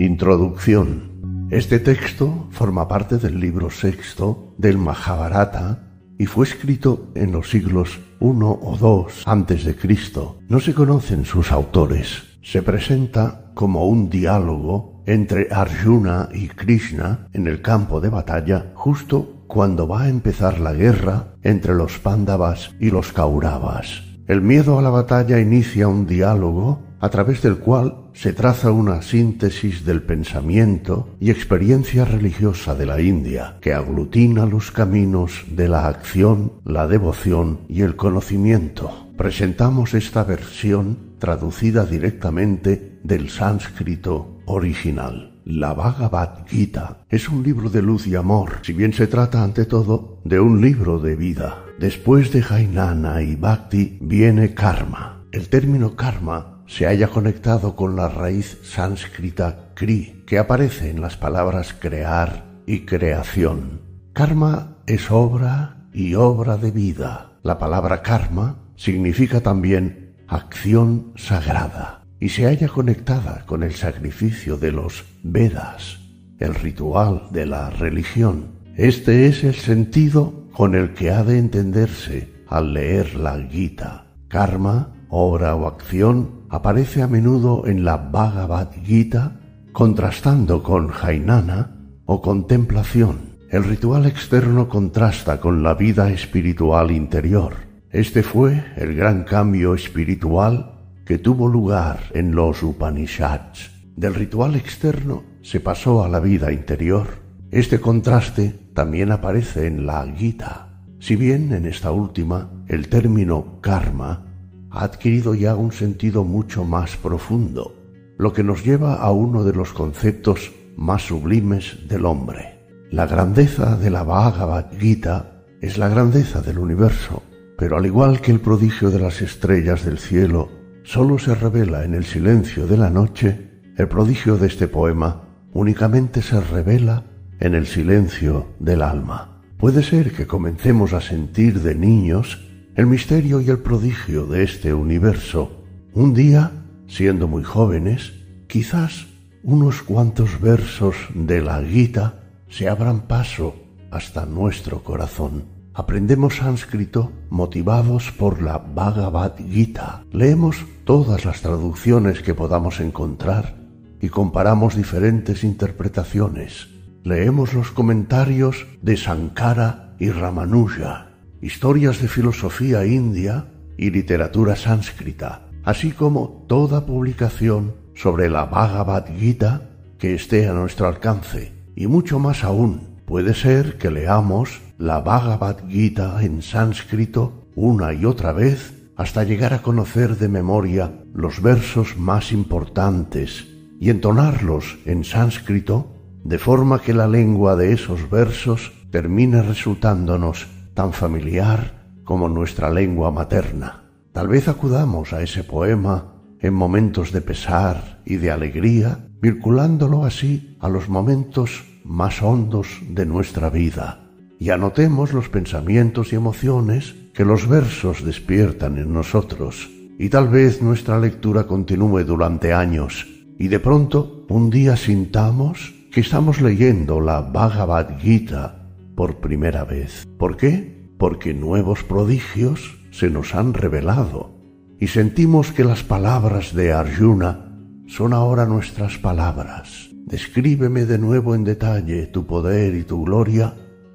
Introducción. Este texto forma parte del libro sexto del Mahabharata y fue escrito en los siglos I o II antes de Cristo. No se conocen sus autores. Se presenta como un diálogo entre Arjuna y Krishna en el campo de batalla justo cuando va a empezar la guerra entre los Pándavas y los Kauravas. El miedo a la batalla inicia un diálogo a través del cual se traza una síntesis del pensamiento y experiencia religiosa de la India, que aglutina los caminos de la acción, la devoción y el conocimiento. Presentamos esta versión traducida directamente del sánscrito original. La Bhagavad Gita es un libro de luz y amor, si bien se trata ante todo de un libro de vida. Después de Jainana y Bhakti viene karma. El término karma se haya conectado con la raíz sánscrita kri, que aparece en las palabras crear y creación. Karma es obra y obra de vida. La palabra karma significa también acción sagrada y se halla conectada con el sacrificio de los Vedas, el ritual de la religión. Este es el sentido con el que ha de entenderse al leer la Gita. Karma, obra o acción, aparece a menudo en la Bhagavad Gita, contrastando con Jainana o contemplación. El ritual externo contrasta con la vida espiritual interior. Este fue el gran cambio espiritual que tuvo lugar en los Upanishads. Del ritual externo se pasó a la vida interior. Este contraste también aparece en la Gita, si bien en esta última el término karma ha adquirido ya un sentido mucho más profundo, lo que nos lleva a uno de los conceptos más sublimes del hombre. La grandeza de la Bhagavad Gita es la grandeza del universo, pero al igual que el prodigio de las estrellas del cielo solo se revela en el silencio de la noche, el prodigio de este poema únicamente se revela en el silencio del alma. Puede ser que comencemos a sentir de niños el misterio y el prodigio de este universo. Un día, siendo muy jóvenes, quizás unos cuantos versos de la Gita se abran paso hasta nuestro corazón. Aprendemos sánscrito motivados por la Bhagavad Gita. Leemos todas las traducciones que podamos encontrar y comparamos diferentes interpretaciones leemos los comentarios de Sankara y Ramanuja, historias de filosofía india y literatura sánscrita, así como toda publicación sobre la Bhagavad Gita que esté a nuestro alcance, y mucho más aún. Puede ser que leamos la Bhagavad Gita en sánscrito una y otra vez hasta llegar a conocer de memoria los versos más importantes y entonarlos en sánscrito de forma que la lengua de esos versos termine resultándonos tan familiar como nuestra lengua materna. Tal vez acudamos a ese poema en momentos de pesar y de alegría, vinculándolo así a los momentos más hondos de nuestra vida, y anotemos los pensamientos y emociones que los versos despiertan en nosotros, y tal vez nuestra lectura continúe durante años, y de pronto un día sintamos que estamos leyendo la Bhagavad Gita por primera vez. ¿Por qué? Porque nuevos prodigios se nos han revelado y sentimos que las palabras de Arjuna son ahora nuestras palabras. Descríbeme de nuevo en detalle tu poder y tu gloria,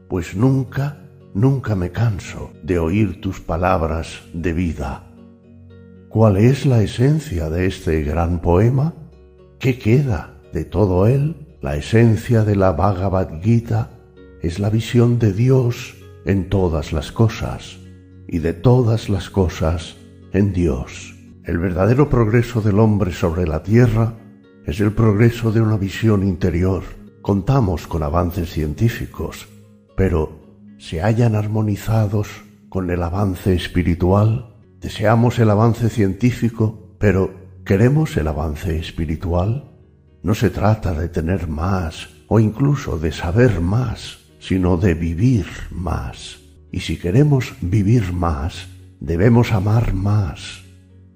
pues nunca, nunca me canso de oír tus palabras de vida. ¿Cuál es la esencia de este gran poema? ¿Qué queda de todo él? La esencia de la Bhagavad Gita es la visión de Dios en todas las cosas y de todas las cosas en Dios. El verdadero progreso del hombre sobre la tierra es el progreso de una visión interior. Contamos con avances científicos, pero ¿se hallan armonizados con el avance espiritual? Deseamos el avance científico, pero ¿queremos el avance espiritual? No se trata de tener más o incluso de saber más, sino de vivir más. Y si queremos vivir más, debemos amar más.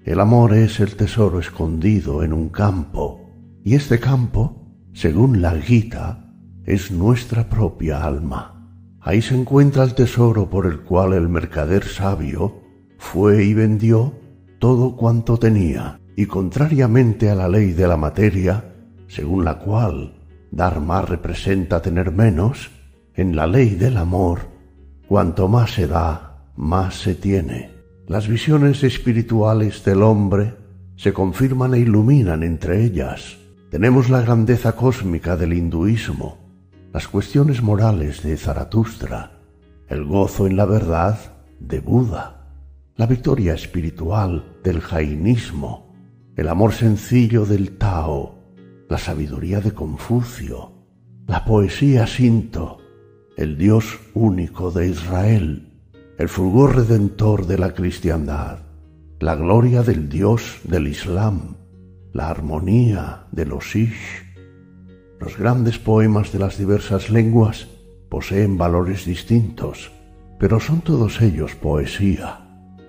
El amor es el tesoro escondido en un campo, y este campo según la Gita, es nuestra propia alma. Ahí se encuentra el tesoro por el cual el mercader sabio fue y vendió todo cuanto tenía, y contrariamente a la ley de la materia, según la cual dar más representa tener menos, en la ley del amor, cuanto más se da, más se tiene. Las visiones espirituales del hombre se confirman e iluminan entre ellas. Tenemos la grandeza cósmica del hinduismo, las cuestiones morales de Zaratustra, el gozo en la verdad de Buda, la victoria espiritual del jainismo, el amor sencillo del Tao, la sabiduría de Confucio, la poesía Sinto, el Dios único de Israel, el fulgor redentor de la cristiandad, la gloria del Dios del Islam, la armonía de los Ish. Los grandes poemas de las diversas lenguas poseen valores distintos, pero son todos ellos poesía,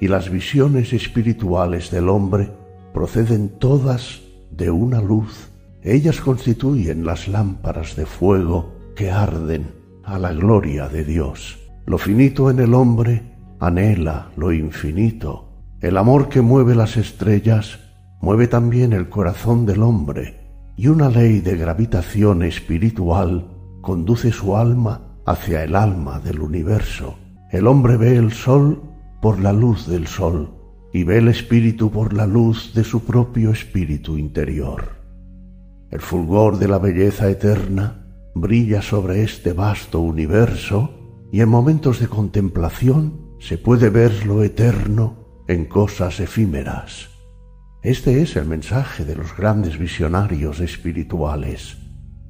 y las visiones espirituales del hombre proceden todas de una luz. Ellas constituyen las lámparas de fuego que arden a la gloria de Dios. Lo finito en el hombre anhela lo infinito el amor que mueve las estrellas mueve también el corazón del hombre, y una ley de gravitación espiritual conduce su alma hacia el alma del universo. El hombre ve el sol por la luz del sol, y ve el espíritu por la luz de su propio espíritu interior. El fulgor de la belleza eterna brilla sobre este vasto universo, y en momentos de contemplación se puede ver lo eterno en cosas efímeras. Este es el mensaje de los grandes visionarios espirituales,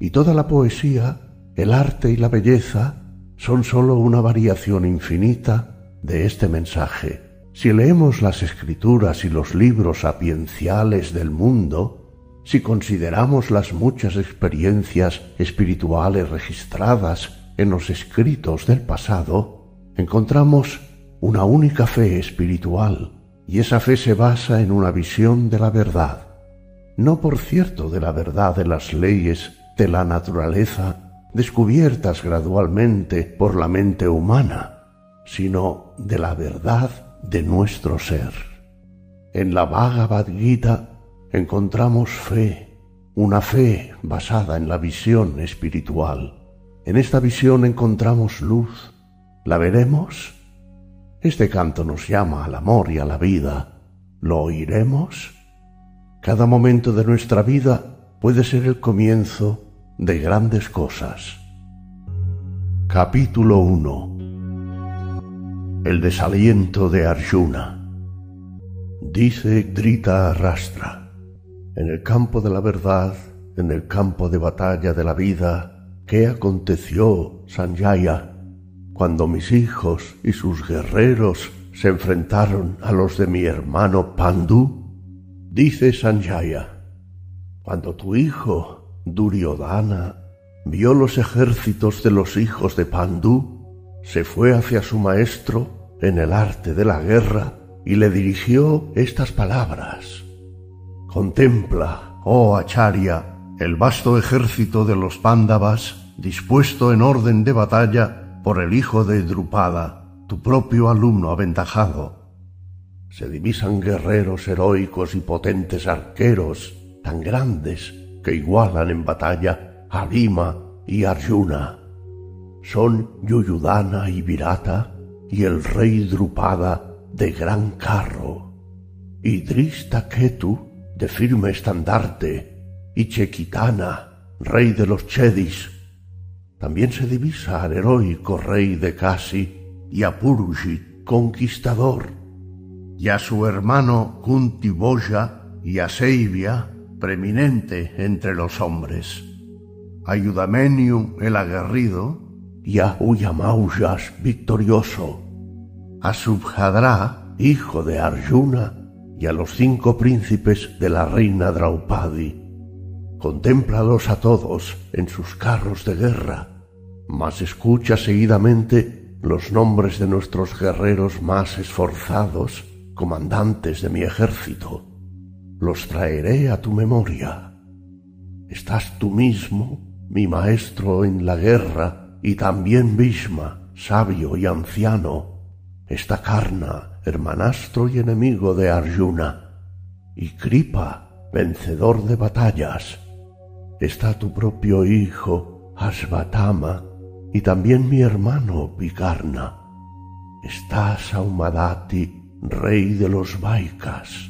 y toda la poesía, el arte y la belleza son sólo una variación infinita de este mensaje. Si leemos las escrituras y los libros sapienciales del mundo, si consideramos las muchas experiencias espirituales registradas en los escritos del pasado, encontramos una única fe espiritual, y esa fe se basa en una visión de la verdad, no por cierto de la verdad de las leyes de la naturaleza descubiertas gradualmente por la mente humana, sino de la verdad de nuestro ser. En la Bhagavad Gita encontramos fe, una fe basada en la visión espiritual. En esta visión encontramos luz. ¿La veremos? Este canto nos llama al amor y a la vida. ¿Lo oiremos? Cada momento de nuestra vida puede ser el comienzo de grandes cosas. Capítulo 1 El desaliento de Arjuna Dice Drita Arrastra En el campo de la verdad, en el campo de batalla de la vida, ¿qué aconteció, Sanjaya? cuando mis hijos y sus guerreros se enfrentaron a los de mi hermano Pandu? Dice Sanjaya, cuando tu hijo Duryodhana vio los ejércitos de los hijos de Pandu, se fue hacia su maestro en el arte de la guerra y le dirigió estas palabras. Contempla, oh Acharya, el vasto ejército de los Pándavas dispuesto en orden de batalla por el hijo de Drupada, tu propio alumno aventajado. Se divisan guerreros heroicos y potentes arqueros, tan grandes que igualan en batalla a Bhima y Arjuna. Son Yuyudana y Virata y el rey Drupada de gran carro, y Drista Ketu de firme estandarte, y Chequitana, rey de los Chedis, también se divisa al heroico rey de Casi y a Purujit, conquistador, y a su hermano Kuntiboja y a Seibia, preeminente entre los hombres, a Yudameniu el aguerrido y a Uyamaujas victorioso, a Subhadra, hijo de Arjuna, y a los cinco príncipes de la reina Draupadi. Contémplalos a todos en sus carros de guerra, mas escucha seguidamente los nombres de nuestros guerreros más esforzados, comandantes de mi ejército. Los traeré a tu memoria. estás tú mismo, mi maestro en la guerra, y también Bhishma, sabio y anciano, está Karna, hermanastro y enemigo de Arjuna, y Kripa, vencedor de batallas. Está tu propio hijo, Asvatama, y también mi hermano Vikarna. Está Saumadati, rey de los Vaikas,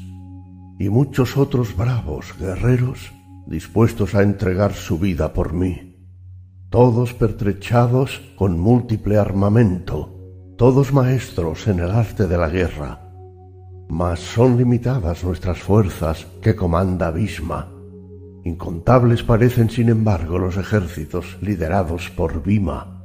y muchos otros bravos guerreros dispuestos a entregar su vida por mí, todos pertrechados con múltiple armamento, todos maestros en el arte de la guerra, mas son limitadas nuestras fuerzas que comanda Bhisma. Incontables parecen, sin embargo, los ejércitos liderados por Bhima.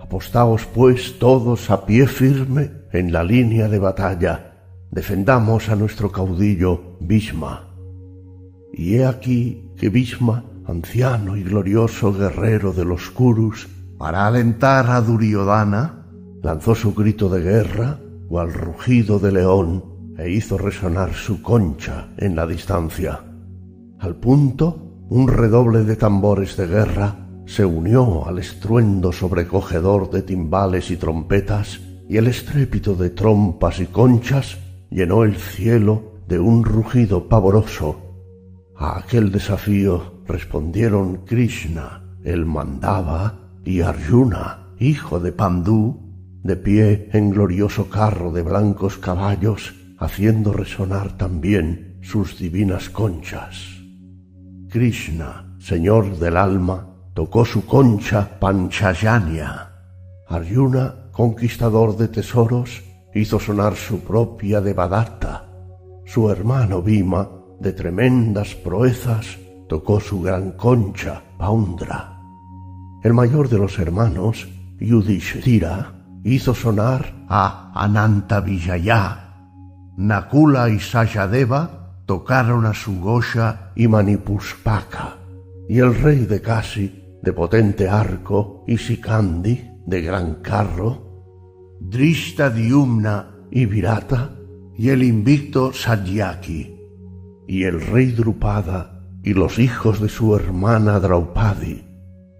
Apostaos, pues, todos a pie firme en la línea de batalla. Defendamos a nuestro caudillo Bhisma. Y he aquí que Bhisma, anciano y glorioso guerrero de los Kurus, para alentar a Duryodhana, lanzó su grito de guerra o al rugido de león e hizo resonar su concha en la distancia. Al punto, un redoble de tambores de guerra se unió al estruendo sobrecogedor de timbales y trompetas, y el estrépito de trompas y conchas llenó el cielo de un rugido pavoroso. A aquel desafío respondieron Krishna, el Mandava, y Arjuna, hijo de Pandú, de pie en glorioso carro de blancos caballos, haciendo resonar también sus divinas conchas. Krishna, señor del alma, tocó su concha Panchayanya. Arjuna, conquistador de tesoros, hizo sonar su propia Devadatta. Su hermano Bhima, de tremendas proezas, tocó su gran concha Paundra. El mayor de los hermanos, Yudhishthira, hizo sonar a Ananta Vijaya. Nakula y Sayadeva tocaron a Sugosha y Manipuspaka, y el rey de Kasi, de potente arco, y Sikandi, de gran carro, Drishta Diumna y Virata, y el invicto Satyaki, y el rey Drupada, y los hijos de su hermana Draupadi,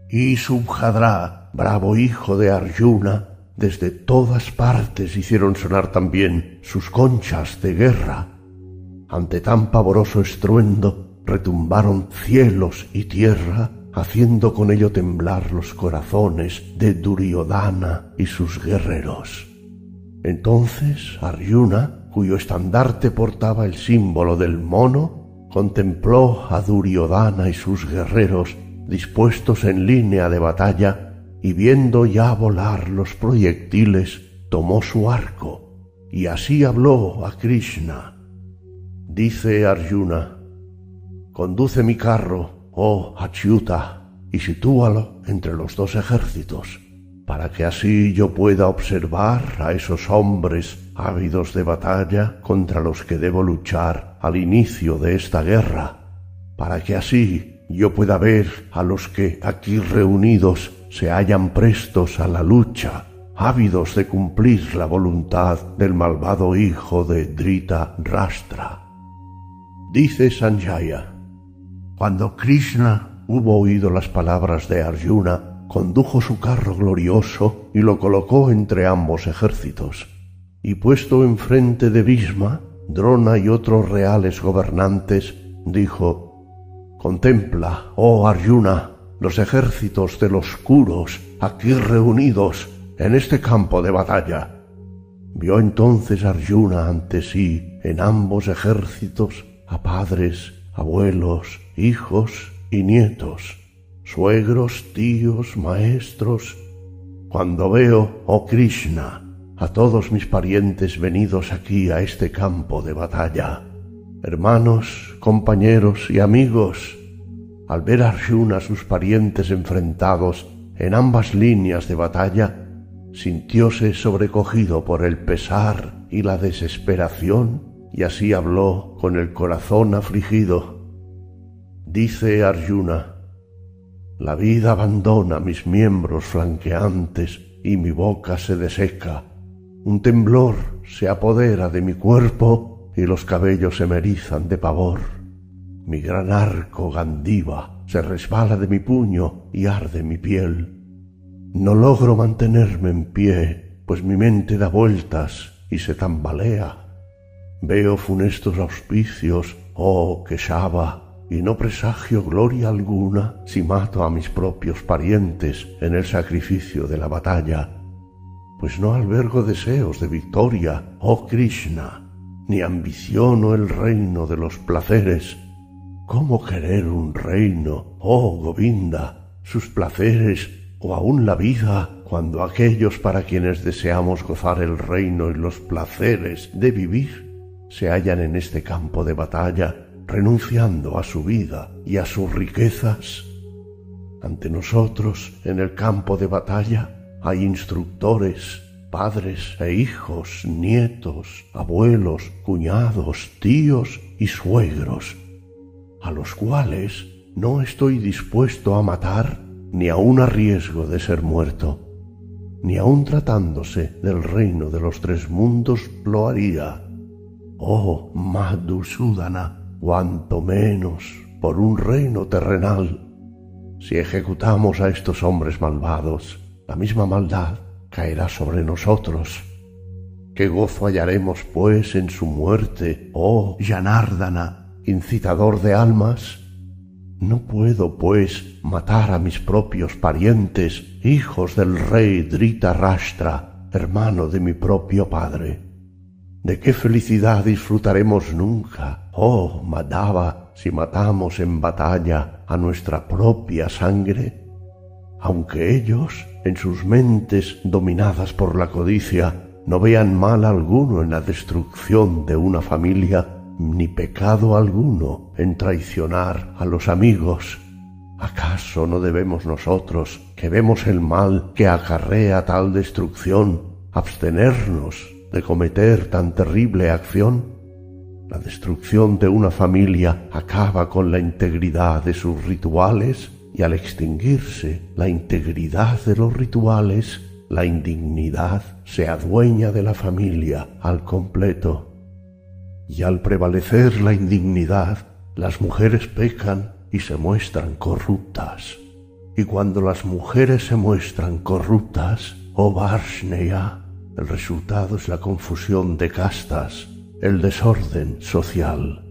y Subhadra, bravo hijo de Arjuna, desde todas partes hicieron sonar también sus conchas de guerra. Ante tan pavoroso estruendo retumbaron cielos y tierra, haciendo con ello temblar los corazones de Duryodhana y sus guerreros. Entonces Arjuna, cuyo estandarte portaba el símbolo del mono, contempló a Duryodhana y sus guerreros dispuestos en línea de batalla y viendo ya volar los proyectiles, tomó su arco, y así habló a Krishna. Dice Arjuna, conduce mi carro, oh Achyuta, y sitúalo entre los dos ejércitos, para que así yo pueda observar a esos hombres ávidos de batalla contra los que debo luchar al inicio de esta guerra, para que así yo pueda ver a los que aquí reunidos se hallan prestos a la lucha, ávidos de cumplir la voluntad del malvado hijo de Drita Rastra. Dice Sanjaya, cuando Krishna hubo oído las palabras de Arjuna, condujo su carro glorioso y lo colocó entre ambos ejércitos, y puesto enfrente de Bhisma, Drona y otros reales gobernantes, dijo, Contempla, oh Arjuna, los ejércitos de los curos aquí reunidos en este campo de batalla. Vio entonces Arjuna ante sí en ambos ejércitos a padres, abuelos, hijos y nietos, suegros, tíos, maestros. Cuando veo, oh Krishna, a todos mis parientes venidos aquí a este campo de batalla, hermanos, compañeros y amigos, al ver a Arjuna sus parientes enfrentados en ambas líneas de batalla, sintióse sobrecogido por el pesar y la desesperación, y así habló con el corazón afligido. Dice Arjuna, la vida abandona mis miembros flanqueantes y mi boca se deseca. Un temblor se apodera de mi cuerpo y los cabellos se me erizan de pavor mi gran arco Gandiva se resbala de mi puño y arde mi piel. No logro mantenerme en pie, pues mi mente da vueltas y se tambalea. Veo funestos auspicios, oh Keshava, y no presagio gloria alguna si mato a mis propios parientes en el sacrificio de la batalla, pues no albergo deseos de victoria, oh Krishna, ni ambiciono el reino de los placeres. ¿Cómo querer un reino, oh Govinda, sus placeres o aún la vida, cuando aquellos para quienes deseamos gozar el reino y los placeres de vivir se hallan en este campo de batalla, renunciando a su vida y a sus riquezas? Ante nosotros, en el campo de batalla, hay instructores, padres e hijos, nietos, abuelos, cuñados, tíos y suegros, a los cuales no estoy dispuesto a matar ni aun a riesgo de ser muerto, ni aun tratándose del reino de los tres mundos lo haría. Oh, Madhusudana, cuanto menos por un reino terrenal. Si ejecutamos a estos hombres malvados, la misma maldad caerá sobre nosotros. ¿Qué gozo hallaremos, pues, en su muerte, oh incitador de almas? No puedo, pues, matar a mis propios parientes, hijos del rey Dhritarashtra, hermano de mi propio padre. ¿De qué felicidad disfrutaremos nunca, oh Madhava, si matamos en batalla a nuestra propia sangre? Aunque ellos en sus mentes dominadas por la codicia, no vean mal alguno en la destrucción de una familia, ni pecado alguno en traicionar a los amigos. ¿Acaso no debemos nosotros, que vemos el mal que acarrea tal destrucción, abstenernos de cometer tan terrible acción? La destrucción de una familia acaba con la integridad de sus rituales y al extinguirse la integridad de los rituales, la indignidad se adueña de la familia al completo. Y al prevalecer la indignidad, las mujeres pecan y se muestran corruptas. Y cuando las mujeres se muestran corruptas, oh Varshnea, el resultado es la confusión de castas, el desorden social.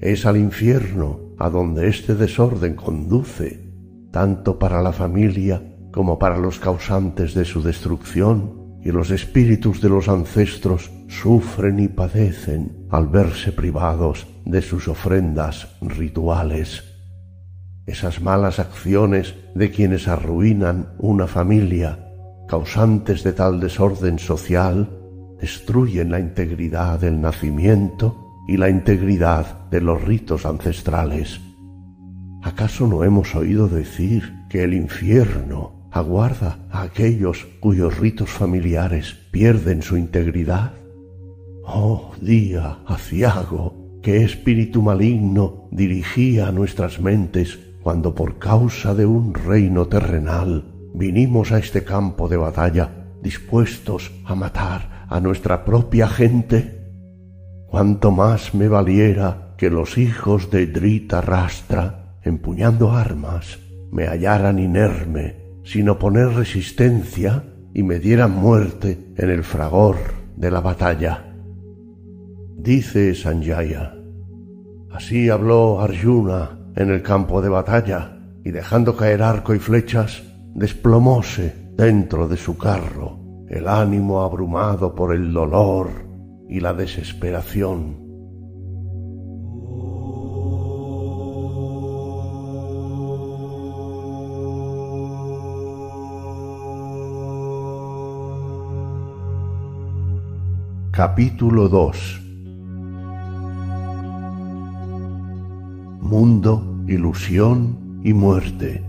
Es al infierno a donde este desorden conduce, tanto para la familia como para los causantes de su destrucción, y los espíritus de los ancestros sufren y padecen al verse privados de sus ofrendas rituales. Esas malas acciones de quienes arruinan una familia, causantes de tal desorden social, destruyen la integridad del nacimiento y la integridad de los ritos ancestrales. ¿Acaso no hemos oído decir que el infierno aguarda a aquellos cuyos ritos familiares pierden su integridad? Oh día aciago, qué espíritu maligno dirigía nuestras mentes cuando por causa de un reino terrenal vinimos a este campo de batalla dispuestos a matar a nuestra propia gente cuanto más me valiera que los hijos de Drita Rastra, empuñando armas, me hallaran inerme, sin oponer resistencia, y me dieran muerte en el fragor de la batalla. Dice Sanjaya, así habló Arjuna en el campo de batalla, y dejando caer arco y flechas, desplomóse dentro de su carro, el ánimo abrumado por el dolor y la desesperación. Capítulo 2 Mundo, ilusión y muerte.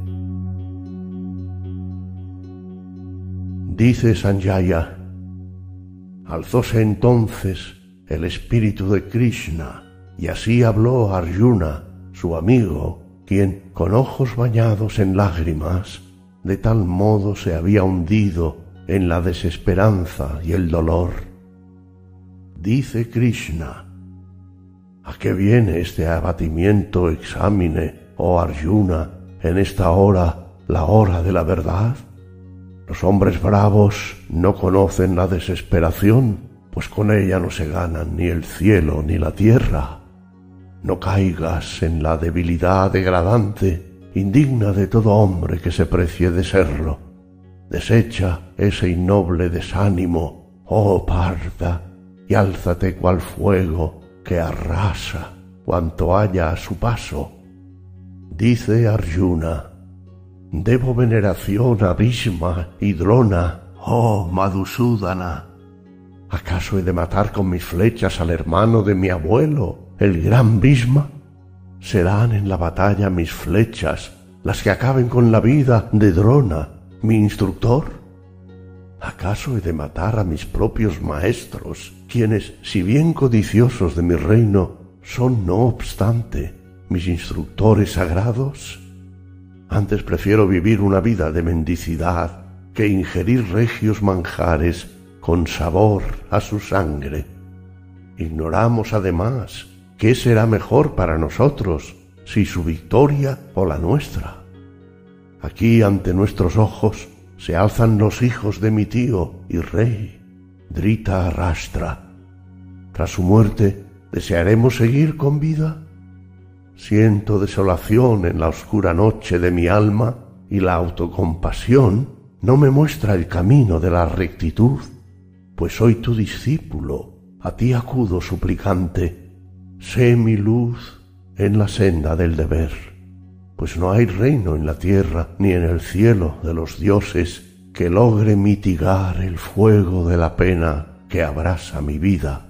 Dice Sanjaya, Alzóse entonces el espíritu de Krishna y así habló Arjuna, su amigo, quien, con ojos bañados en lágrimas, de tal modo se había hundido en la desesperanza y el dolor. Dice Krishna, ¿a qué viene este abatimiento exámine oh Arjuna, en esta hora, la hora de la verdad? Los hombres bravos no conocen la desesperación, pues con ella no se ganan ni el cielo ni la tierra. No caigas en la debilidad degradante, indigna de todo hombre que se precie de serlo. Desecha ese innoble desánimo, oh parda, y álzate cual fuego que arrasa cuanto haya a su paso. Dice Arjuna, debo veneración a Bhishma y Drona, oh Madhusudana. ¿Acaso he de matar con mis flechas al hermano de mi abuelo, el gran Bhishma? Serán en la batalla mis flechas las que acaben con la vida de Drona, mi instructor. ¿Acaso he de matar a mis propios maestros, quienes, si bien codiciosos de mi reino, son no obstante mis instructores sagrados? Antes prefiero vivir una vida de mendicidad que ingerir regios manjares con sabor a su sangre. Ignoramos además qué será mejor para nosotros, si su victoria o la nuestra. Aquí ante nuestros ojos se alzan los hijos de mi tío y rey, Drita Arrastra. Tras su muerte, ¿desearemos seguir con vida? Siento desolación en la oscura noche de mi alma y la autocompasión no me muestra el camino de la rectitud, pues soy tu discípulo, a ti acudo suplicante, sé mi luz en la senda del deber, pues no hay reino en la tierra ni en el cielo de los dioses que logre mitigar el fuego de la pena que abrasa mi vida.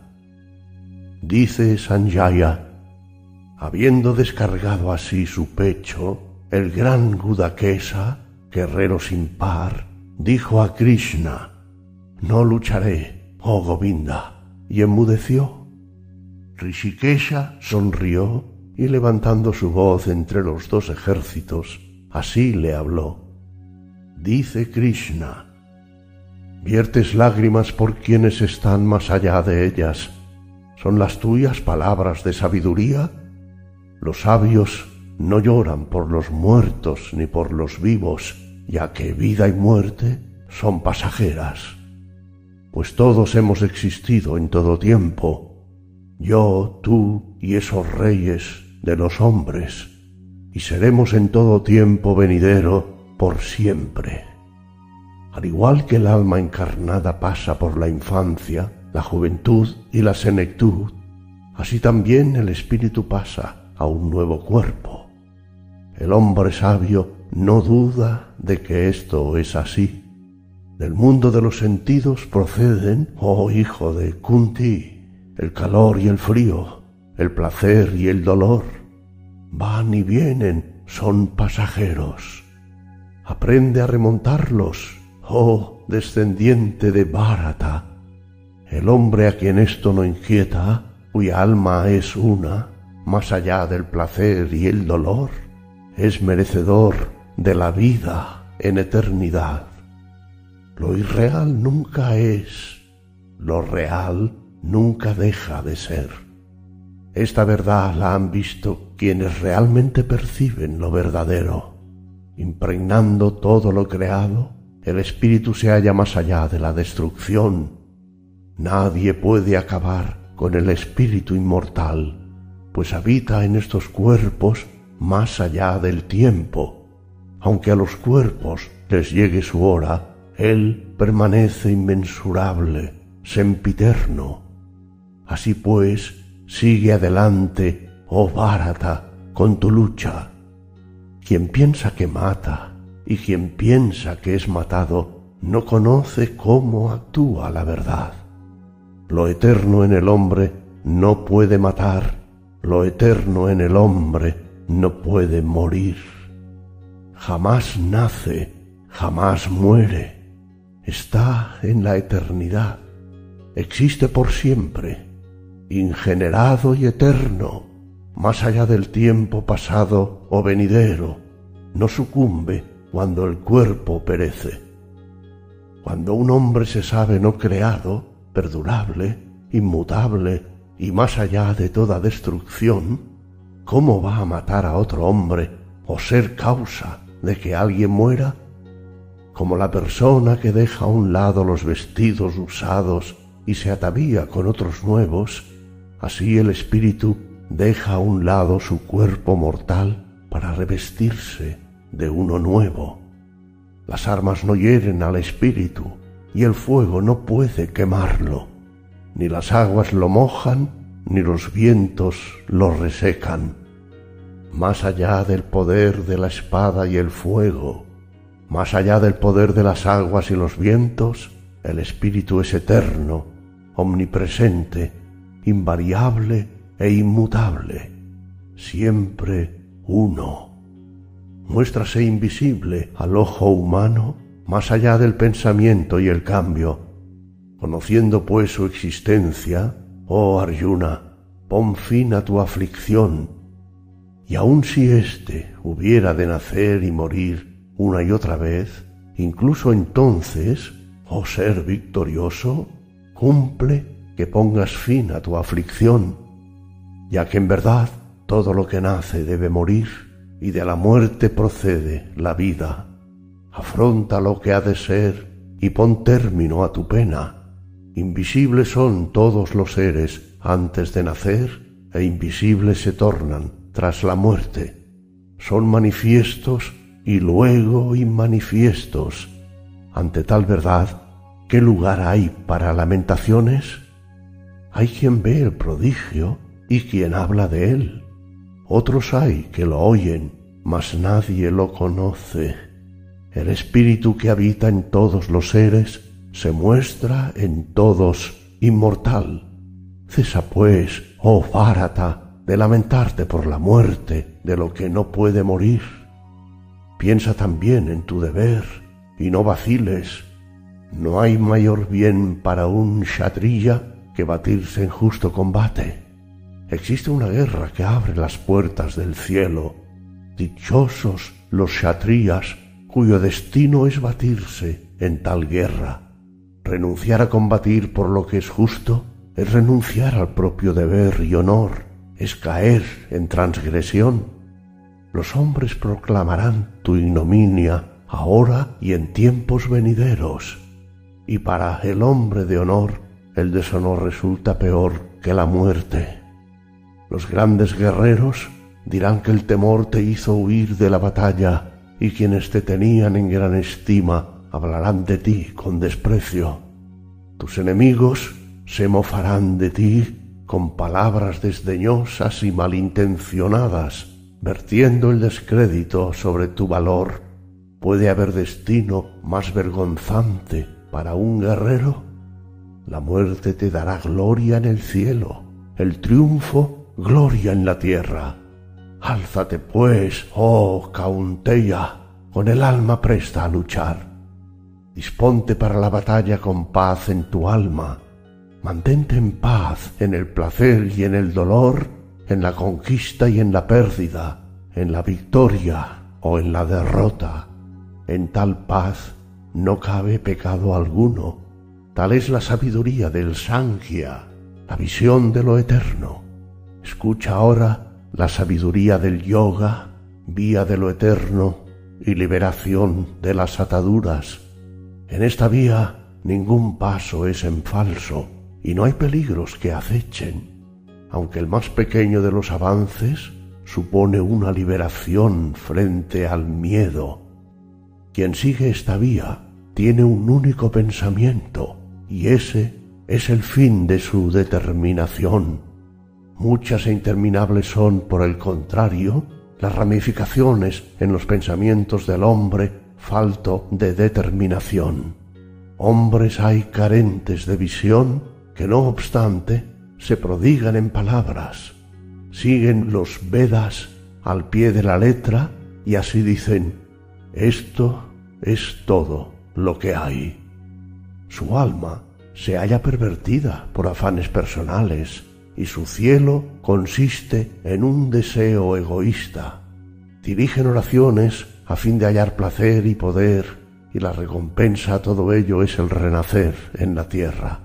Dice Sanjaya, habiendo descargado así su pecho, el gran Gudakesa, guerrero sin par, dijo a Krishna, No lucharé, oh Govinda, y enmudeció. Rishikesha sonrió y levantando su voz entre los dos ejércitos, así le habló. Dice Krishna, viertes lágrimas por quienes están más allá de ellas. ¿Son las tuyas palabras de sabiduría? Los sabios no lloran por los muertos ni por los vivos, ya que vida y muerte son pasajeras. Pues todos hemos existido en todo tiempo, yo, tú y esos reyes de los hombres, y seremos en todo tiempo venidero por siempre. Al igual que el alma encarnada pasa por la infancia, la juventud y la senectud, así también el espíritu pasa a un nuevo cuerpo. El hombre sabio no duda de que esto es así. Del mundo de los sentidos proceden, oh hijo de Kunti, el calor y el frío, el placer y el dolor van y vienen, son pasajeros. Aprende a remontarlos, oh descendiente de Bharata. El hombre a quien esto no inquieta, cuya alma es una, más allá del placer y el dolor, es merecedor de la vida en eternidad. Lo irreal nunca es, lo real nunca deja de ser. Esta verdad la han visto quienes realmente perciben lo verdadero. Impregnando todo lo creado, el espíritu se halla más allá de la destrucción. Nadie puede acabar con el espíritu inmortal, pues habita en estos cuerpos más allá del tiempo. Aunque a los cuerpos les llegue su hora, Él permanece inmensurable, sempiterno. Así pues, Sigue adelante, oh Bharata, con tu lucha. Quien piensa que mata y quien piensa que es matado no conoce cómo actúa la verdad. Lo eterno en el hombre no puede matar, lo eterno en el hombre no puede morir. Jamás nace, jamás muere, está en la eternidad, existe por siempre ingenerado y eterno, más allá del tiempo pasado o venidero, no sucumbe cuando el cuerpo perece. Cuando un hombre se sabe no creado, perdurable, inmutable y más allá de toda destrucción, ¿cómo va a matar a otro hombre o ser causa de que alguien muera? Como la persona que deja a un lado los vestidos usados y se atavía con otros nuevos, así el espíritu deja a un lado su cuerpo mortal para revestirse de uno nuevo. Las armas no hieren al espíritu y el fuego no puede quemarlo, ni las aguas lo mojan, ni los vientos lo resecan. Más allá del poder de la espada y el fuego, más allá del poder de las aguas y los vientos, el espíritu es eterno, omnipresente, invariable e inmutable, siempre uno. Muéstrase invisible al ojo humano más allá del pensamiento y el cambio. Conociendo pues su existencia, oh Arjuna, pon fin a tu aflicción, y aun si éste hubiera de nacer y morir una y otra vez, incluso entonces, oh ser victorioso, cumple que pongas fin a tu aflicción, ya que en verdad todo lo que nace debe morir y de la muerte procede la vida. Afronta lo que ha de ser y pon término a tu pena. Invisibles son todos los seres antes de nacer e invisibles se tornan tras la muerte. Son manifiestos y luego inmanifiestos. Ante tal verdad, ¿qué lugar hay para lamentaciones? Hay quien ve el prodigio y quien habla de él. Otros hay que lo oyen, mas nadie lo conoce. El espíritu que habita en todos los seres se muestra en todos inmortal. Cesa pues, oh Bharata, de lamentarte por la muerte de lo que no puede morir. Piensa también en tu deber y no vaciles. No hay mayor bien para un kshatriya que batirse en justo combate. Existe una guerra que abre las puertas del cielo. Dichosos los kshatriyas cuyo destino es batirse en tal guerra. Renunciar a combatir por lo que es justo es renunciar al propio deber y honor, es caer en transgresión. Los hombres proclamarán tu ignominia ahora y en tiempos venideros, y para el hombre de honor el deshonor resulta peor que la muerte. Los grandes guerreros dirán que el temor te hizo huir de la batalla y quienes te tenían en gran estima hablarán de ti con desprecio. Tus enemigos se mofarán de ti con palabras desdeñosas y malintencionadas, vertiendo el descrédito sobre tu valor. ¿Puede haber destino más vergonzante para un guerrero? La muerte te dará gloria en el cielo, el triunfo gloria en la tierra. Álzate pues, oh Caunteya, con el alma presta a luchar. Disponte para la batalla con paz en tu alma. Mantente en paz en el placer y en el dolor, en la conquista y en la pérdida, en la victoria o en la derrota. En tal paz no cabe pecado alguno Tal es la sabiduría del Sankhya, la visión de lo eterno. Escucha ahora la sabiduría del yoga, vía de lo eterno y liberación de las ataduras. En esta vía ningún paso es en falso y no hay peligros que acechen, aunque el más pequeño de los avances supone una liberación frente al miedo. Quien sigue esta vía tiene un único pensamiento, y ese es el fin de su determinación. Muchas e interminables son, por el contrario, las ramificaciones en los pensamientos del hombre falto de determinación. Hombres hay carentes de visión que no obstante se prodigan en palabras, siguen los Vedas al pie de la letra y así dicen, esto es todo lo que hay. Su alma se halla pervertida por afanes personales y su cielo consiste en un deseo egoísta. Dirigen oraciones a fin de hallar placer y poder y la recompensa a todo ello es el renacer en la tierra.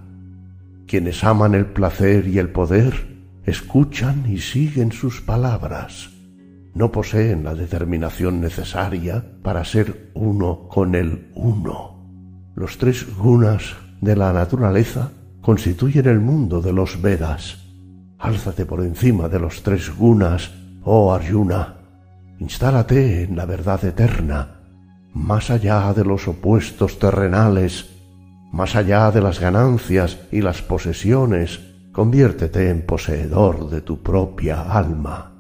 Quienes aman el placer y el poder escuchan y siguen sus palabras. No poseen la determinación necesaria para ser uno con el uno. Los tres gunas de la naturaleza constituyen el mundo de los Vedas. Álzate por encima de los tres gunas, oh Arjuna. Instálate en la verdad eterna, más allá de los opuestos terrenales, más allá de las ganancias y las posesiones, conviértete en poseedor de tu propia alma.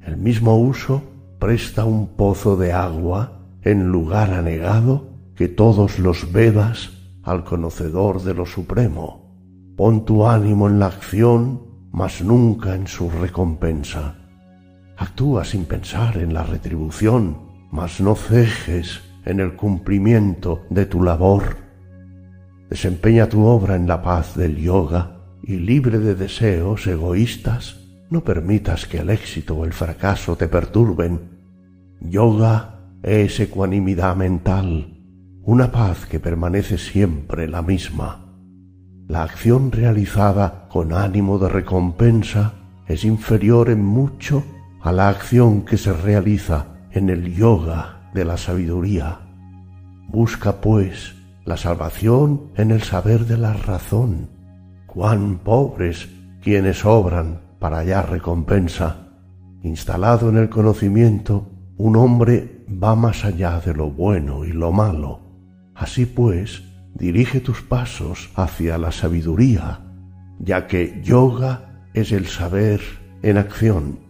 El mismo uso presta un pozo de agua en lugar anegado que todos los Vedas al conocedor de lo supremo. Pon tu ánimo en la acción, mas nunca en su recompensa. Actúa sin pensar en la retribución, mas no cejes en el cumplimiento de tu labor. Desempeña tu obra en la paz del yoga y libre de deseos egoístas, no permitas que el éxito o el fracaso te perturben. Yoga es ecuanimidad mental, una paz que permanece siempre la misma. La acción realizada con ánimo de recompensa es inferior en mucho a la acción que se realiza en el yoga de la sabiduría. Busca, pues, la salvación en el saber de la razón. Cuán pobres quienes obran para hallar recompensa. Instalado en el conocimiento, un hombre va más allá de lo bueno y lo malo Así pues, dirige tus pasos hacia la sabiduría, ya que yoga es el saber en acción.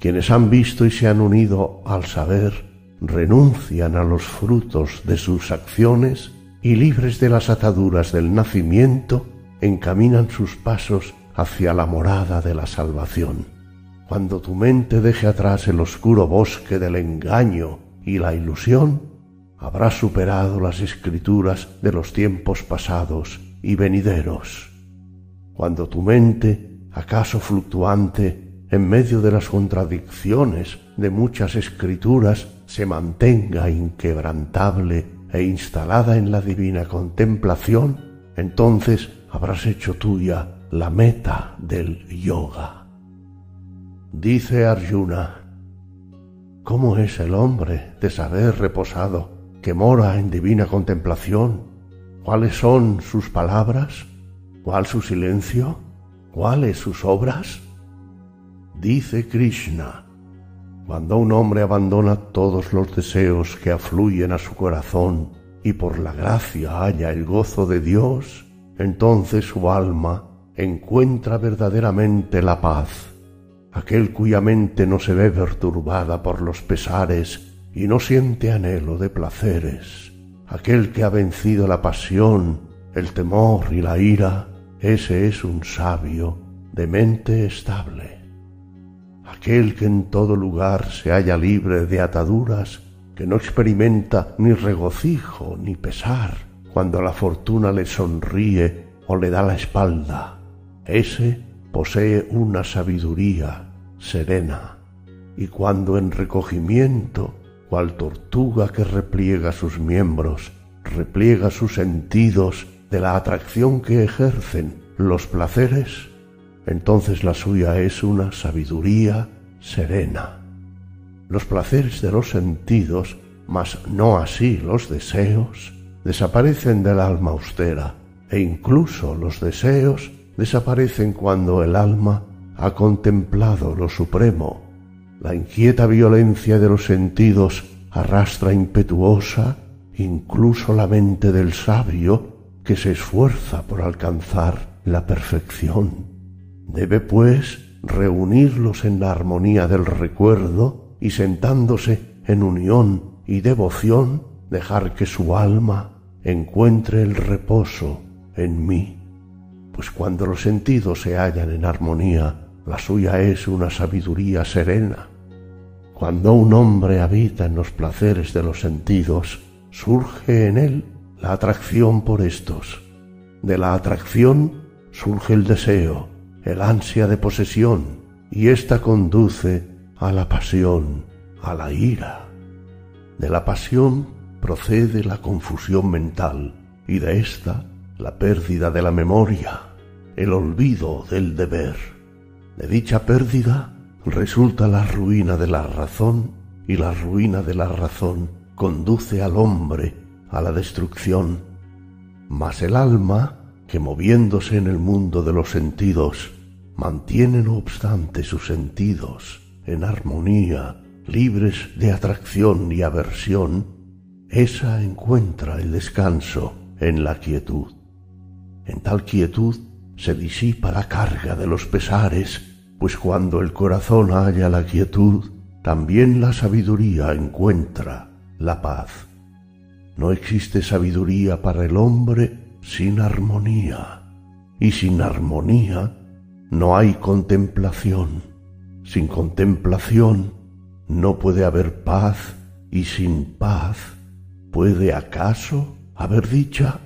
Quienes han visto y se han unido al saber renuncian a los frutos de sus acciones y libres de las ataduras del nacimiento, encaminan sus pasos hacia la morada de la salvación. Cuando tu mente deje atrás el oscuro bosque del engaño y la ilusión, habrás superado las escrituras de los tiempos pasados y venideros. Cuando tu mente, acaso fluctuante, en medio de las contradicciones de muchas escrituras, se mantenga inquebrantable e instalada en la divina contemplación, entonces habrás hecho tuya la meta del yoga. Dice Arjuna, ¿cómo es el hombre de saber reposado mora en divina contemplación, cuáles son sus palabras, cuál su silencio, cuáles sus obras. Dice Krishna, cuando un hombre abandona todos los deseos que afluyen a su corazón y por la gracia halla el gozo de Dios, entonces su alma encuentra verdaderamente la paz. Aquel cuya mente no se ve perturbada por los pesares y no siente anhelo de placeres. Aquel que ha vencido la pasión, el temor y la ira, ese es un sabio de mente estable. Aquel que en todo lugar se halla libre de ataduras, que no experimenta ni regocijo ni pesar cuando la fortuna le sonríe o le da la espalda, ese posee una sabiduría serena, y cuando en recogimiento cual tortuga que repliega sus miembros, repliega sus sentidos de la atracción que ejercen los placeres, entonces la suya es una sabiduría serena. Los placeres de los sentidos, mas no así los deseos, desaparecen del alma austera, e incluso los deseos desaparecen cuando el alma ha contemplado lo supremo la inquieta violencia de los sentidos arrastra impetuosa incluso la mente del sabio que se esfuerza por alcanzar la perfección. Debe, pues, reunirlos en la armonía del recuerdo y sentándose en unión y devoción, dejar que su alma encuentre el reposo en mí. Pues cuando los sentidos se hallan en armonía, la suya es una sabiduría serena. Cuando un hombre habita en los placeres de los sentidos, surge en él la atracción por estos. De la atracción surge el deseo, el ansia de posesión, y ésta conduce a la pasión, a la ira. De la pasión procede la confusión mental, y de ésta la pérdida de la memoria, el olvido del deber. De dicha pérdida resulta la ruina de la razón y la ruina de la razón conduce al hombre a la destrucción. Mas el alma, que moviéndose en el mundo de los sentidos, mantiene no obstante sus sentidos en armonía, libres de atracción y aversión, esa encuentra el descanso en la quietud. En tal quietud se disipa la carga de los pesares, pues cuando el corazón halla la quietud, también la sabiduría encuentra la paz. No existe sabiduría para el hombre sin armonía, y sin armonía no hay contemplación. Sin contemplación no puede haber paz, y sin paz puede acaso haber dicha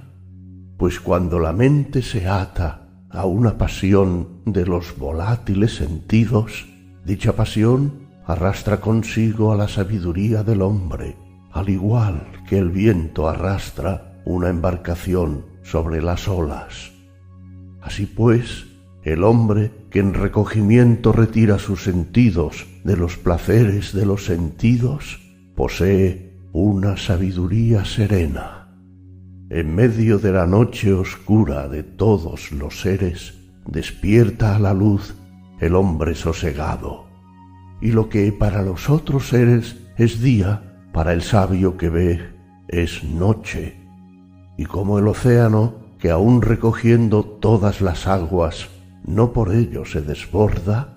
pues cuando la mente se ata a una pasión de los volátiles sentidos, dicha pasión arrastra consigo a la sabiduría del hombre, al igual que el viento arrastra una embarcación sobre las olas. Así pues, el hombre que en recogimiento retira sus sentidos de los placeres de los sentidos, posee una sabiduría serena en medio de la noche oscura de todos los seres, despierta a la luz el hombre sosegado. Y lo que para los otros seres es día, para el sabio que ve es noche. Y como el océano, que aun recogiendo todas las aguas, no por ello se desborda,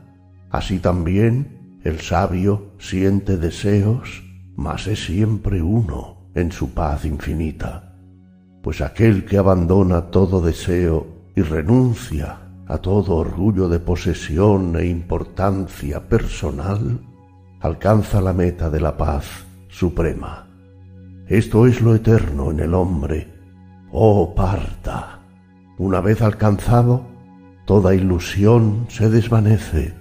así también el sabio siente deseos, mas es siempre uno en su paz infinita pues aquel que abandona todo deseo y renuncia a todo orgullo de posesión e importancia personal, alcanza la meta de la paz suprema. Esto es lo eterno en el hombre. Oh parta, una vez alcanzado, toda ilusión se desvanece.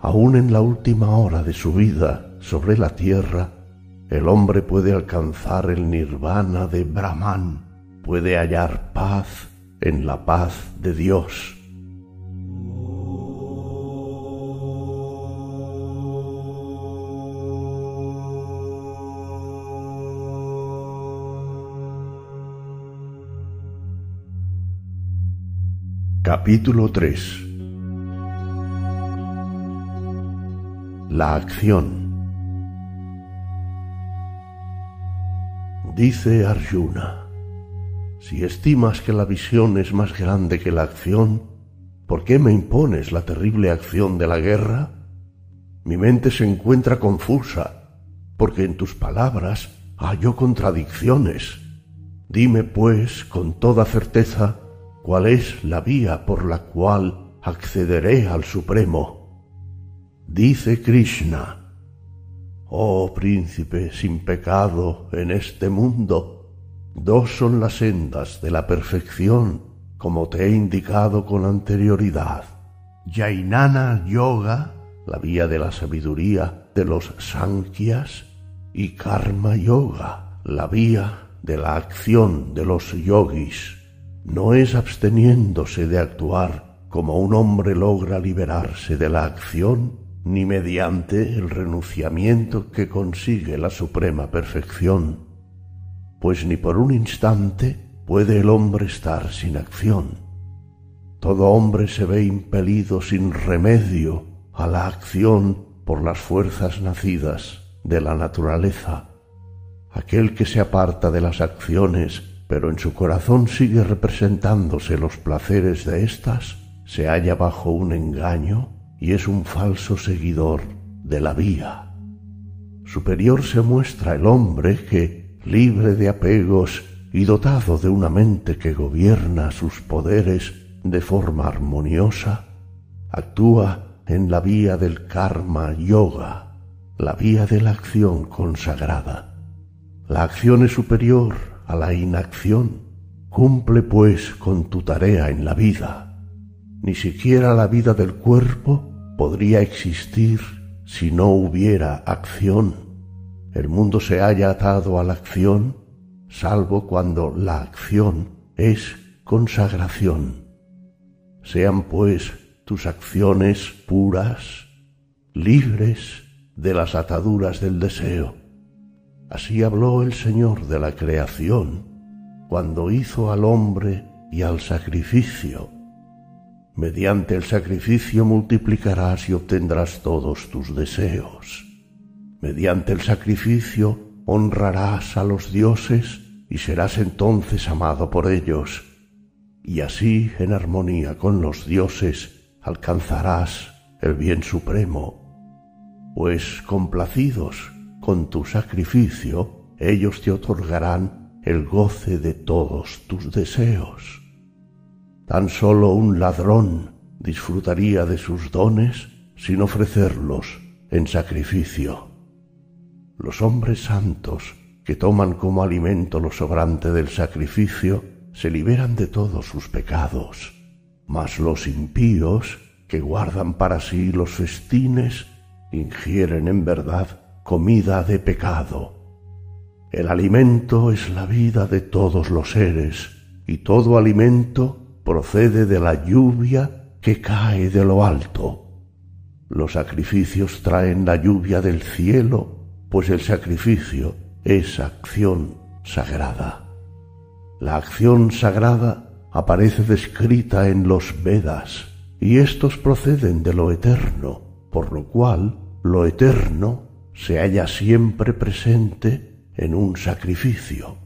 Aún en la última hora de su vida sobre la tierra, el hombre puede alcanzar el nirvana de Brahman, puede hallar paz en la paz de Dios. Capítulo 3 La acción Dice Arjuna si estimas que la visión es más grande que la acción, ¿por qué me impones la terrible acción de la guerra? Mi mente se encuentra confusa, porque en tus palabras hallo contradicciones. Dime, pues, con toda certeza, cuál es la vía por la cual accederé al Supremo. Dice Krishna, Oh príncipe sin pecado en este mundo, Dos son las sendas de la perfección, como te he indicado con anterioridad. Jainana Yoga, la vía de la sabiduría de los Sankyas, y Karma Yoga, la vía de la acción de los yogis. No es absteniéndose de actuar como un hombre logra liberarse de la acción, ni mediante el renunciamiento que consigue la suprema perfección pues ni por un instante puede el hombre estar sin acción. Todo hombre se ve impelido sin remedio a la acción por las fuerzas nacidas de la naturaleza. Aquel que se aparta de las acciones, pero en su corazón sigue representándose los placeres de éstas, se halla bajo un engaño y es un falso seguidor de la vía. Superior se muestra el hombre que, libre de apegos y dotado de una mente que gobierna sus poderes de forma armoniosa, actúa en la vía del karma yoga, la vía de la acción consagrada. La acción es superior a la inacción. Cumple pues con tu tarea en la vida. Ni siquiera la vida del cuerpo podría existir si no hubiera acción el mundo se haya atado a la acción, salvo cuando la acción es consagración. Sean pues tus acciones puras, libres de las ataduras del deseo. Así habló el Señor de la creación cuando hizo al hombre y al sacrificio. Mediante el sacrificio multiplicarás y obtendrás todos tus deseos. Mediante el sacrificio honrarás a los dioses y serás entonces amado por ellos. Y así, en armonía con los dioses, alcanzarás el bien supremo. Pues complacidos con tu sacrificio, ellos te otorgarán el goce de todos tus deseos. Tan solo un ladrón disfrutaría de sus dones sin ofrecerlos en sacrificio. Los hombres santos que toman como alimento lo sobrante del sacrificio se liberan de todos sus pecados, mas los impíos que guardan para sí los festines ingieren en verdad comida de pecado el alimento es la vida de todos los seres, y todo alimento procede de la lluvia que cae de lo alto. Los sacrificios traen la lluvia del cielo, pues el sacrificio es acción sagrada. La acción sagrada aparece descrita en los Vedas, y éstos proceden de lo eterno, por lo cual lo eterno se halla siempre presente en un sacrificio.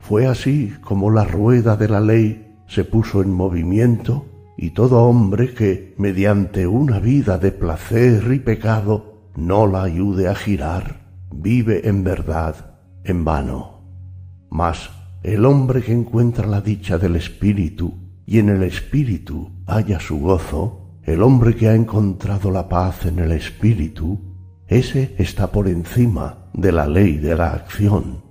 Fue así como la rueda de la ley se puso en movimiento y todo hombre que, mediante una vida de placer y pecado, no la ayude a girar, vive en verdad en vano. Mas el hombre que encuentra la dicha del Espíritu y en el Espíritu halla su gozo, el hombre que ha encontrado la paz en el Espíritu, ese está por encima de la ley de la acción.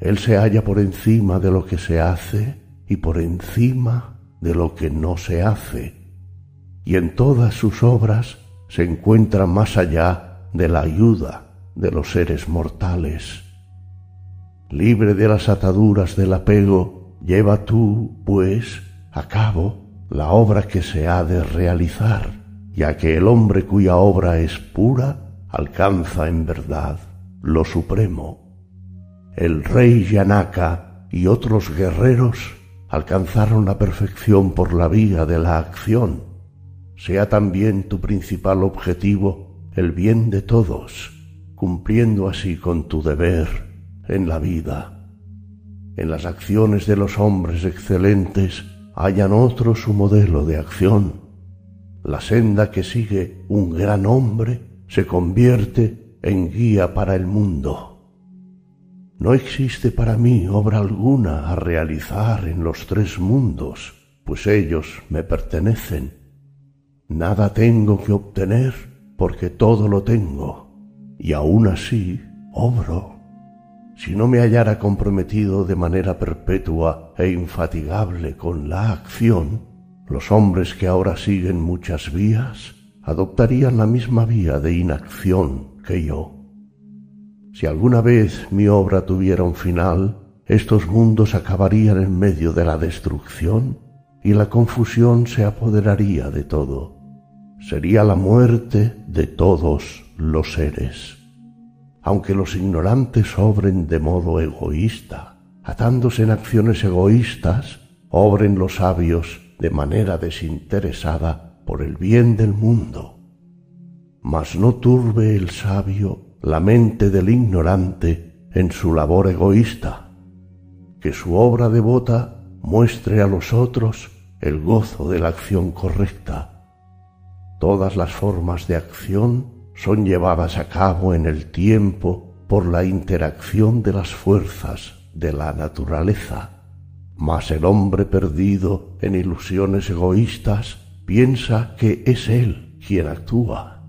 Él se halla por encima de lo que se hace y por encima de lo que no se hace. Y en todas sus obras se encuentra más allá de la ayuda de los seres mortales. Libre de las ataduras del apego, lleva tú, pues, a cabo la obra que se ha de realizar, ya que el hombre cuya obra es pura alcanza en verdad lo supremo. El rey Yanaka y otros guerreros alcanzaron la perfección por la vía de la acción. Sea también tu principal objetivo el bien de todos, cumpliendo así con tu deber en la vida. En las acciones de los hombres excelentes hayan otro su modelo de acción. La senda que sigue un gran hombre se convierte en guía para el mundo. No existe para mí obra alguna a realizar en los tres mundos, pues ellos me pertenecen. Nada tengo que obtener porque todo lo tengo, y aún así obro. Si no me hallara comprometido de manera perpetua e infatigable con la acción, los hombres que ahora siguen muchas vías adoptarían la misma vía de inacción que yo. Si alguna vez mi obra tuviera un final, estos mundos acabarían en medio de la destrucción y la confusión se apoderaría de todo. Sería la muerte de todos los seres. Aunque los ignorantes obren de modo egoísta, atándose en acciones egoístas, obren los sabios de manera desinteresada por el bien del mundo. Mas no turbe el sabio la mente del ignorante en su labor egoísta, que su obra devota muestre a los otros el gozo de la acción correcta. Todas las formas de acción son llevadas a cabo en el tiempo por la interacción de las fuerzas de la naturaleza. Mas el hombre perdido en ilusiones egoístas piensa que es él quien actúa.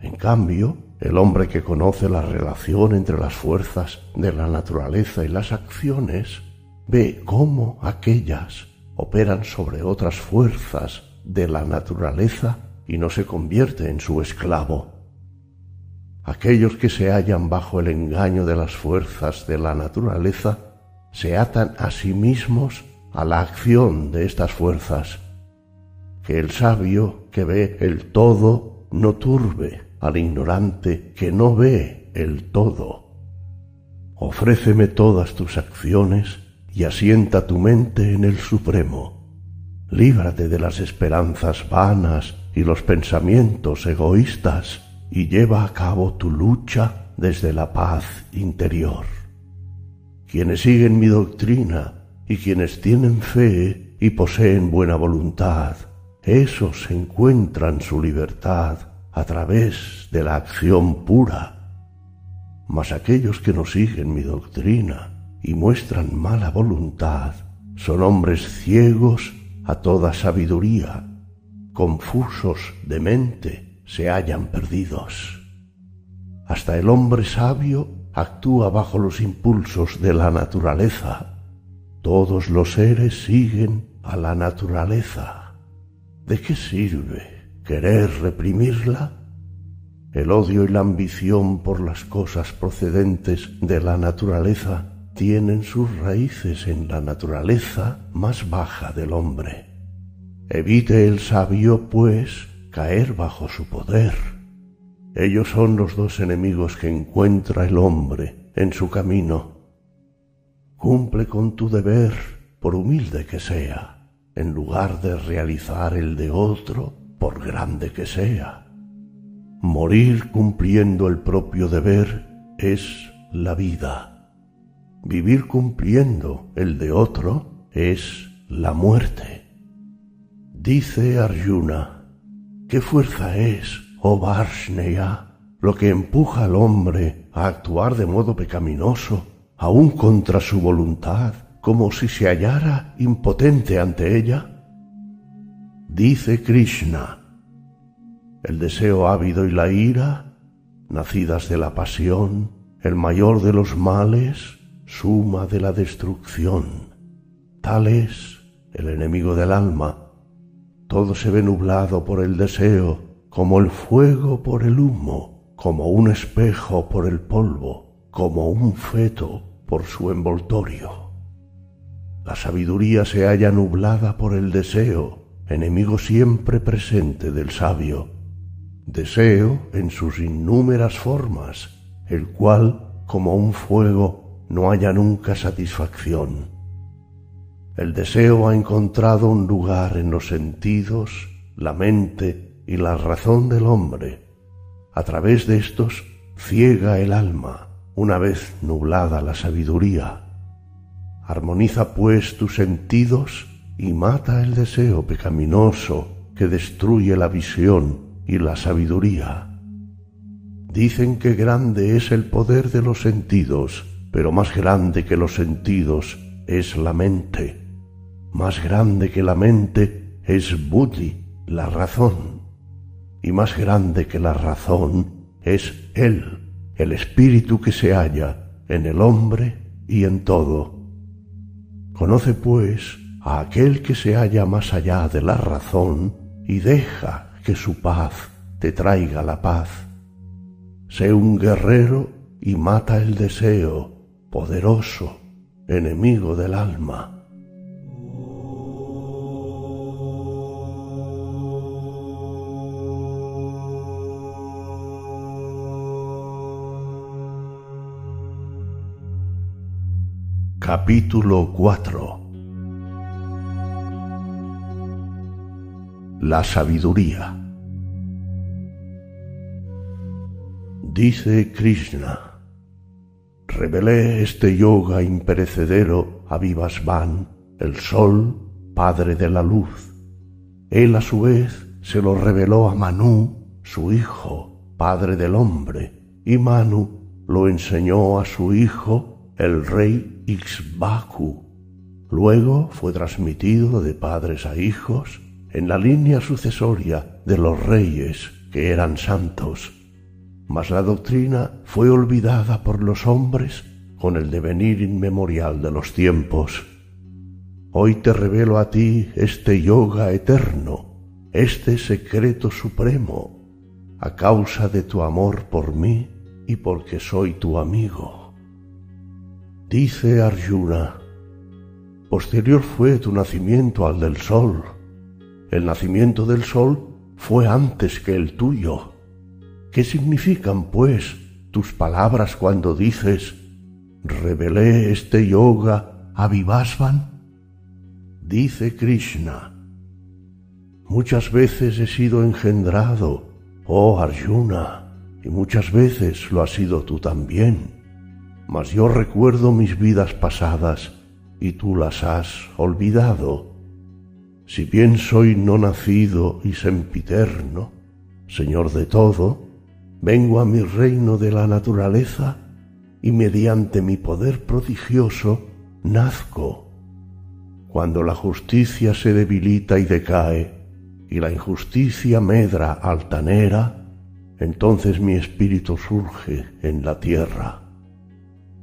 En cambio, el hombre que conoce la relación entre las fuerzas de la naturaleza y las acciones ve cómo aquellas operan sobre otras fuerzas de la naturaleza y no se convierte en su esclavo. Aquellos que se hallan bajo el engaño de las fuerzas de la naturaleza se atan a sí mismos a la acción de estas fuerzas que el sabio que ve el todo no turbe al ignorante que no ve el todo. Ofréceme todas tus acciones y asienta tu mente en el Supremo. Líbrate de las esperanzas vanas y los pensamientos egoístas y lleva a cabo tu lucha desde la paz interior. Quienes siguen mi doctrina y quienes tienen fe y poseen buena voluntad, esos encuentran su libertad a través de la acción pura. Mas aquellos que no siguen mi doctrina y muestran mala voluntad son hombres ciegos a toda sabiduría, confusos de mente, se hallan perdidos. Hasta el hombre sabio actúa bajo los impulsos de la naturaleza. Todos los seres siguen a la naturaleza. ¿De qué sirve querer reprimirla? El odio y la ambición por las cosas procedentes de la naturaleza tienen sus raíces en la naturaleza más baja del hombre. Evite el sabio, pues, caer bajo su poder. Ellos son los dos enemigos que encuentra el hombre en su camino. Cumple con tu deber, por humilde que sea, en lugar de realizar el de otro, por grande que sea. Morir cumpliendo el propio deber es la vida. Vivir cumpliendo el de otro es la muerte. Dice Arjuna, ¿qué fuerza es, oh Varsneya, lo que empuja al hombre a actuar de modo pecaminoso, aun contra su voluntad, como si se hallara impotente ante ella? Dice Krishna, el deseo ávido y la ira, nacidas de la pasión, el mayor de los males, suma de la destrucción. Tal es el enemigo del alma. Todo se ve nublado por el deseo, como el fuego por el humo, como un espejo por el polvo, como un feto por su envoltorio. La sabiduría se halla nublada por el deseo, enemigo siempre presente del sabio, deseo en sus innúmeras formas, el cual, como un fuego, no halla nunca satisfacción. El deseo ha encontrado un lugar en los sentidos, la mente y la razón del hombre. A través de estos ciega el alma, una vez nublada la sabiduría. Armoniza pues tus sentidos y mata el deseo pecaminoso que destruye la visión y la sabiduría. Dicen que grande es el poder de los sentidos, pero más grande que los sentidos es la mente. Más grande que la mente es Buddhi, la razón. Y más grande que la razón es Él, el espíritu que se halla en el hombre y en todo. Conoce pues a aquel que se halla más allá de la razón y deja que su paz te traiga la paz. Sé un guerrero y mata el deseo, poderoso, enemigo del alma. Capítulo 4 La sabiduría Dice Krishna, revelé este yoga imperecedero a Vivasvan, el sol, padre de la luz. Él a su vez se lo reveló a Manu, su hijo, padre del hombre, y Manu lo enseñó a su hijo, el rey Ixbaku. Luego fue transmitido de padres a hijos en la línea sucesoria de los reyes que eran santos, mas la doctrina fue olvidada por los hombres con el devenir inmemorial de los tiempos. Hoy te revelo a ti este yoga eterno, este secreto supremo, a causa de tu amor por mí y porque soy tu amigo. Dice Arjuna, posterior fue tu nacimiento al del sol, el nacimiento del sol fue antes que el tuyo. ¿Qué significan, pues, tus palabras cuando dices, revelé este yoga a Vivasvan? Dice Krishna, muchas veces he sido engendrado, oh Arjuna, y muchas veces lo has sido tú también. Mas yo recuerdo mis vidas pasadas y tú las has olvidado. Si bien soy no nacido y sempiterno, Señor de todo, vengo a mi reino de la naturaleza y mediante mi poder prodigioso nazco. Cuando la justicia se debilita y decae, y la injusticia medra altanera, entonces mi espíritu surge en la tierra.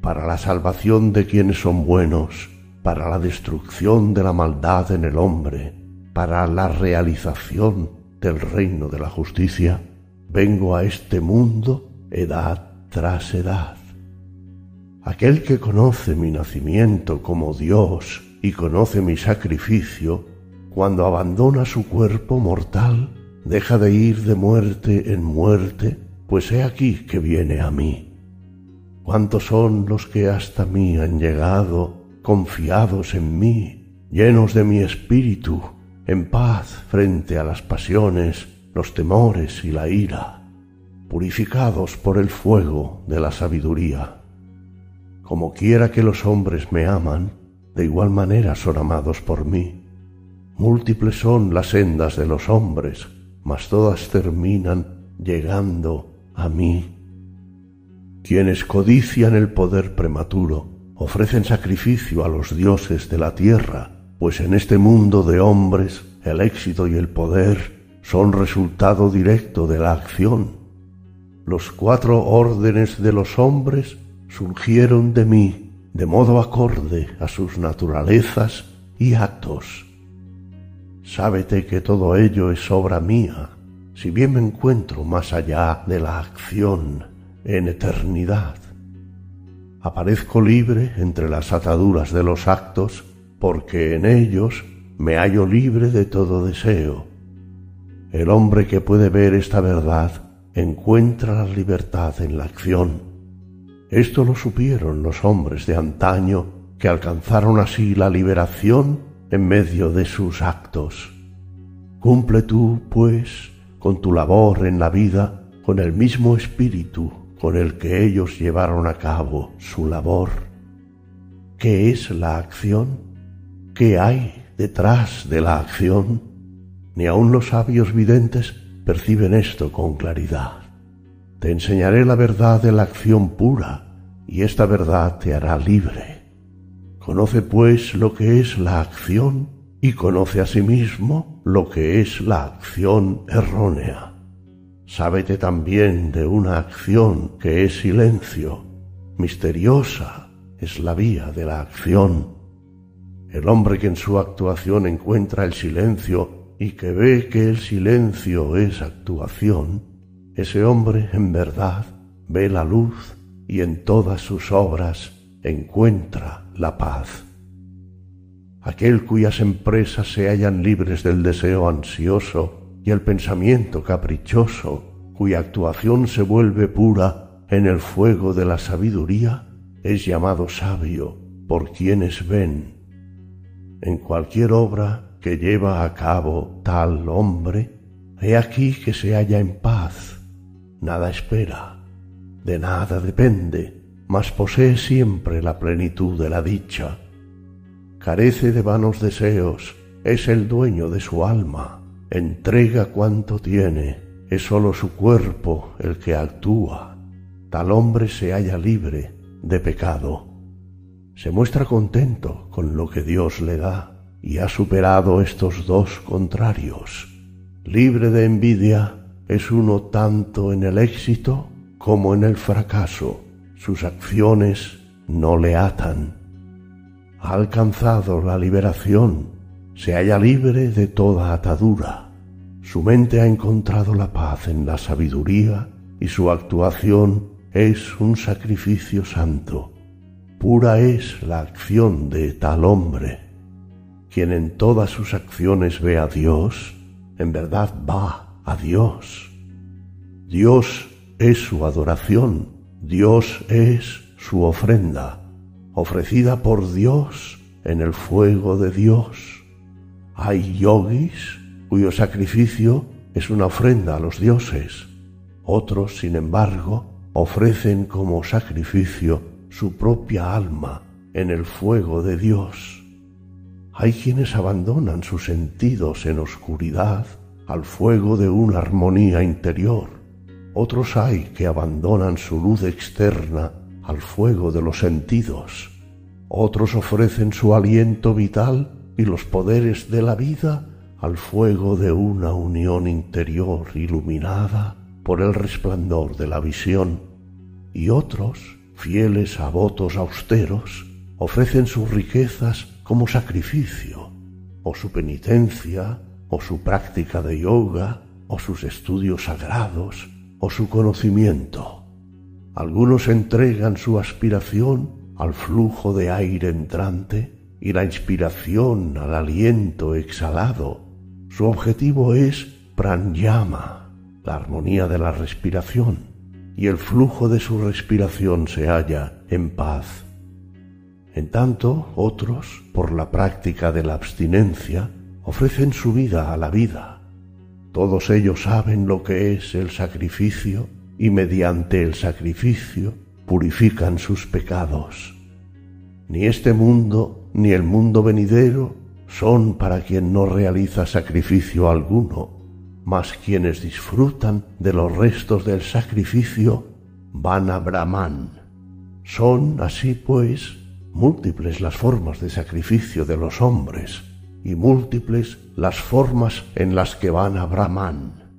Para la salvación de quienes son buenos, para la destrucción de la maldad en el hombre, para la realización del reino de la justicia, vengo a este mundo edad tras edad. Aquel que conoce mi nacimiento como Dios y conoce mi sacrificio, cuando abandona su cuerpo mortal, deja de ir de muerte en muerte, pues he aquí que viene a mí. ¿Cuántos son los que hasta mí han llegado, confiados en mí, llenos de mi espíritu, en paz frente a las pasiones, los temores y la ira, purificados por el fuego de la sabiduría? Como quiera que los hombres me aman, de igual manera son amados por mí. Múltiples son las sendas de los hombres, mas todas terminan llegando a mí. Quienes codician el poder prematuro ofrecen sacrificio a los dioses de la tierra, pues en este mundo de hombres el éxito y el poder son resultado directo de la acción. Los cuatro órdenes de los hombres surgieron de mí de modo acorde a sus naturalezas y actos. Sábete que todo ello es obra mía, si bien me encuentro más allá de la acción en eternidad. Aparezco libre entre las ataduras de los actos, porque en ellos me hallo libre de todo deseo. El hombre que puede ver esta verdad encuentra la libertad en la acción esto lo supieron los hombres de antaño que alcanzaron así la liberación en medio de sus actos. Cumple tú, pues, con tu labor en la vida con el mismo espíritu con el que ellos llevaron a cabo su labor. ¿Qué es la acción? ¿Qué hay detrás de la acción? Ni aun los sabios videntes perciben esto con claridad. Te enseñaré la verdad de la acción pura, y esta verdad te hará libre. Conoce pues lo que es la acción y conoce asimismo lo que es la acción errónea. Sábete también de una acción que es silencio. Misteriosa es la vía de la acción. El hombre que en su actuación encuentra el silencio y que ve que el silencio es actuación, ese hombre en verdad ve la luz y en todas sus obras encuentra la paz. Aquel cuyas empresas se hallan libres del deseo ansioso el pensamiento caprichoso, cuya actuación se vuelve pura en el fuego de la sabiduría, es llamado sabio por quienes ven. En cualquier obra que lleva a cabo tal hombre, he aquí que se halla en paz nada espera, de nada depende, mas posee siempre la plenitud de la dicha. Carece de vanos deseos, es el dueño de su alma, entrega cuanto tiene, es sólo su cuerpo el que actúa. Tal hombre se halla libre de pecado. Se muestra contento con lo que Dios le da y ha superado estos dos contrarios. Libre de envidia, es uno tanto en el éxito como en el fracaso. Sus acciones no le atan. Ha alcanzado la liberación, se halla libre de toda atadura. Su mente ha encontrado la paz en la sabiduría y su actuación es un sacrificio santo. Pura es la acción de tal hombre. Quien en todas sus acciones ve a Dios, en verdad va a Dios. Dios es su adoración, Dios es su ofrenda, ofrecida por Dios en el fuego de Dios. Hay yogis cuyo sacrificio es una ofrenda a los dioses. Otros, sin embargo, ofrecen como sacrificio su propia alma en el fuego de Dios. Hay quienes abandonan sus sentidos en oscuridad al fuego de una armonía interior. Otros hay que abandonan su luz externa al fuego de los sentidos. Otros ofrecen su aliento vital y los poderes de la vida al fuego de una unión interior iluminada por el resplandor de la visión. Y otros, fieles a votos austeros, ofrecen sus riquezas como sacrificio, o su penitencia, o su práctica de yoga, o sus estudios sagrados, o su conocimiento. Algunos entregan su aspiración al flujo de aire entrante y la inspiración al aliento exhalado. Su objetivo es pranayama, la armonía de la respiración, y el flujo de su respiración se halla en paz. En tanto, otros, por la práctica de la abstinencia, ofrecen su vida a la vida. Todos ellos saben lo que es el sacrificio y mediante el sacrificio purifican sus pecados. Ni este mundo ni el mundo venidero son para quien no realiza sacrificio alguno, mas quienes disfrutan de los restos del sacrificio van a Brahman. Son así pues múltiples las formas de sacrificio de los hombres y múltiples las formas en las que van a Brahman.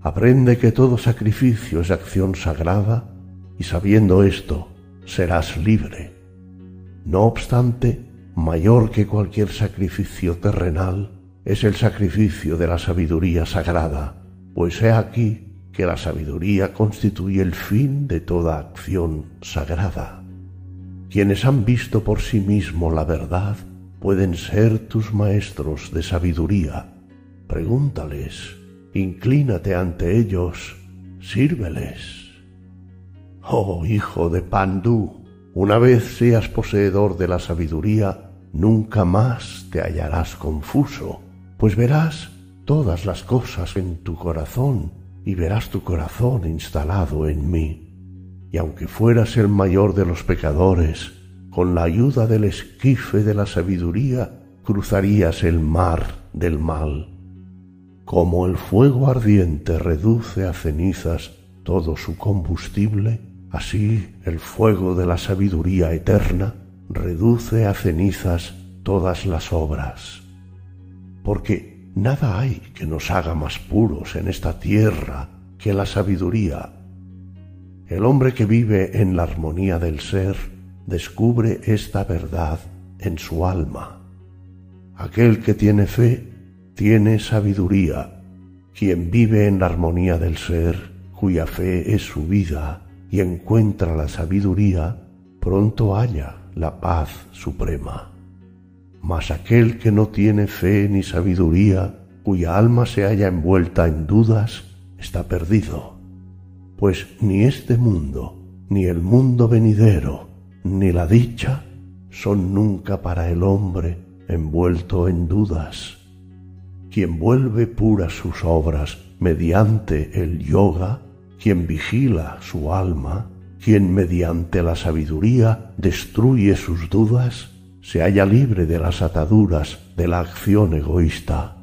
Aprende que todo sacrificio es acción sagrada y sabiendo esto serás libre. No obstante, mayor que cualquier sacrificio terrenal es el sacrificio de la sabiduría sagrada, pues he aquí que la sabiduría constituye el fin de toda acción sagrada. Quienes han visto por sí mismo la verdad pueden ser tus maestros de sabiduría. Pregúntales, inclínate ante ellos, sírveles. Oh hijo de Pandú, una vez seas poseedor de la sabiduría, nunca más te hallarás confuso, pues verás todas las cosas en tu corazón y verás tu corazón instalado en mí y aunque fueras el mayor de los pecadores, con la ayuda del esquife de la sabiduría cruzarías el mar del mal. Como el fuego ardiente reduce a cenizas todo su combustible, así el fuego de la sabiduría eterna reduce a cenizas todas las obras. Porque nada hay que nos haga más puros en esta tierra que la sabiduría el hombre que vive en la armonía del ser descubre esta verdad en su alma. Aquel que tiene fe tiene sabiduría. Quien vive en la armonía del ser, cuya fe es su vida, y encuentra la sabiduría, pronto halla la paz suprema. Mas aquel que no tiene fe ni sabiduría, cuya alma se halla envuelta en dudas, está perdido pues ni este mundo, ni el mundo venidero, ni la dicha son nunca para el hombre envuelto en dudas. Quien vuelve puras sus obras mediante el yoga, quien vigila su alma, quien mediante la sabiduría destruye sus dudas, se halla libre de las ataduras de la acción egoísta.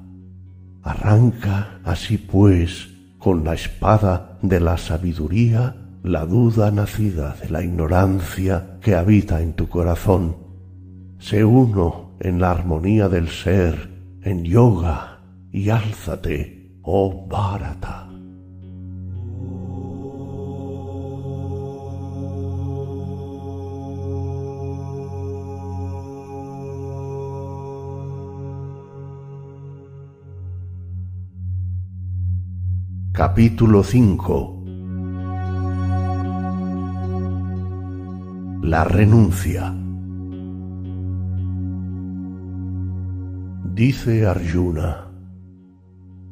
Arranca así pues con la espada de la sabiduría la duda nacida de la ignorancia que habita en tu corazón. Sé uno en la armonía del ser, en yoga, y álzate, oh Bharata. Capítulo 5 La renuncia Dice Arjuna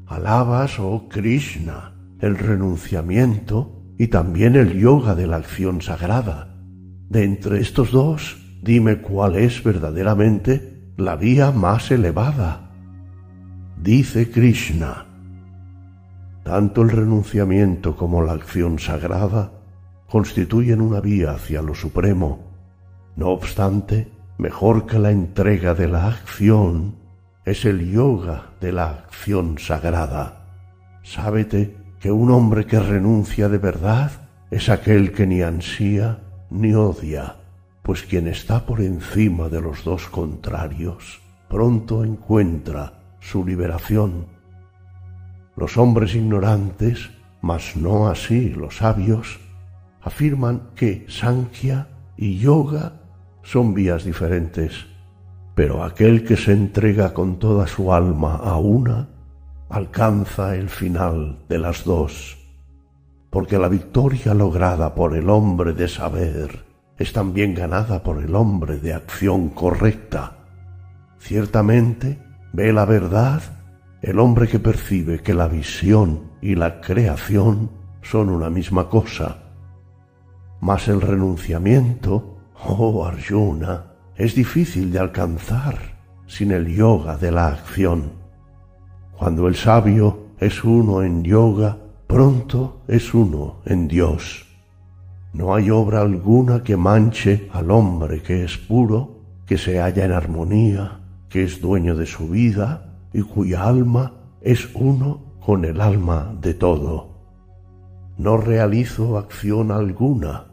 Alabas, oh Krishna, el renunciamiento y también el yoga de la acción sagrada. De entre estos dos, dime cuál es verdaderamente la vía más elevada. Dice Krishna, tanto el renunciamiento como la acción sagrada constituyen una vía hacia lo supremo. No obstante, mejor que la entrega de la acción es el yoga de la acción sagrada. Sábete que un hombre que renuncia de verdad es aquel que ni ansía ni odia, pues quien está por encima de los dos contrarios pronto encuentra su liberación. Los hombres ignorantes, mas no así los sabios, afirman que Sankhya y Yoga son vías diferentes, pero aquel que se entrega con toda su alma a una, alcanza el final de las dos, porque la victoria lograda por el hombre de saber es también ganada por el hombre de acción correcta. Ciertamente, ve la verdad el hombre que percibe que la visión y la creación son una misma cosa. Mas el renunciamiento, oh Arjuna, es difícil de alcanzar sin el yoga de la acción. Cuando el sabio es uno en yoga, pronto es uno en Dios. No hay obra alguna que manche al hombre que es puro, que se halla en armonía, que es dueño de su vida, y cuya alma es uno con el alma de todo. No realizo acción alguna,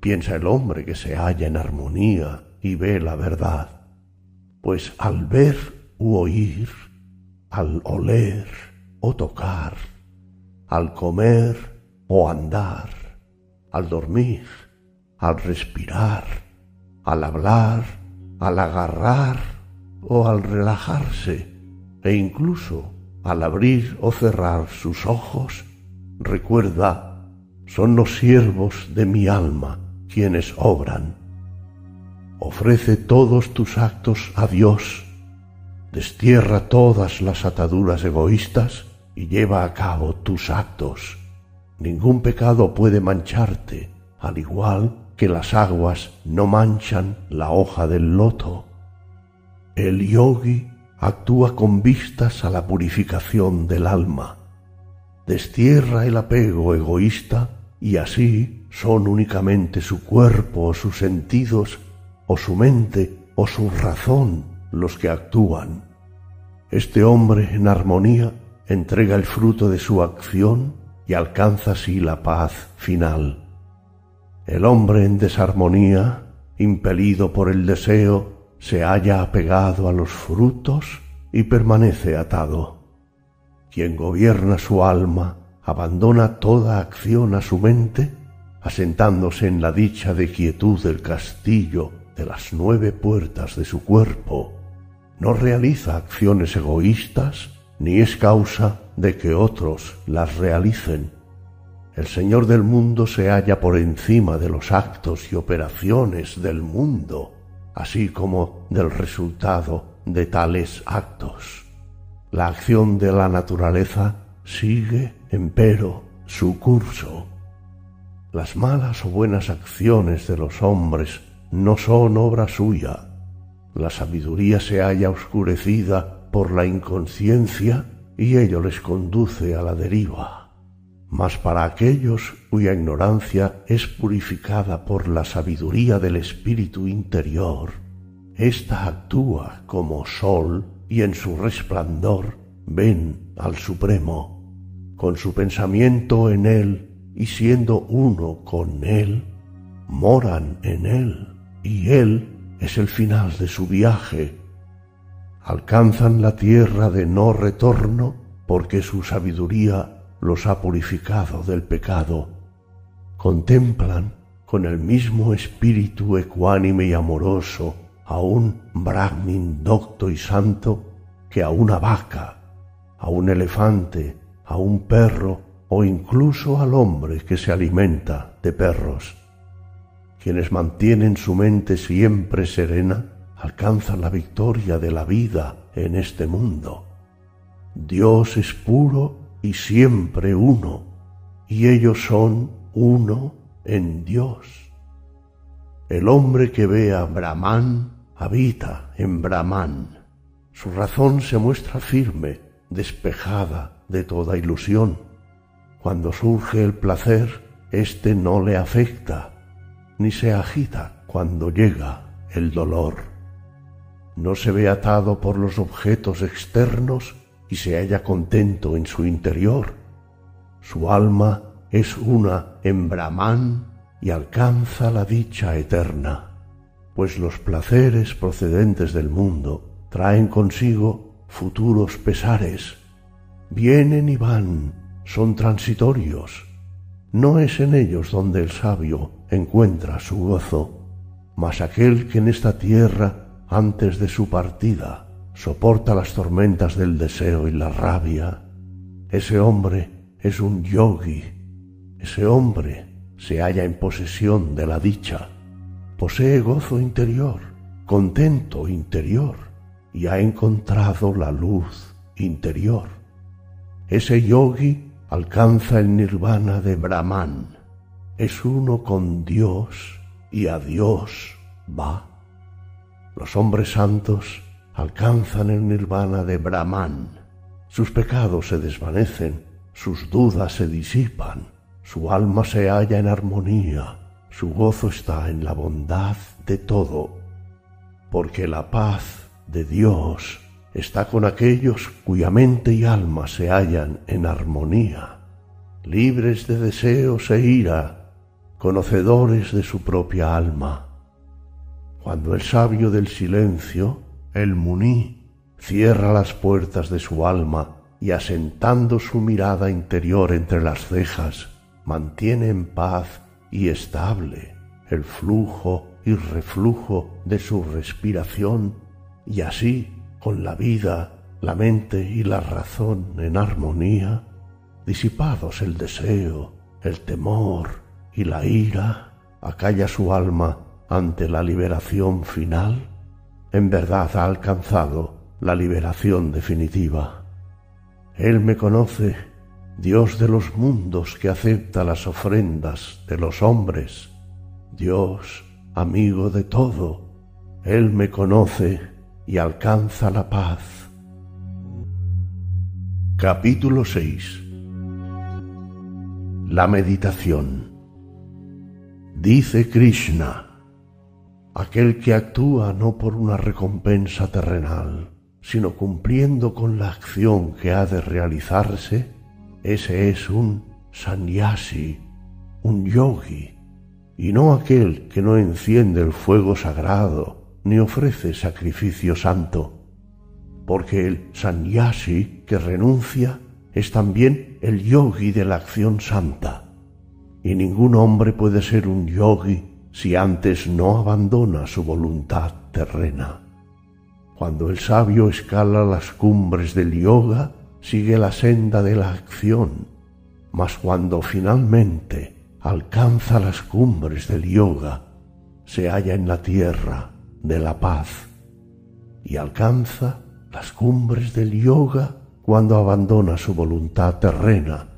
piensa el hombre que se halla en armonía y ve la verdad, pues al ver u oír, al oler o tocar, al comer o andar, al dormir, al respirar, al hablar, al agarrar o al relajarse, e incluso al abrir o cerrar sus ojos, recuerda, son los siervos de mi alma quienes obran. Ofrece todos tus actos a Dios, destierra todas las ataduras egoístas y lleva a cabo tus actos. Ningún pecado puede mancharte, al igual que las aguas no manchan la hoja del loto. El yogi actúa con vistas a la purificación del alma. Destierra el apego egoísta y así son únicamente su cuerpo o sus sentidos o su mente o su razón los que actúan. Este hombre en armonía entrega el fruto de su acción y alcanza así la paz final. El hombre en desarmonía, impelido por el deseo, se halla apegado a los frutos y permanece atado. Quien gobierna su alma abandona toda acción a su mente, asentándose en la dicha de quietud del castillo de las nueve puertas de su cuerpo. No realiza acciones egoístas ni es causa de que otros las realicen. El Señor del mundo se halla por encima de los actos y operaciones del mundo así como del resultado de tales actos. La acción de la naturaleza sigue, empero, su curso. Las malas o buenas acciones de los hombres no son obra suya. La sabiduría se halla oscurecida por la inconsciencia y ello les conduce a la deriva mas para aquellos cuya ignorancia es purificada por la sabiduría del espíritu interior, ésta actúa como sol y en su resplandor ven al Supremo. Con su pensamiento en él y siendo uno con él, moran en él y él es el final de su viaje. Alcanzan la tierra de no retorno porque su sabiduría los ha purificado del pecado, contemplan con el mismo espíritu ecuánime y amoroso a un Brahmin docto y santo que a una vaca, a un elefante, a un perro o incluso al hombre que se alimenta de perros. Quienes mantienen su mente siempre serena alcanzan la victoria de la vida en este mundo. Dios es puro y siempre uno, y ellos son uno en Dios. El hombre que ve a Brahman habita en Brahman. Su razón se muestra firme, despejada de toda ilusión. Cuando surge el placer, éste no le afecta, ni se agita cuando llega el dolor. No se ve atado por los objetos externos y se halla contento en su interior. Su alma es una en Brahman y alcanza la dicha eterna, pues los placeres procedentes del mundo traen consigo futuros pesares. Vienen y van, son transitorios. No es en ellos donde el sabio encuentra su gozo, mas aquel que en esta tierra, antes de su partida, soporta las tormentas del deseo y la rabia, ese hombre es un yogi, ese hombre se halla en posesión de la dicha, posee gozo interior, contento interior, y ha encontrado la luz interior. Ese yogi alcanza el nirvana de Brahman, es uno con Dios y a Dios va. Los hombres santos alcanzan el nirvana de Brahman. Sus pecados se desvanecen, sus dudas se disipan, su alma se halla en armonía, su gozo está en la bondad de todo, porque la paz de Dios está con aquellos cuya mente y alma se hallan en armonía, libres de deseos e ira, conocedores de su propia alma. Cuando el sabio del silencio el muní cierra las puertas de su alma y asentando su mirada interior entre las cejas, mantiene en paz y estable el flujo y reflujo de su respiración y así, con la vida, la mente y la razón en armonía, disipados el deseo, el temor y la ira, acalla su alma ante la liberación final en verdad ha alcanzado la liberación definitiva. Él me conoce, Dios de los mundos que acepta las ofrendas de los hombres, Dios amigo de todo, Él me conoce y alcanza la paz. Capítulo 6 La meditación Dice Krishna, aquel que actúa no por una recompensa terrenal, sino cumpliendo con la acción que ha de realizarse, ese es un sannyasi, un yogi, y no aquel que no enciende el fuego sagrado ni ofrece sacrificio santo, porque el sannyasi que renuncia es también el yogi de la acción santa, y ningún hombre puede ser un yogi si antes no abandona su voluntad terrena. Cuando el sabio escala las cumbres del yoga, sigue la senda de la acción, mas cuando finalmente alcanza las cumbres del yoga, se halla en la tierra de la paz. Y alcanza las cumbres del yoga cuando abandona su voluntad terrena,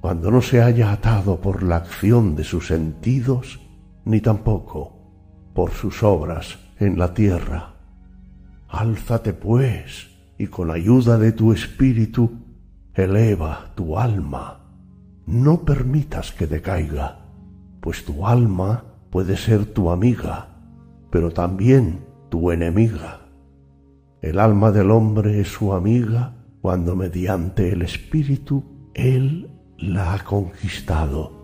cuando no se haya atado por la acción de sus sentidos ni tampoco por sus obras en la tierra. Álzate pues, y con ayuda de tu espíritu, eleva tu alma. No permitas que decaiga, pues tu alma puede ser tu amiga, pero también tu enemiga. El alma del hombre es su amiga cuando mediante el espíritu él la ha conquistado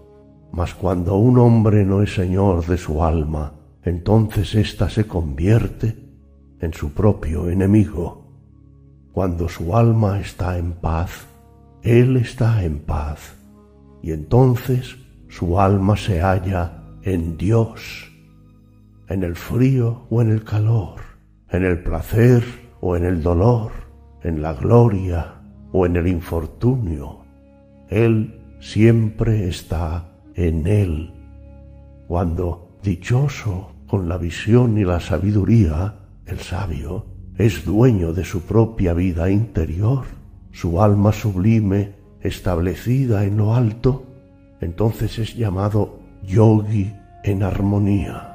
mas cuando un hombre no es señor de su alma, entonces ésta se convierte en su propio enemigo. Cuando su alma está en paz, él está en paz, y entonces su alma se halla en Dios, en el frío o en el calor, en el placer o en el dolor, en la gloria o en el infortunio. Él siempre está en él. Cuando, dichoso con la visión y la sabiduría, el sabio es dueño de su propia vida interior, su alma sublime establecida en lo alto, entonces es llamado yogi en armonía.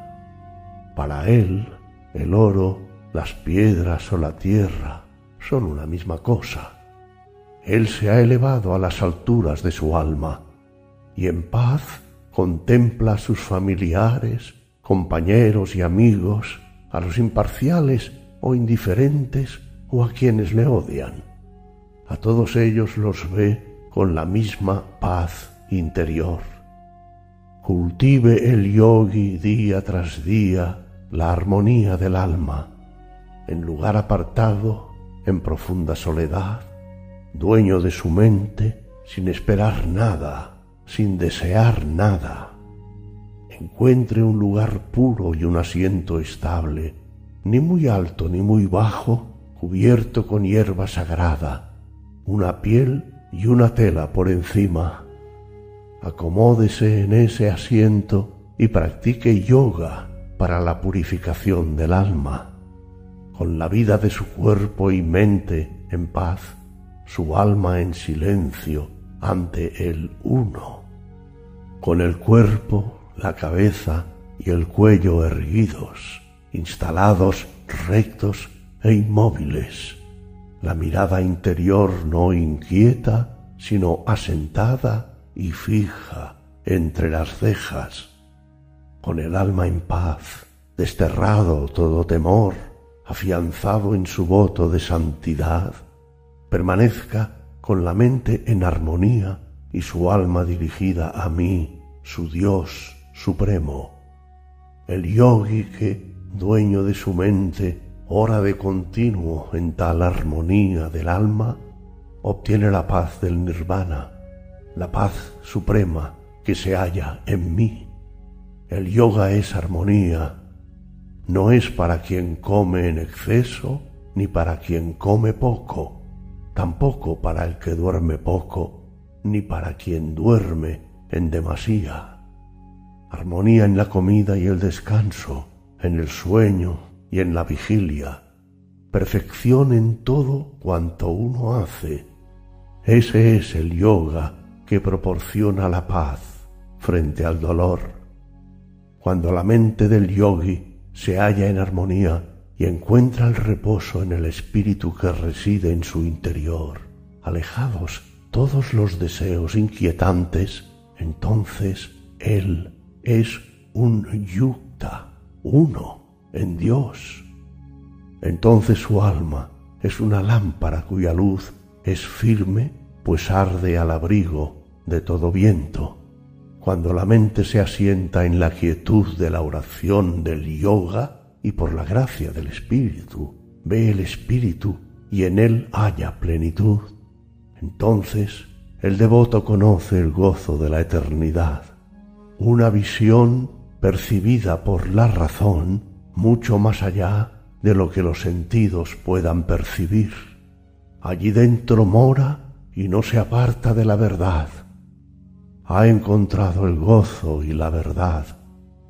Para él, el oro, las piedras o la tierra son una misma cosa. Él se ha elevado a las alturas de su alma y en paz contempla a sus familiares, compañeros y amigos, a los imparciales o indiferentes o a quienes le odian. A todos ellos los ve con la misma paz interior. Cultive el yogi día tras día la armonía del alma, en lugar apartado, en profunda soledad, dueño de su mente, sin esperar nada, sin desear nada. Encuentre un lugar puro y un asiento estable, ni muy alto ni muy bajo, cubierto con hierba sagrada, una piel y una tela por encima. Acomódese en ese asiento y practique yoga para la purificación del alma. Con la vida de su cuerpo y mente en paz, su alma en silencio ante el uno. Con el cuerpo, la cabeza y el cuello erguidos, instalados rectos e inmóviles, la mirada interior no inquieta, sino asentada y fija entre las cejas, con el alma en paz, desterrado todo temor, afianzado en su voto de santidad, permanezca con la mente en armonía y su alma dirigida a mí, su Dios supremo. El yogi que, dueño de su mente, ora de continuo en tal armonía del alma, obtiene la paz del nirvana, la paz suprema que se halla en mí. El yoga es armonía, no es para quien come en exceso ni para quien come poco, tampoco para el que duerme poco ni para quien duerme en demasía. Armonía en la comida y el descanso, en el sueño y en la vigilia, perfección en todo cuanto uno hace. Ese es el yoga que proporciona la paz frente al dolor. Cuando la mente del yogi se halla en armonía y encuentra el reposo en el espíritu que reside en su interior, alejados todos los deseos inquietantes, entonces él es un yukta, uno en Dios. Entonces su alma es una lámpara cuya luz es firme, pues arde al abrigo de todo viento. Cuando la mente se asienta en la quietud de la oración del yoga y por la gracia del Espíritu, ve el Espíritu y en él haya plenitud. Entonces el devoto conoce el gozo de la eternidad, una visión percibida por la razón mucho más allá de lo que los sentidos puedan percibir. Allí dentro mora y no se aparta de la verdad. Ha encontrado el gozo y la verdad,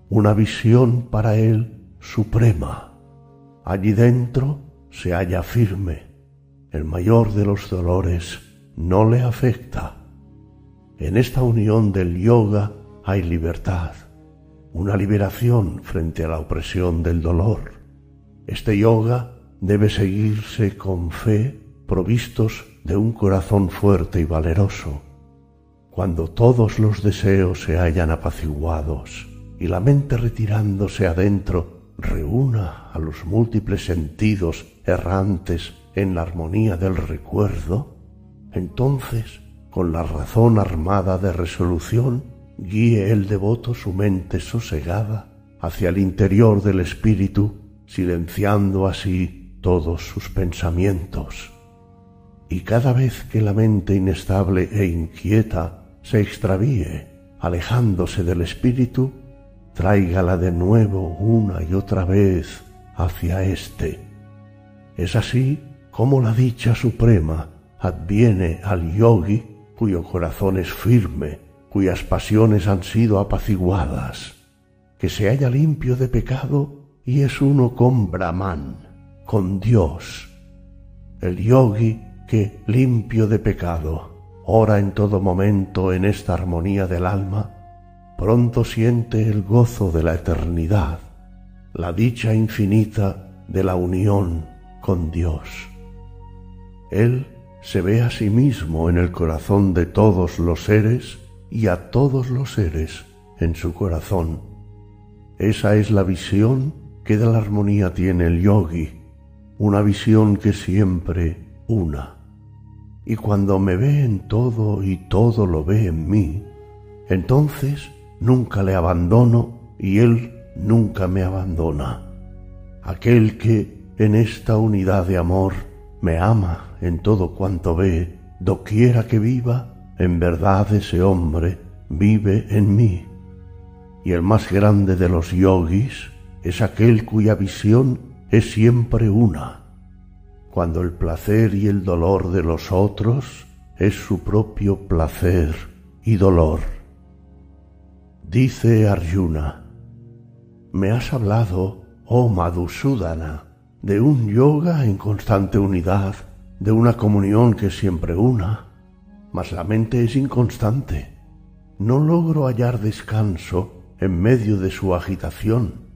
una visión para él suprema. Allí dentro se halla firme. El mayor de los dolores no le afecta. En esta unión del yoga hay libertad una liberación frente a la opresión del dolor. Este yoga debe seguirse con fe, provistos de un corazón fuerte y valeroso. Cuando todos los deseos se hayan apaciguados y la mente retirándose adentro reúna a los múltiples sentidos errantes en la armonía del recuerdo, entonces, con la razón armada de resolución, guíe el devoto su mente sosegada hacia el interior del espíritu, silenciando así todos sus pensamientos. Y cada vez que la mente inestable e inquieta se extravíe, alejándose del espíritu, tráigala de nuevo una y otra vez hacia éste. Es así como la dicha suprema adviene al yogi cuyo corazón es firme cuyas pasiones han sido apaciguadas, que se halla limpio de pecado y es uno con Brahman, con Dios. El yogi que, limpio de pecado, ora en todo momento en esta armonía del alma, pronto siente el gozo de la eternidad, la dicha infinita de la unión con Dios. Él se ve a sí mismo en el corazón de todos los seres y a todos los seres en su corazón. Esa es la visión que de la armonía tiene el yogi, una visión que siempre una. Y cuando me ve en todo y todo lo ve en mí, entonces nunca le abandono y él nunca me abandona. Aquel que en esta unidad de amor me ama en todo cuanto ve, doquiera que viva, en verdad ese hombre vive en mí. Y el más grande de los yogis es aquel cuya visión es siempre una, cuando el placer y el dolor de los otros es su propio placer y dolor. Dice Arjuna, me has hablado, oh Madhusudana, de un yoga en constante unidad, de una comunión que siempre una, mas la mente es inconstante. No logro hallar descanso en medio de su agitación.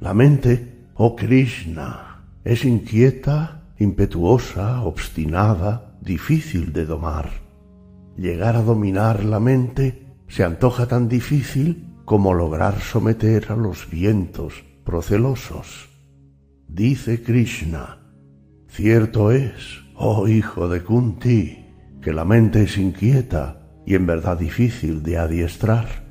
La mente, oh Krishna, es inquieta, impetuosa, obstinada, difícil de domar. Llegar a dominar la mente se antoja tan difícil como lograr someter a los vientos procelosos. Dice Krishna, cierto es, oh hijo de Kunti, que la mente es inquieta y en verdad difícil de adiestrar.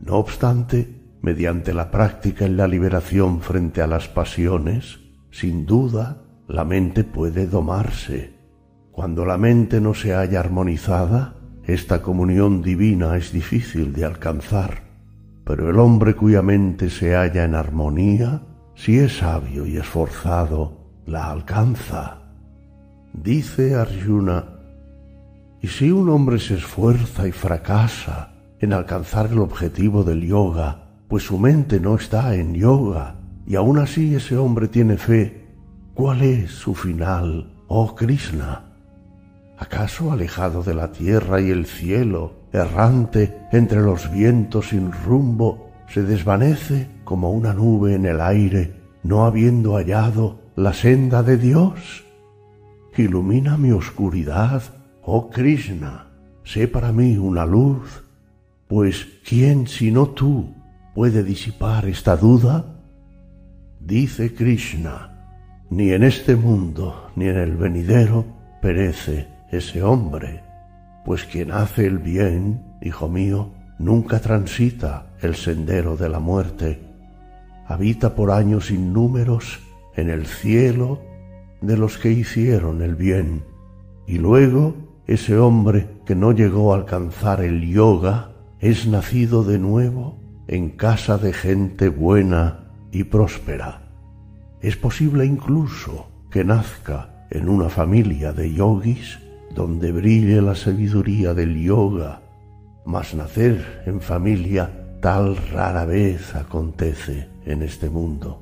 No obstante, mediante la práctica en la liberación frente a las pasiones, sin duda, la mente puede domarse. Cuando la mente no se halla armonizada, esta comunión divina es difícil de alcanzar, pero el hombre cuya mente se halla en armonía, si es sabio y esforzado, la alcanza. Dice Arjuna, y si un hombre se esfuerza y fracasa en alcanzar el objetivo del yoga, pues su mente no está en yoga, y aún así ese hombre tiene fe, ¿cuál es su final, oh Krishna? ¿Acaso alejado de la tierra y el cielo, errante entre los vientos sin rumbo, se desvanece como una nube en el aire, no habiendo hallado la senda de Dios? Ilumina mi oscuridad, oh Krishna, sé para mí una luz, pues ¿quién sino tú puede disipar esta duda? Dice Krishna, ni en este mundo ni en el venidero perece ese hombre, pues quien hace el bien, hijo mío, nunca transita el sendero de la muerte, habita por años innúmeros en el cielo de los que hicieron el bien, y luego ese hombre que no llegó a alcanzar el yoga es nacido de nuevo en casa de gente buena y próspera. Es posible incluso que nazca en una familia de yogis donde brille la sabiduría del yoga, mas nacer en familia tal rara vez acontece en este mundo.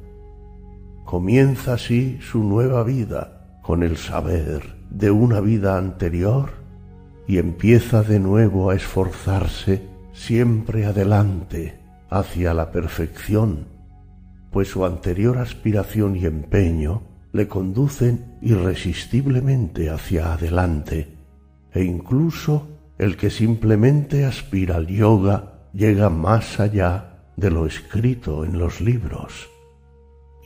Comienza así su nueva vida con el saber de una vida anterior y empieza de nuevo a esforzarse siempre adelante hacia la perfección, pues su anterior aspiración y empeño le conducen irresistiblemente hacia adelante, e incluso el que simplemente aspira al yoga llega más allá de lo escrito en los libros.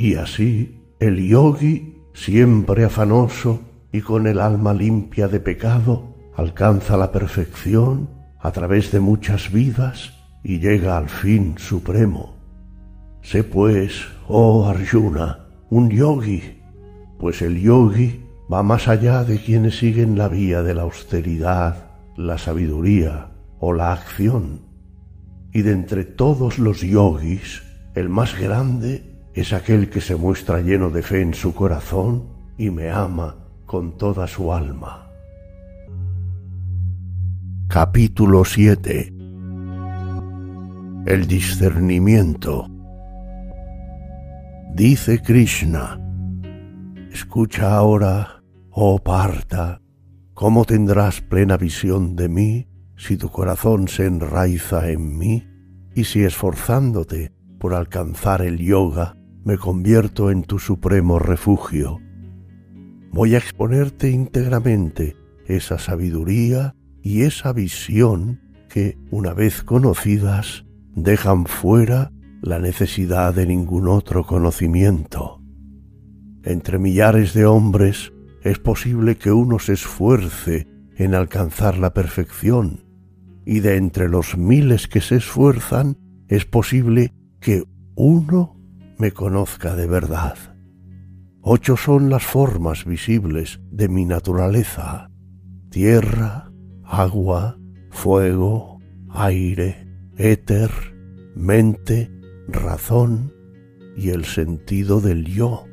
Y así el yogi, siempre afanoso y con el alma limpia de pecado, alcanza la perfección a través de muchas vidas y llega al fin supremo. Sé pues, oh Arjuna, un yogi pues el yogi va más allá de quienes siguen la vía de la austeridad, la sabiduría o la acción. Y de entre todos los yogis, el más grande es aquel que se muestra lleno de fe en su corazón y me ama con toda su alma. Capítulo 7 El discernimiento Dice Krishna, Escucha ahora, oh Parta, ¿Cómo tendrás plena visión de mí si tu corazón se enraiza en mí y si esforzándote por alcanzar el yoga me convierto en tu supremo refugio? Voy a exponerte íntegramente esa sabiduría y esa visión que, una vez conocidas, dejan fuera la necesidad de ningún otro conocimiento. Entre millares de hombres es posible que uno se esfuerce en alcanzar la perfección, y de entre los miles que se esfuerzan es posible que uno me conozca de verdad. Ocho son las formas visibles de mi naturaleza. Tierra, agua, fuego, aire, éter, mente, razón y el sentido del yo.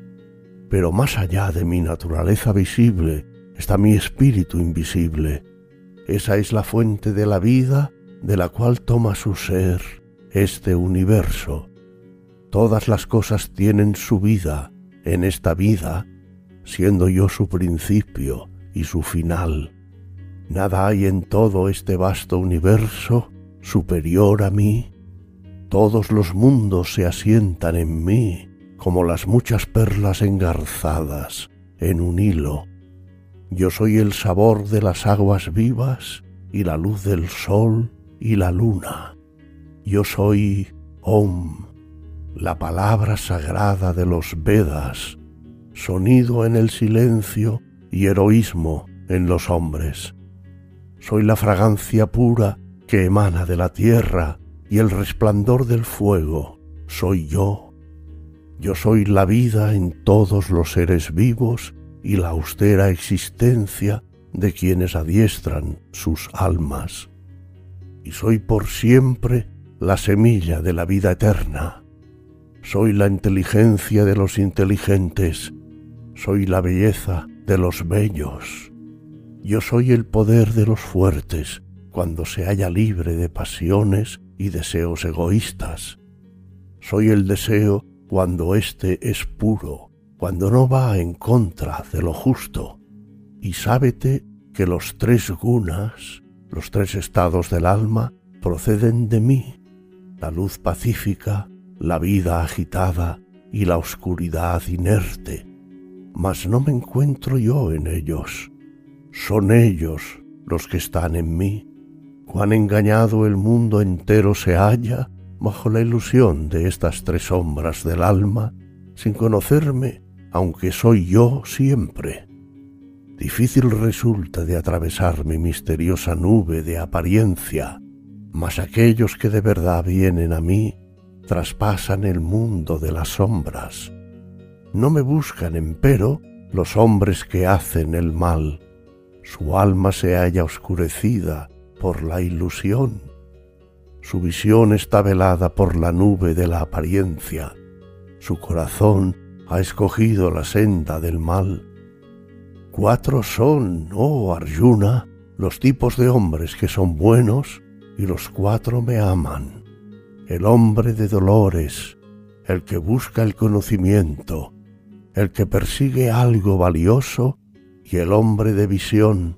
Pero más allá de mi naturaleza visible está mi espíritu invisible. Esa es la fuente de la vida de la cual toma su ser este universo. Todas las cosas tienen su vida en esta vida, siendo yo su principio y su final. Nada hay en todo este vasto universo superior a mí. Todos los mundos se asientan en mí como las muchas perlas engarzadas en un hilo. Yo soy el sabor de las aguas vivas y la luz del sol y la luna. Yo soy Om, la palabra sagrada de los Vedas, sonido en el silencio y heroísmo en los hombres. Soy la fragancia pura que emana de la tierra y el resplandor del fuego. Soy yo. Yo soy la vida en todos los seres vivos y la austera existencia de quienes adiestran sus almas. Y soy por siempre la semilla de la vida eterna. Soy la inteligencia de los inteligentes. Soy la belleza de los bellos. Yo soy el poder de los fuertes cuando se halla libre de pasiones y deseos egoístas. Soy el deseo cuando éste es puro, cuando no va en contra de lo justo. Y sábete que los tres gunas, los tres estados del alma, proceden de mí, la luz pacífica, la vida agitada y la oscuridad inerte, mas no me encuentro yo en ellos son ellos los que están en mí. Cuán engañado el mundo entero se halla bajo la ilusión de estas tres sombras del alma, sin conocerme, aunque soy yo siempre. Difícil resulta de atravesar mi misteriosa nube de apariencia, mas aquellos que de verdad vienen a mí traspasan el mundo de las sombras. No me buscan, empero, los hombres que hacen el mal, su alma se halla oscurecida por la ilusión, su visión está velada por la nube de la apariencia, su corazón ha escogido la senda del mal. Cuatro son, oh Arjuna, los tipos de hombres que son buenos y los cuatro me aman. El hombre de dolores, el que busca el conocimiento, el que persigue algo valioso y el hombre de visión.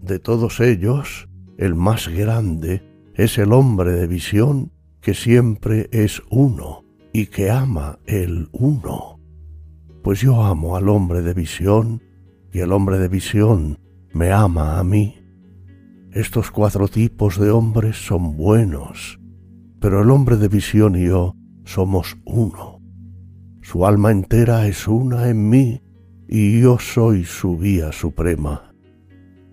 De todos ellos, el más grande es el hombre de visión que siempre es uno y que ama el uno. Pues yo amo al hombre de visión y el hombre de visión me ama a mí. Estos cuatro tipos de hombres son buenos, pero el hombre de visión y yo somos uno. Su alma entera es una en mí y yo soy su vía suprema.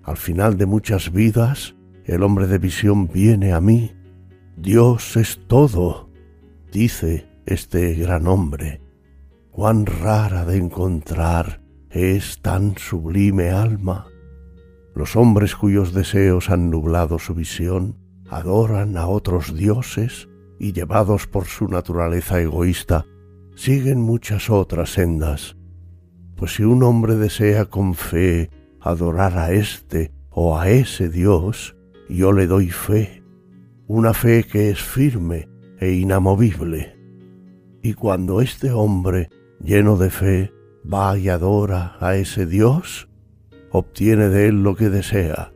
Al final de muchas vidas, el hombre de visión viene a mí. Dios es todo, dice este gran hombre. Cuán rara de encontrar es tan sublime alma. Los hombres cuyos deseos han nublado su visión adoran a otros dioses y llevados por su naturaleza egoísta siguen muchas otras sendas pues si un hombre desea con fe adorar a este o a ese Dios, yo le doy fe, una fe que es firme e inamovible. Y cuando este hombre, lleno de fe, va y adora a ese Dios, obtiene de él lo que desea,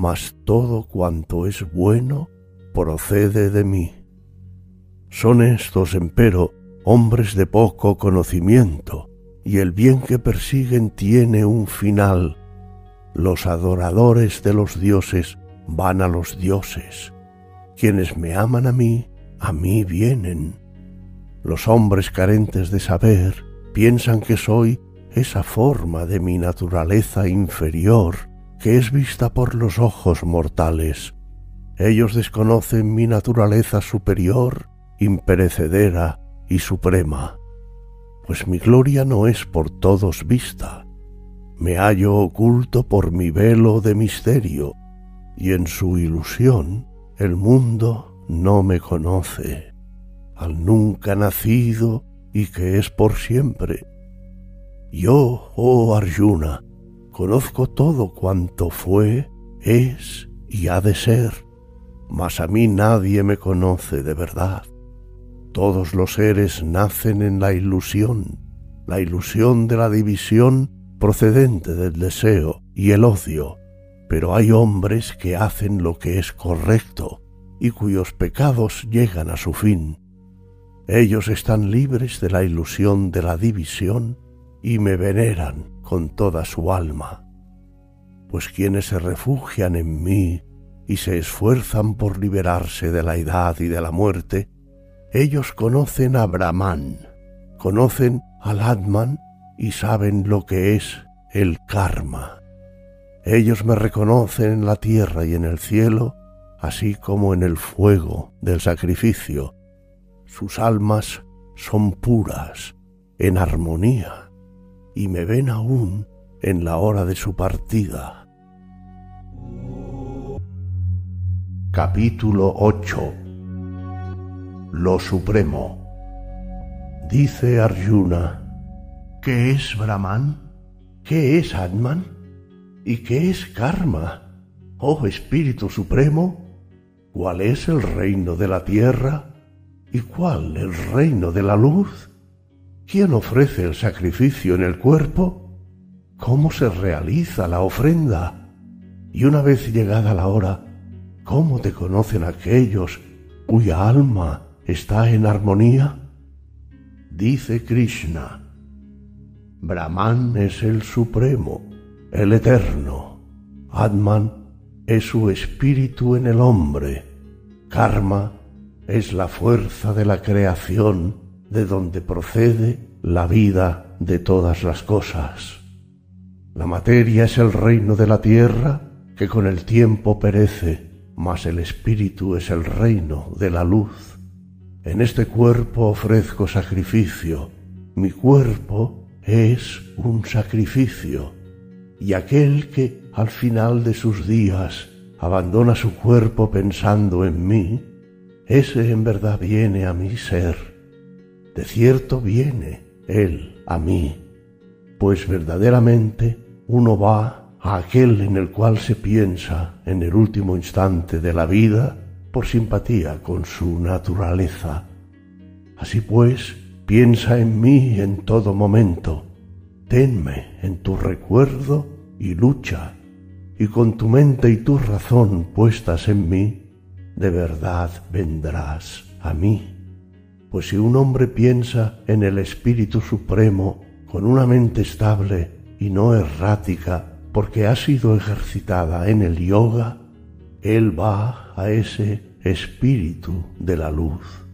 mas todo cuanto es bueno procede de mí. Son estos, empero, hombres de poco conocimiento, y el bien que persiguen tiene un final. Los adoradores de los dioses van a los dioses. Quienes me aman a mí, a mí vienen. Los hombres carentes de saber piensan que soy esa forma de mi naturaleza inferior que es vista por los ojos mortales. Ellos desconocen mi naturaleza superior, imperecedera y suprema, pues mi gloria no es por todos vista. Me hallo oculto por mi velo de misterio, y en su ilusión el mundo no me conoce, al nunca nacido y que es por siempre. Yo, oh Arjuna, conozco todo cuanto fue, es y ha de ser, mas a mí nadie me conoce de verdad. Todos los seres nacen en la ilusión, la ilusión de la división procedente del deseo y el odio, pero hay hombres que hacen lo que es correcto y cuyos pecados llegan a su fin. Ellos están libres de la ilusión de la división y me veneran con toda su alma, pues quienes se refugian en mí y se esfuerzan por liberarse de la edad y de la muerte, ellos conocen a Brahman, conocen al Atman y saben lo que es el karma. Ellos me reconocen en la tierra y en el cielo, así como en el fuego del sacrificio. Sus almas son puras, en armonía, y me ven aún en la hora de su partida. Capítulo 8 lo supremo. Dice Arjuna, ¿qué es Brahman? ¿Qué es Atman? ¿Y qué es Karma? Oh Espíritu Supremo, ¿cuál es el reino de la tierra? ¿Y cuál el reino de la luz? ¿Quién ofrece el sacrificio en el cuerpo? ¿Cómo se realiza la ofrenda? Y una vez llegada la hora, ¿cómo te conocen aquellos cuya alma está en armonía? Dice Krishna, Brahman es el supremo, el eterno, Atman es su espíritu en el hombre, Karma es la fuerza de la creación de donde procede la vida de todas las cosas. La materia es el reino de la tierra que con el tiempo perece, mas el espíritu es el reino de la luz. En este cuerpo ofrezco sacrificio, mi cuerpo es un sacrificio, y aquel que al final de sus días abandona su cuerpo pensando en mí, ese en verdad viene a mi ser. De cierto viene él a mí, pues verdaderamente uno va a aquel en el cual se piensa en el último instante de la vida por simpatía con su naturaleza. Así pues, piensa en mí en todo momento, tenme en tu recuerdo y lucha, y con tu mente y tu razón puestas en mí, de verdad vendrás a mí. Pues si un hombre piensa en el Espíritu Supremo con una mente estable y no errática, porque ha sido ejercitada en el yoga, él va a ese espíritu de la luz,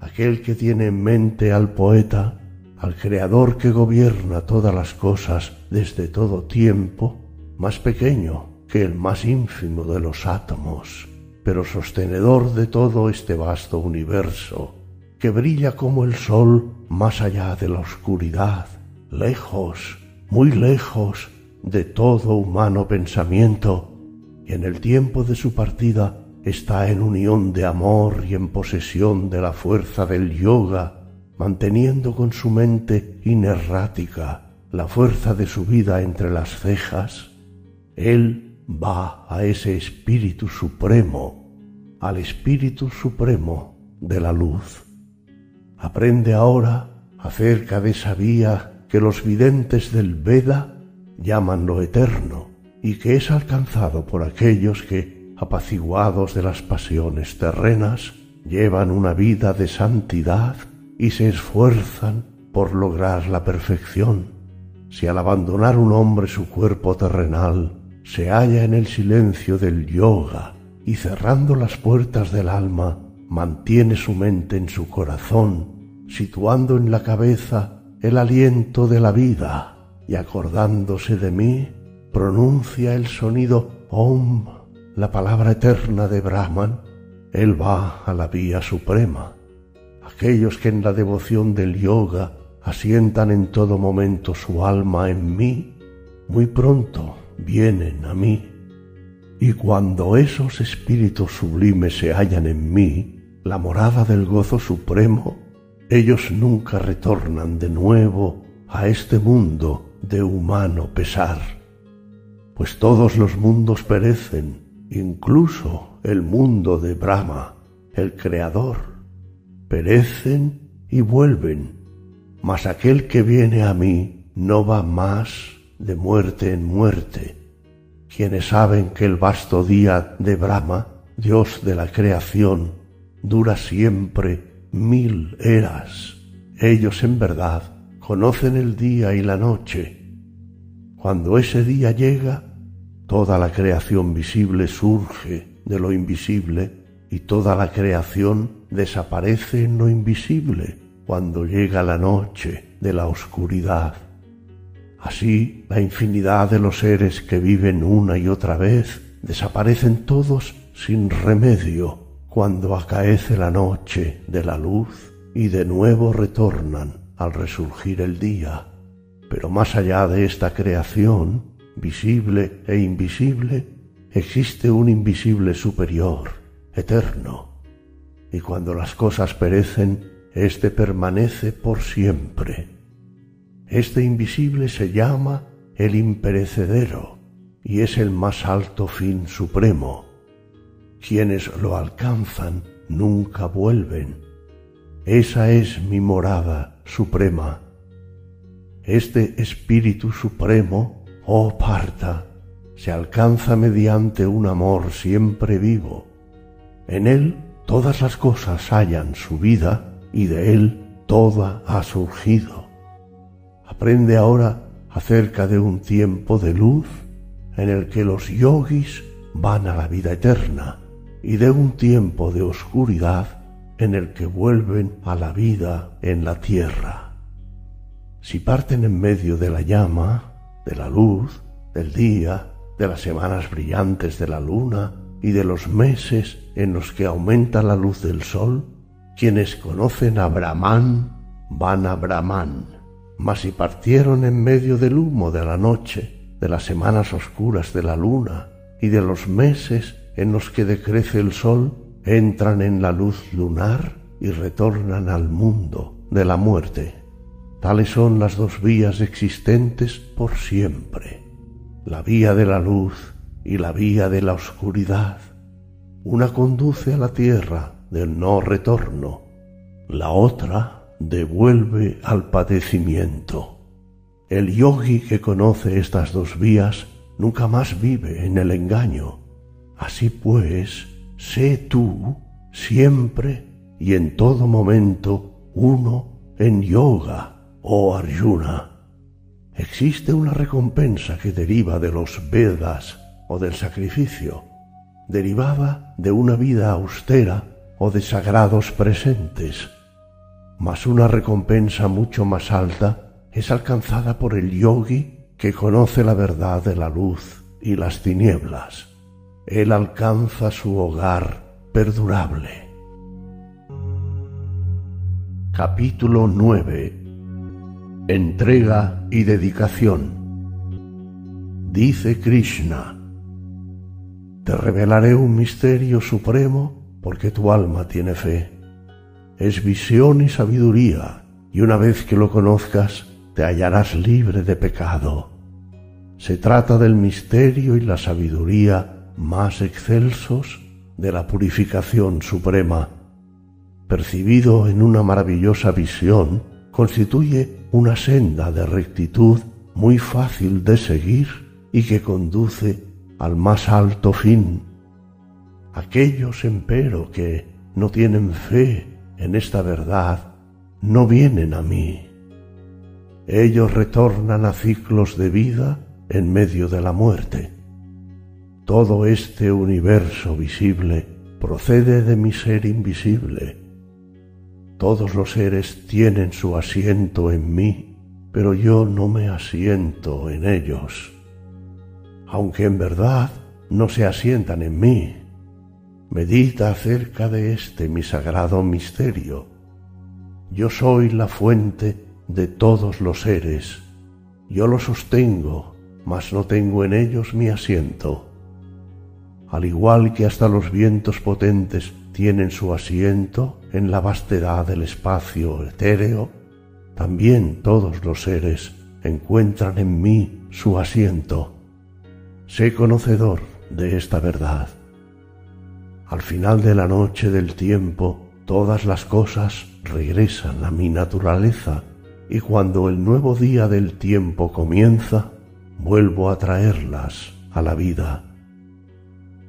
aquel que tiene en mente al poeta, al creador que gobierna todas las cosas desde todo tiempo, más pequeño que el más ínfimo de los átomos, pero sostenedor de todo este vasto universo, que brilla como el sol más allá de la oscuridad, lejos, muy lejos de todo humano pensamiento, y en el tiempo de su partida está en unión de amor y en posesión de la fuerza del yoga, manteniendo con su mente inerrática la fuerza de su vida entre las cejas, él va a ese espíritu supremo, al espíritu supremo de la luz. Aprende ahora acerca de esa vía que los videntes del Veda llaman lo eterno y que es alcanzado por aquellos que, apaciguados de las pasiones terrenas, llevan una vida de santidad y se esfuerzan por lograr la perfección. Si al abandonar un hombre su cuerpo terrenal se halla en el silencio del yoga y cerrando las puertas del alma, mantiene su mente en su corazón, situando en la cabeza el aliento de la vida y acordándose de mí, pronuncia el sonido Om, la palabra eterna de Brahman, él va a la vía suprema. Aquellos que en la devoción del yoga asientan en todo momento su alma en mí, muy pronto vienen a mí. Y cuando esos espíritus sublimes se hallan en mí, la morada del gozo supremo, ellos nunca retornan de nuevo a este mundo de humano pesar. Pues todos los mundos perecen, incluso el mundo de Brahma, el Creador. Perecen y vuelven, mas aquel que viene a mí no va más de muerte en muerte, quienes saben que el vasto día de Brahma, Dios de la creación, dura siempre mil eras. Ellos en verdad conocen el día y la noche. Cuando ese día llega, toda la creación visible surge de lo invisible y toda la creación desaparece en lo invisible cuando llega la noche de la oscuridad. Así, la infinidad de los seres que viven una y otra vez desaparecen todos sin remedio cuando acaece la noche de la luz y de nuevo retornan al resurgir el día. Pero más allá de esta creación, visible e invisible, existe un invisible superior, eterno. Y cuando las cosas perecen, éste permanece por siempre este invisible se llama el imperecedero y es el más alto fin supremo. Quienes lo alcanzan nunca vuelven. Esa es mi morada suprema. Este espíritu supremo, oh Parta, se alcanza mediante un amor siempre vivo. En él todas las cosas hallan su vida y de él toda ha surgido. Aprende ahora acerca de un tiempo de luz en el que los yogis van a la vida eterna y de un tiempo de oscuridad en el que vuelven a la vida en la tierra. Si parten en medio de la llama, de la luz, del día, de las semanas brillantes de la luna y de los meses en los que aumenta la luz del sol, quienes conocen a Brahman van a Brahman mas si partieron en medio del humo de la noche, de las semanas oscuras de la luna y de los meses en los que decrece el sol, entran en la luz lunar y retornan al mundo de la muerte. Tales son las dos vías existentes por siempre, la vía de la luz y la vía de la oscuridad. Una conduce a la tierra del no retorno, la otra devuelve al padecimiento. El yogi que conoce estas dos vías nunca más vive en el engaño. Así pues, sé tú siempre y en todo momento uno en yoga, oh Arjuna. Existe una recompensa que deriva de los Vedas o del sacrificio, derivada de una vida austera o de sagrados presentes mas una recompensa mucho más alta es alcanzada por el yogi que conoce la verdad de la luz y las tinieblas. Él alcanza su hogar perdurable. Capítulo 9 Entrega y dedicación Dice Krishna, Te revelaré un misterio supremo porque tu alma tiene fe es visión y sabiduría, y una vez que lo conozcas, te hallarás libre de pecado. Se trata del misterio y la sabiduría más excelsos de la purificación suprema. Percibido en una maravillosa visión, constituye una senda de rectitud muy fácil de seguir y que conduce al más alto fin. Aquellos, empero, que no tienen fe en esta verdad, no vienen a mí. Ellos retornan a ciclos de vida en medio de la muerte. Todo este universo visible procede de mi ser invisible. Todos los seres tienen su asiento en mí, pero yo no me asiento en ellos, aunque en verdad no se asientan en mí. Medita acerca de este mi sagrado misterio. Yo soy la fuente de todos los seres. Yo los sostengo, mas no tengo en ellos mi asiento al igual que hasta los vientos potentes tienen su asiento en la vastedad del espacio etéreo, también todos los seres encuentran en mí su asiento. Sé conocedor de esta verdad. Al final de la noche del tiempo, todas las cosas regresan a mi naturaleza y cuando el nuevo día del tiempo comienza, vuelvo a traerlas a la vida.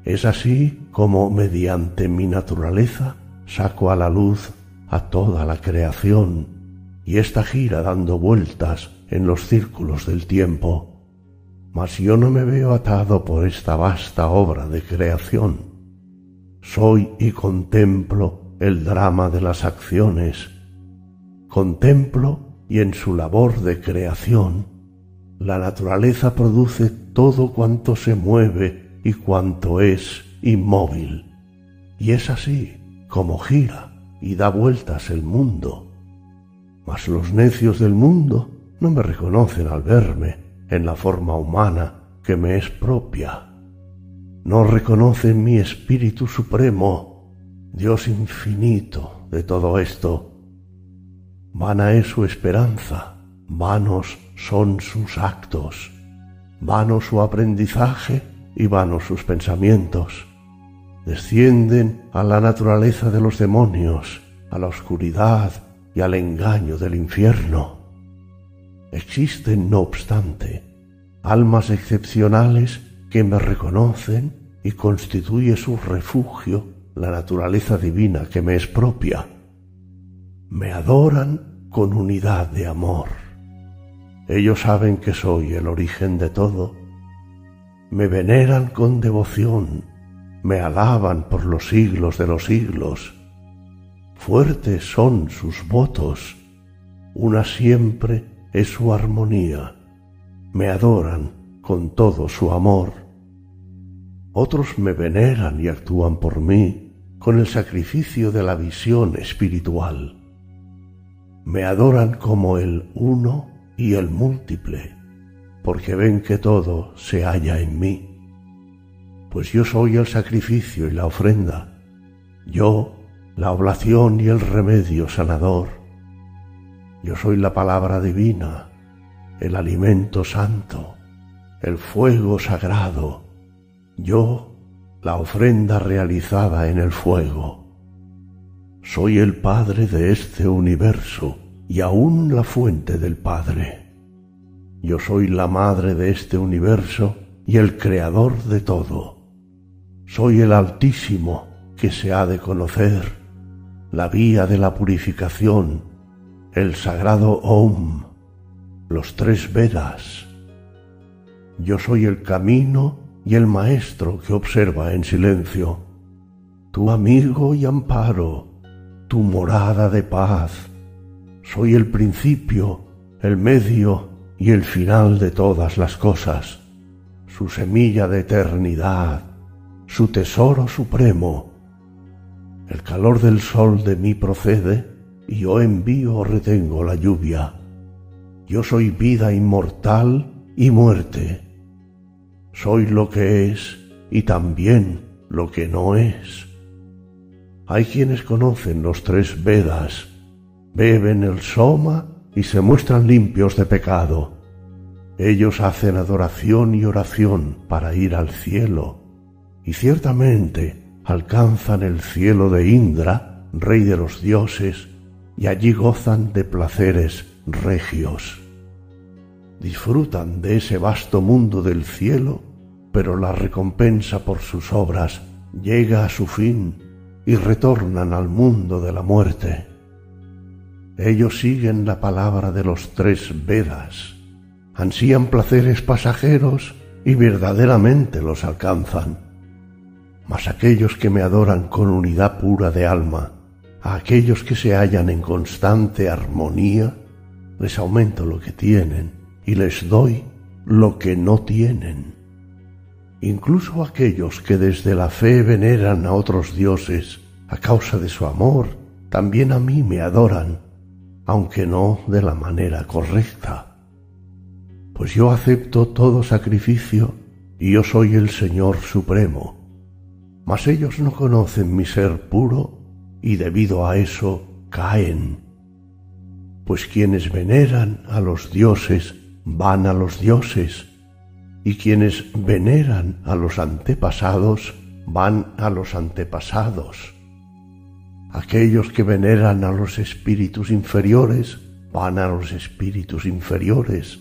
Es así como mediante mi naturaleza saco a la luz a toda la creación y ésta gira dando vueltas en los círculos del tiempo. Mas yo no me veo atado por esta vasta obra de creación. Soy y contemplo el drama de las acciones. Contemplo y en su labor de creación, la naturaleza produce todo cuanto se mueve y cuanto es inmóvil. Y es así como gira y da vueltas el mundo. Mas los necios del mundo no me reconocen al verme en la forma humana que me es propia. No reconocen mi espíritu supremo, Dios infinito de todo esto. Vana es su esperanza, vanos son sus actos, vano su aprendizaje y vanos sus pensamientos. Descienden a la naturaleza de los demonios, a la oscuridad y al engaño del infierno. Existen, no obstante, almas excepcionales que me reconocen y constituye su refugio la naturaleza divina que me es propia. Me adoran con unidad de amor. Ellos saben que soy el origen de todo me veneran con devoción, me alaban por los siglos de los siglos. Fuertes son sus votos, una siempre es su armonía, me adoran con todo su amor. Otros me veneran y actúan por mí con el sacrificio de la visión espiritual. Me adoran como el uno y el múltiple porque ven que todo se halla en mí. Pues yo soy el sacrificio y la ofrenda, yo la oblación y el remedio sanador. Yo soy la palabra divina, el alimento santo, el fuego sagrado, yo la ofrenda realizada en el fuego. Soy el Padre de este universo y aún la fuente del Padre. Yo soy la madre de este universo y el creador de todo. Soy el Altísimo que se ha de conocer, la vía de la purificación, el sagrado Om, los tres Vedas. Yo soy el camino y el maestro que observa en silencio, tu amigo y amparo, tu morada de paz. Soy el principio, el medio y el final de todas las cosas, su semilla de eternidad, su tesoro supremo. El calor del sol de mí procede, y yo envío o retengo la lluvia. Yo soy vida inmortal y muerte. Soy lo que es y también lo que no es. Hay quienes conocen los tres Vedas, beben el soma y se muestran limpios de pecado. Ellos hacen adoración y oración para ir al cielo, y ciertamente alcanzan el cielo de Indra, rey de los dioses, y allí gozan de placeres regios. disfrutan de ese vasto mundo del cielo, pero la recompensa por sus obras llega a su fin y retornan al mundo de la muerte. Ellos siguen la palabra de los tres Vedas, ansían placeres pasajeros y verdaderamente los alcanzan. Mas aquellos que me adoran con unidad pura de alma, a aquellos que se hallan en constante armonía, les aumento lo que tienen y les doy lo que no tienen. Incluso aquellos que desde la fe veneran a otros dioses a causa de su amor, también a mí me adoran, aunque no de la manera correcta. Pues yo acepto todo sacrificio y yo soy el Señor Supremo. Mas ellos no conocen mi ser puro y debido a eso caen. Pues quienes veneran a los dioses van a los dioses, y quienes veneran a los antepasados van a los antepasados. Aquellos que veneran a los espíritus inferiores van a los espíritus inferiores,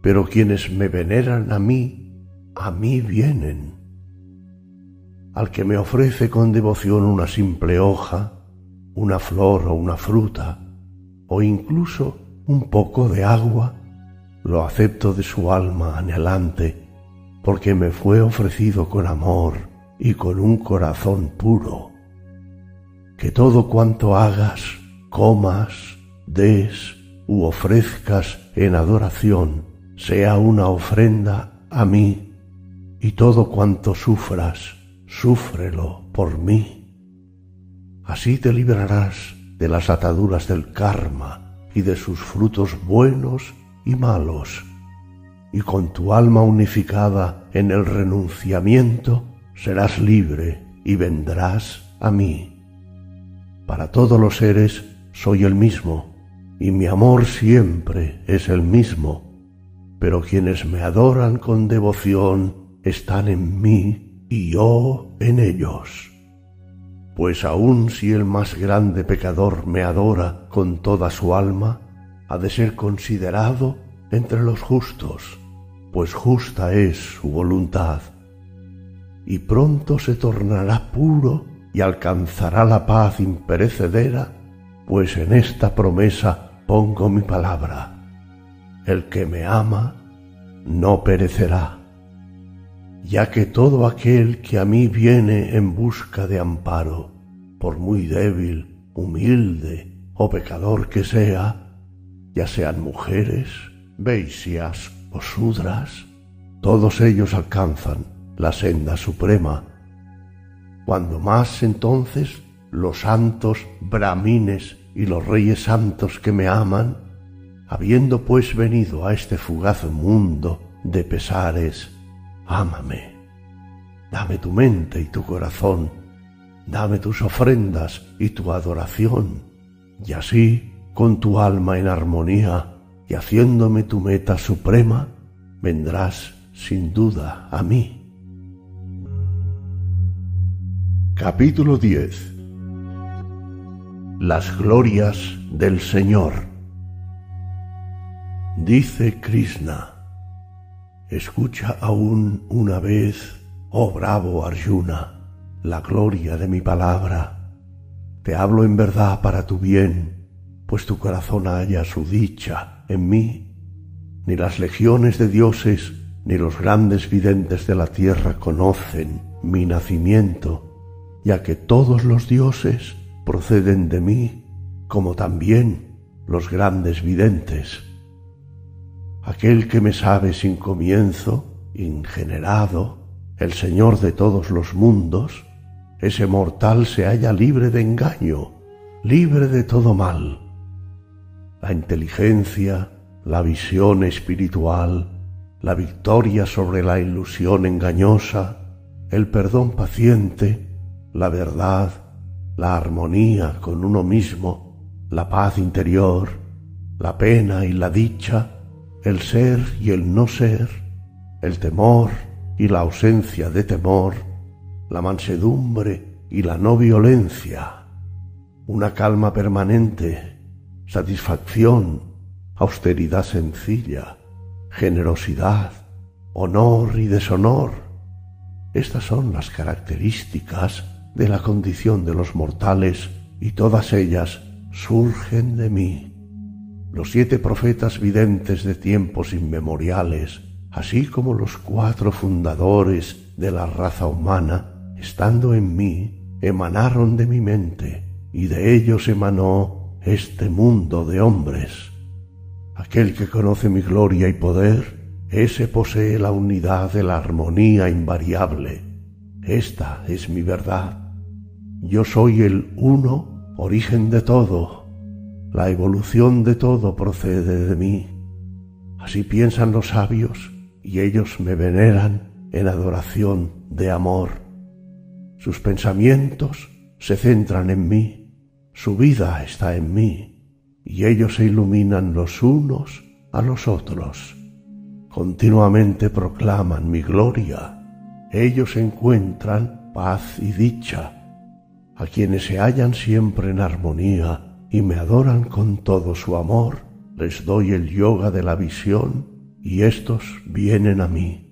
pero quienes me veneran a mí, a mí vienen. Al que me ofrece con devoción una simple hoja, una flor o una fruta, o incluso un poco de agua, lo acepto de su alma anhelante, porque me fue ofrecido con amor y con un corazón puro. Que todo cuanto hagas, comas, des u ofrezcas en adoración, sea una ofrenda a mí, y todo cuanto sufras, súfrelo por mí. Así te librarás de las ataduras del karma y de sus frutos buenos y malos, y con tu alma unificada en el renunciamiento serás libre y vendrás a mí. Para todos los seres soy el mismo, y mi amor siempre es el mismo, pero quienes me adoran con devoción están en mí y yo en ellos. Pues aun si el más grande pecador me adora con toda su alma, ha de ser considerado entre los justos, pues justa es su voluntad. Y pronto se tornará puro y alcanzará la paz imperecedera, pues en esta promesa pongo mi palabra. El que me ama no perecerá, ya que todo aquel que a mí viene en busca de amparo, por muy débil, humilde o pecador que sea, ya sean mujeres, beisias o sudras, todos ellos alcanzan la senda suprema. Cuando más entonces los santos brahmines y los reyes santos que me aman, habiendo pues venido a este fugaz mundo de pesares, ámame, dame tu mente y tu corazón, dame tus ofrendas y tu adoración, y así con tu alma en armonía y haciéndome tu meta suprema, vendrás sin duda a mí. Capítulo 10 Las glorias del Señor Dice Krishna, escucha aún una vez, oh bravo Arjuna, la gloria de mi palabra. Te hablo en verdad para tu bien pues tu corazón haya su dicha en mí. Ni las legiones de dioses ni los grandes videntes de la tierra conocen mi nacimiento, ya que todos los dioses proceden de mí, como también los grandes videntes. Aquel que me sabe sin comienzo, ingenerado, el Señor de todos los mundos, ese mortal se halla libre de engaño, libre de todo mal la inteligencia, la visión espiritual, la victoria sobre la ilusión engañosa, el perdón paciente, la verdad, la armonía con uno mismo, la paz interior, la pena y la dicha, el ser y el no ser, el temor y la ausencia de temor, la mansedumbre y la no violencia, una calma permanente satisfacción, austeridad sencilla, generosidad, honor y deshonor. Estas son las características de la condición de los mortales y todas ellas surgen de mí. Los siete profetas videntes de tiempos inmemoriales, así como los cuatro fundadores de la raza humana, estando en mí, emanaron de mi mente, y de ellos emanó este mundo de hombres. Aquel que conoce mi gloria y poder, ese posee la unidad de la armonía invariable. Esta es mi verdad. Yo soy el uno, origen de todo. La evolución de todo procede de mí. Así piensan los sabios y ellos me veneran en adoración de amor. Sus pensamientos se centran en mí, su vida está en mí, y ellos se iluminan los unos a los otros. Continuamente proclaman mi gloria. Ellos encuentran paz y dicha. A quienes se hallan siempre en armonía y me adoran con todo su amor, les doy el yoga de la visión y éstos vienen a mí.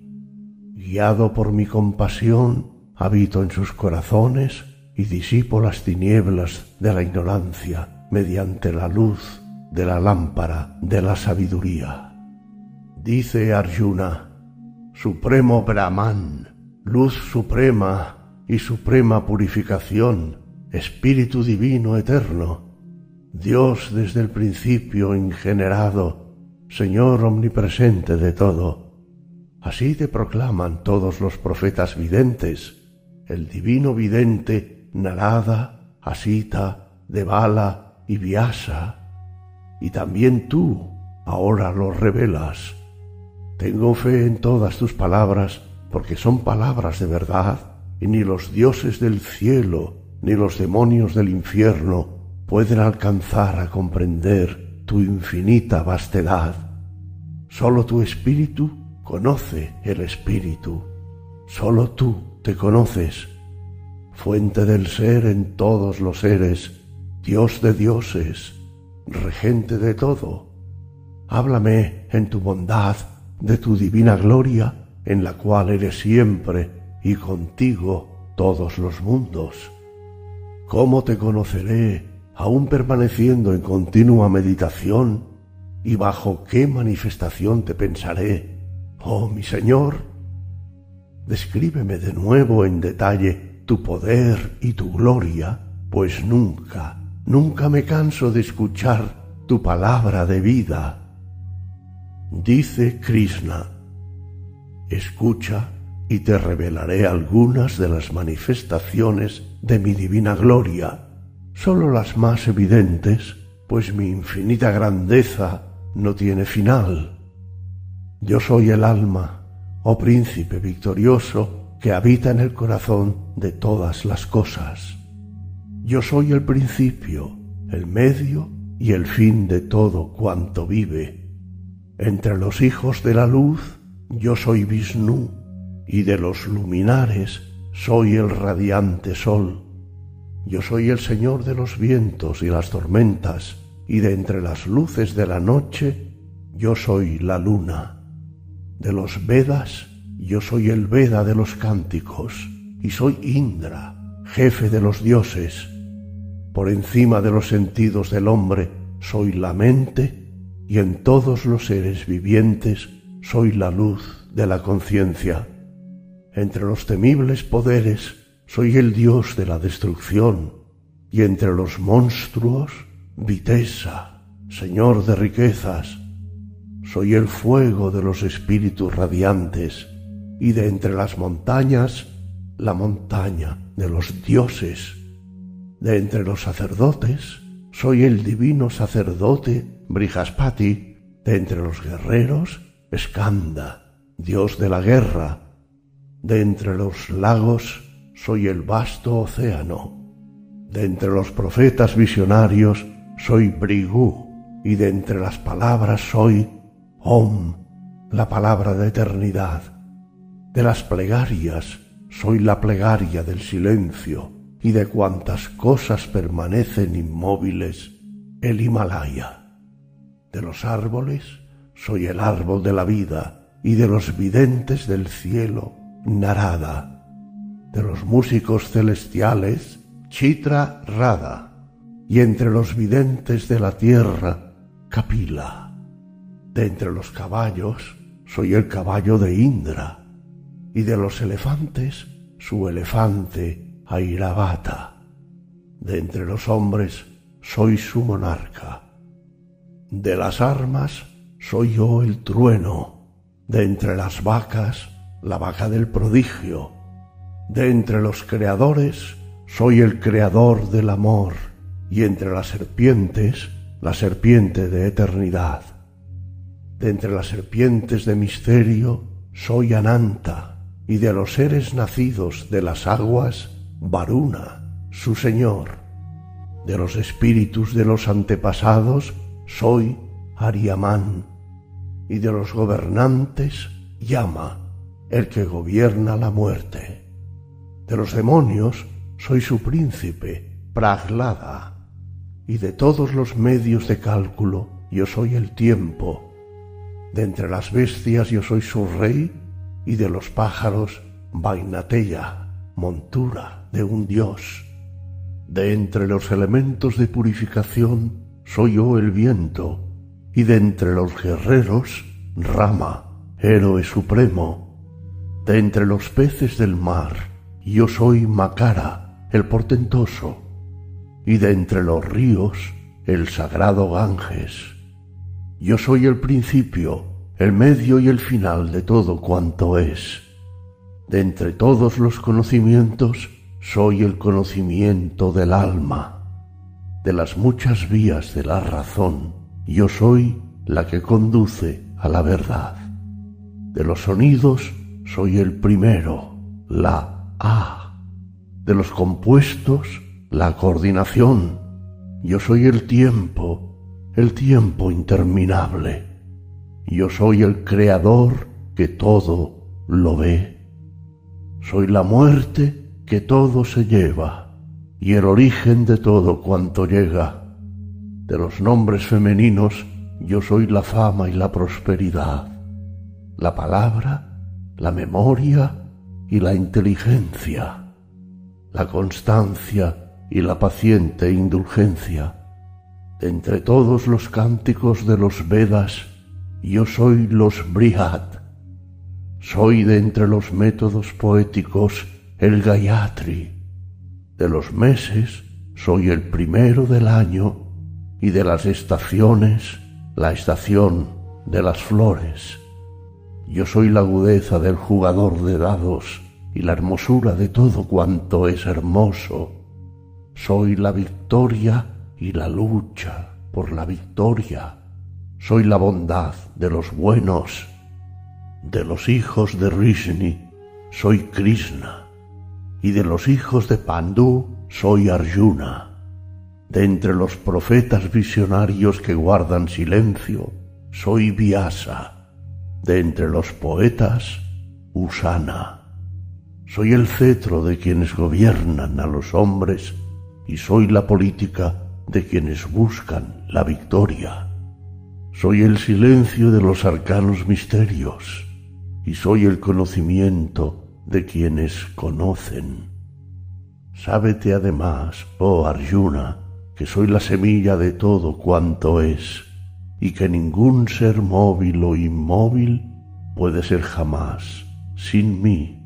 Guiado por mi compasión, habito en sus corazones y disipo las tinieblas de la ignorancia mediante la luz de la lámpara de la sabiduría. Dice Arjuna, Supremo Brahman, luz suprema y suprema purificación, Espíritu Divino Eterno, Dios desde el principio ingenerado, Señor omnipresente de todo. Así te proclaman todos los profetas videntes, el divino vidente Narada, Asita, Devala y Vyasa, y también tú ahora lo revelas. Tengo fe en todas tus palabras, porque son palabras de verdad, y ni los dioses del cielo, ni los demonios del infierno pueden alcanzar a comprender tu infinita vastedad. Solo tu espíritu conoce el espíritu. Solo tú te conoces, fuente del ser en todos los seres, Dios de dioses, regente de todo. Háblame en tu bondad de tu divina gloria, en la cual eres siempre y contigo todos los mundos. ¿Cómo te conoceré aún permaneciendo en continua meditación, y bajo qué manifestación te pensaré, oh mi Señor. Descríbeme de nuevo en detalle tu poder y tu gloria, pues nunca, nunca me canso de escuchar tu palabra de vida. Dice Krishna, escucha y te revelaré algunas de las manifestaciones de mi divina gloria sólo las más evidentes, pues mi infinita grandeza no tiene final. Yo soy el alma, oh príncipe victorioso, que habita en el corazón de todas las cosas. Yo soy el principio, el medio y el fin de todo cuanto vive. Entre los hijos de la luz yo soy Vishnu, y de los luminares soy el radiante sol. Yo soy el Señor de los vientos y las tormentas, y de entre las luces de la noche, yo soy la luna. De los Vedas, yo soy el Veda de los cánticos, y soy Indra, jefe de los dioses. Por encima de los sentidos del hombre, soy la mente, y en todos los seres vivientes soy la luz de la conciencia. Entre los temibles poderes, soy el dios de la destrucción, y entre los monstruos, Vitesa, señor de riquezas. Soy el fuego de los espíritus radiantes, y de entre las montañas, la montaña de los dioses. De entre los sacerdotes, soy el divino sacerdote Brihaspati, de entre los guerreros, Skanda, dios de la guerra. De entre los lagos, soy el vasto océano. De entre los profetas visionarios soy Brigú, y de entre las palabras soy Om, la palabra de eternidad. De las plegarias soy la plegaria del silencio, y de cuantas cosas permanecen inmóviles, el Himalaya. De los árboles soy el árbol de la vida y de los videntes del cielo, Narada, de los músicos celestiales, Chitra Rada, y entre los videntes de la tierra, Kapila. De entre los caballos, soy el caballo de Indra, y de los elefantes, su elefante, Airavata. De entre los hombres, soy su monarca. De las armas, soy yo el trueno. De entre las vacas, la vaca del prodigio. De entre los creadores, soy el creador del amor. Y entre las serpientes, la serpiente de eternidad. De entre las serpientes de misterio, soy Ananta. Y de los seres nacidos de las aguas, Varuna, su señor. De los espíritus de los antepasados, soy Ariamán. Y de los gobernantes, Yama el que gobierna la muerte. De los demonios soy su príncipe, Praglada, y de todos los medios de cálculo yo soy el tiempo. De entre las bestias yo soy su rey, y de los pájaros Vainateya, montura de un dios. De entre los elementos de purificación soy yo el viento, y de entre los guerreros Rama, héroe supremo de entre los peces del mar, yo soy Macara, el portentoso, y de entre los ríos, el sagrado Ganges. Yo soy el principio, el medio y el final de todo cuanto es. De entre todos los conocimientos, soy el conocimiento del alma. De las muchas vías de la razón, yo soy la que conduce a la verdad. De los sonidos, soy el primero, la A. De los compuestos, la coordinación. Yo soy el tiempo, el tiempo interminable. Yo soy el creador que todo lo ve. Soy la muerte que todo se lleva y el origen de todo cuanto llega. De los nombres femeninos, yo soy la fama y la prosperidad. La palabra, la memoria y la inteligencia, la constancia y la paciente indulgencia. De entre todos los cánticos de los Vedas, yo soy los Brihad. Soy de entre los métodos poéticos el Gayatri. De los meses soy el primero del año y de las estaciones la estación de las flores. Yo soy la agudeza del jugador de dados y la hermosura de todo cuanto es hermoso. Soy la victoria y la lucha por la victoria. Soy la bondad de los buenos. De los hijos de Rishni soy Krishna y de los hijos de Pandu soy Arjuna. De entre los profetas visionarios que guardan silencio soy Vyasa de entre los poetas, Usana. Soy el cetro de quienes gobiernan a los hombres y soy la política de quienes buscan la victoria. Soy el silencio de los arcanos misterios y soy el conocimiento de quienes conocen. Sábete además, oh Arjuna, que soy la semilla de todo cuanto es y que ningún ser móvil o inmóvil puede ser jamás sin mí.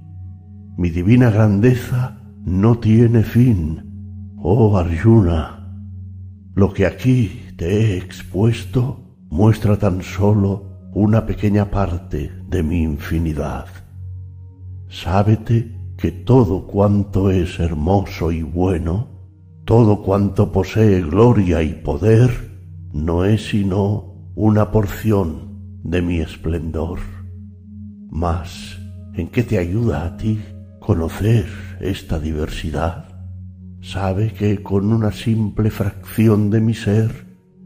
Mi divina grandeza no tiene fin, oh Arjuna. Lo que aquí te he expuesto muestra tan solo una pequeña parte de mi infinidad. Sábete que todo cuanto es hermoso y bueno, todo cuanto posee gloria y poder, no es sino una porción de mi esplendor. Mas, ¿en qué te ayuda a ti conocer esta diversidad? Sabe que con una simple fracción de mi ser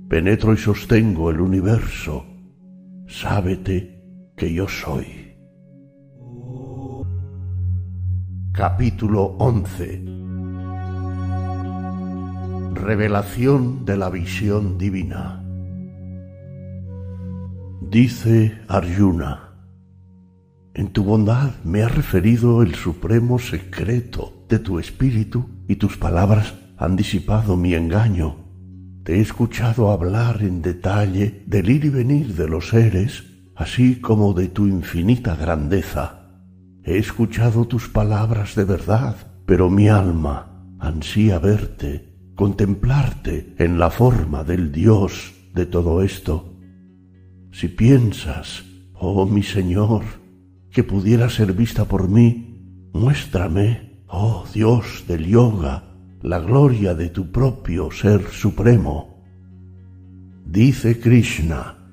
penetro y sostengo el universo. Sábete que yo soy. Capítulo 11 Revelación de la visión divina. Dice Arjuna, en tu bondad me ha referido el supremo secreto de tu espíritu y tus palabras han disipado mi engaño. Te he escuchado hablar en detalle del ir y venir de los seres, así como de tu infinita grandeza. He escuchado tus palabras de verdad, pero mi alma ansía verte, contemplarte en la forma del Dios de todo esto. Si piensas, oh mi Señor, que pudiera ser vista por mí, muéstrame, oh Dios del yoga, la gloria de tu propio Ser Supremo. Dice Krishna,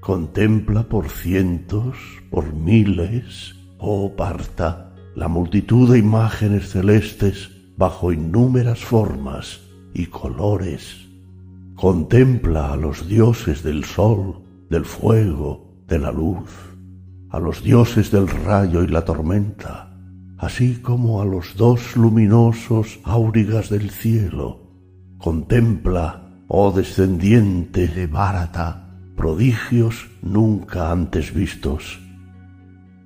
contempla por cientos, por miles, oh Parta, la multitud de imágenes celestes bajo innúmeras formas y colores. Contempla a los dioses del sol, del fuego, de la luz, a los dioses del rayo y la tormenta, así como a los dos luminosos áurigas del cielo. Contempla, oh descendiente de Bharata, prodigios nunca antes vistos.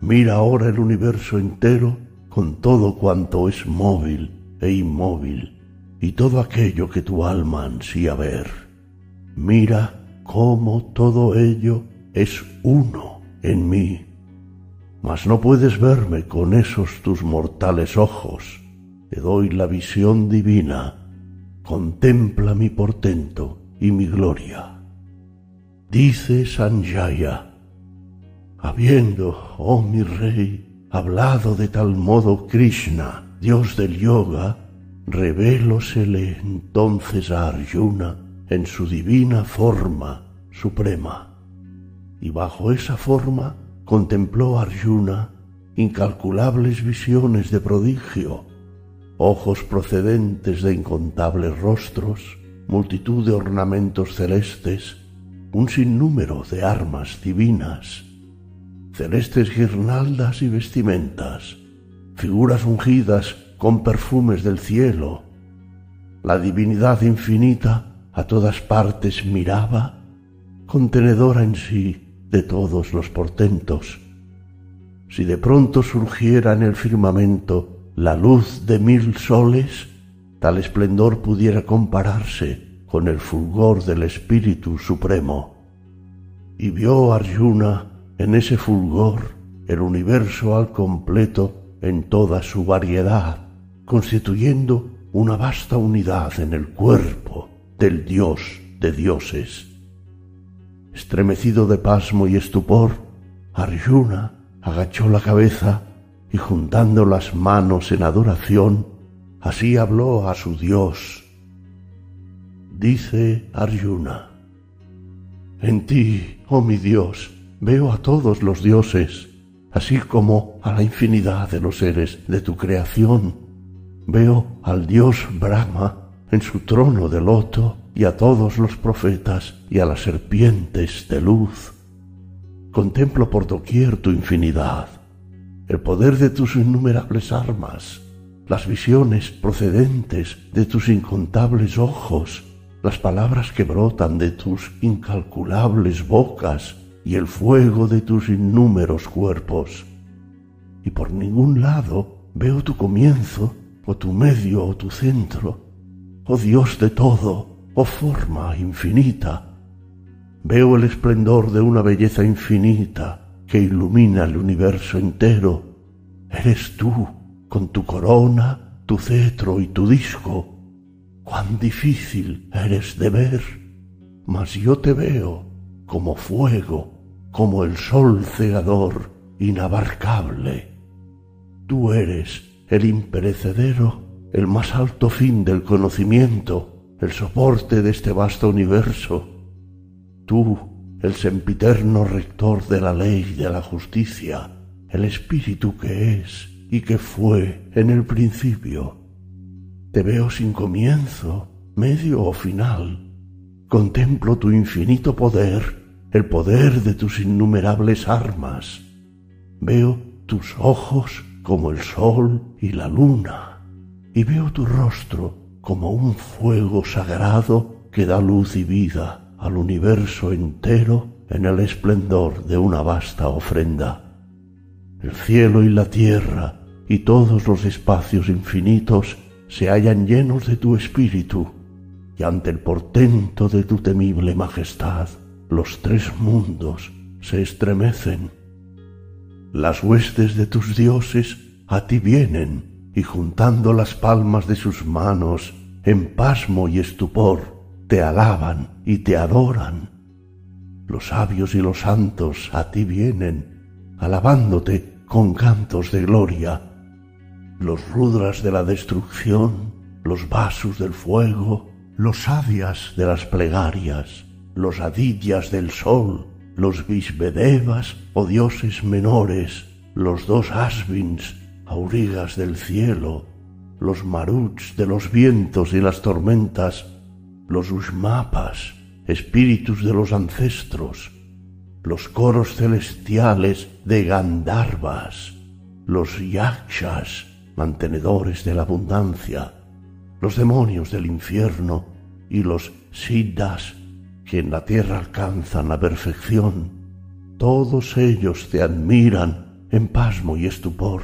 Mira ahora el universo entero con todo cuanto es móvil e inmóvil y todo aquello que tu alma ansía ver. Mira cómo todo ello es uno en mí. Mas no puedes verme con esos tus mortales ojos. Te doy la visión divina. Contempla mi portento y mi gloria. Dice Sanjaya, habiendo, oh mi rey, hablado de tal modo Krishna, Dios del yoga, revelósele entonces a Arjuna en su divina forma suprema. Y bajo esa forma contempló Arjuna incalculables visiones de prodigio, ojos procedentes de incontables rostros, multitud de ornamentos celestes, un sinnúmero de armas divinas, celestes guirnaldas y vestimentas, figuras ungidas con perfumes del cielo. La divinidad infinita a todas partes miraba, contenedora en sí de todos los portentos. Si de pronto surgiera en el firmamento la luz de mil soles, tal esplendor pudiera compararse con el fulgor del Espíritu Supremo. Y vio Arjuna en ese fulgor el universo al completo en toda su variedad constituyendo una vasta unidad en el cuerpo del Dios de dioses. Estremecido de pasmo y estupor, Arjuna agachó la cabeza y juntando las manos en adoración, así habló a su Dios. Dice Arjuna, En ti, oh mi Dios, veo a todos los dioses, así como a la infinidad de los seres de tu creación Veo al dios Brahma en su trono de loto y a todos los profetas y a las serpientes de luz. Contemplo por doquier tu infinidad, el poder de tus innumerables armas, las visiones procedentes de tus incontables ojos, las palabras que brotan de tus incalculables bocas y el fuego de tus innúmeros cuerpos. Y por ningún lado veo tu comienzo o tu medio o tu centro, oh Dios de todo, oh forma infinita. Veo el esplendor de una belleza infinita que ilumina el universo entero. Eres tú, con tu corona, tu cetro y tu disco. Cuán difícil eres de ver, mas yo te veo como fuego, como el sol cegador, inabarcable. Tú eres el imperecedero, el más alto fin del conocimiento, el soporte de este vasto universo. Tú, el sempiterno rector de la ley y de la justicia, el espíritu que es y que fue en el principio. Te veo sin comienzo, medio o final. Contemplo tu infinito poder, el poder de tus innumerables armas. Veo tus ojos como el sol y la luna, y veo tu rostro como un fuego sagrado que da luz y vida al universo entero en el esplendor de una vasta ofrenda. El cielo y la tierra y todos los espacios infinitos se hallan llenos de tu espíritu, y ante el portento de tu temible majestad los tres mundos se estremecen. Las huestes de tus dioses a ti vienen, y juntando las palmas de sus manos, en pasmo y estupor, te alaban y te adoran. Los sabios y los santos a ti vienen, alabándote con cantos de gloria. Los rudras de la destrucción, los vasos del fuego, los sabias de las plegarias, los adillas del sol, los visvedevas o dioses menores, los dos asvins, aurigas del cielo, los maruts de los vientos y las tormentas, los usmapas, espíritus de los ancestros, los coros celestiales de Gandharvas, los yakshas, mantenedores de la abundancia, los demonios del infierno y los siddhas que en la tierra alcanzan la perfección, todos ellos te admiran en pasmo y estupor.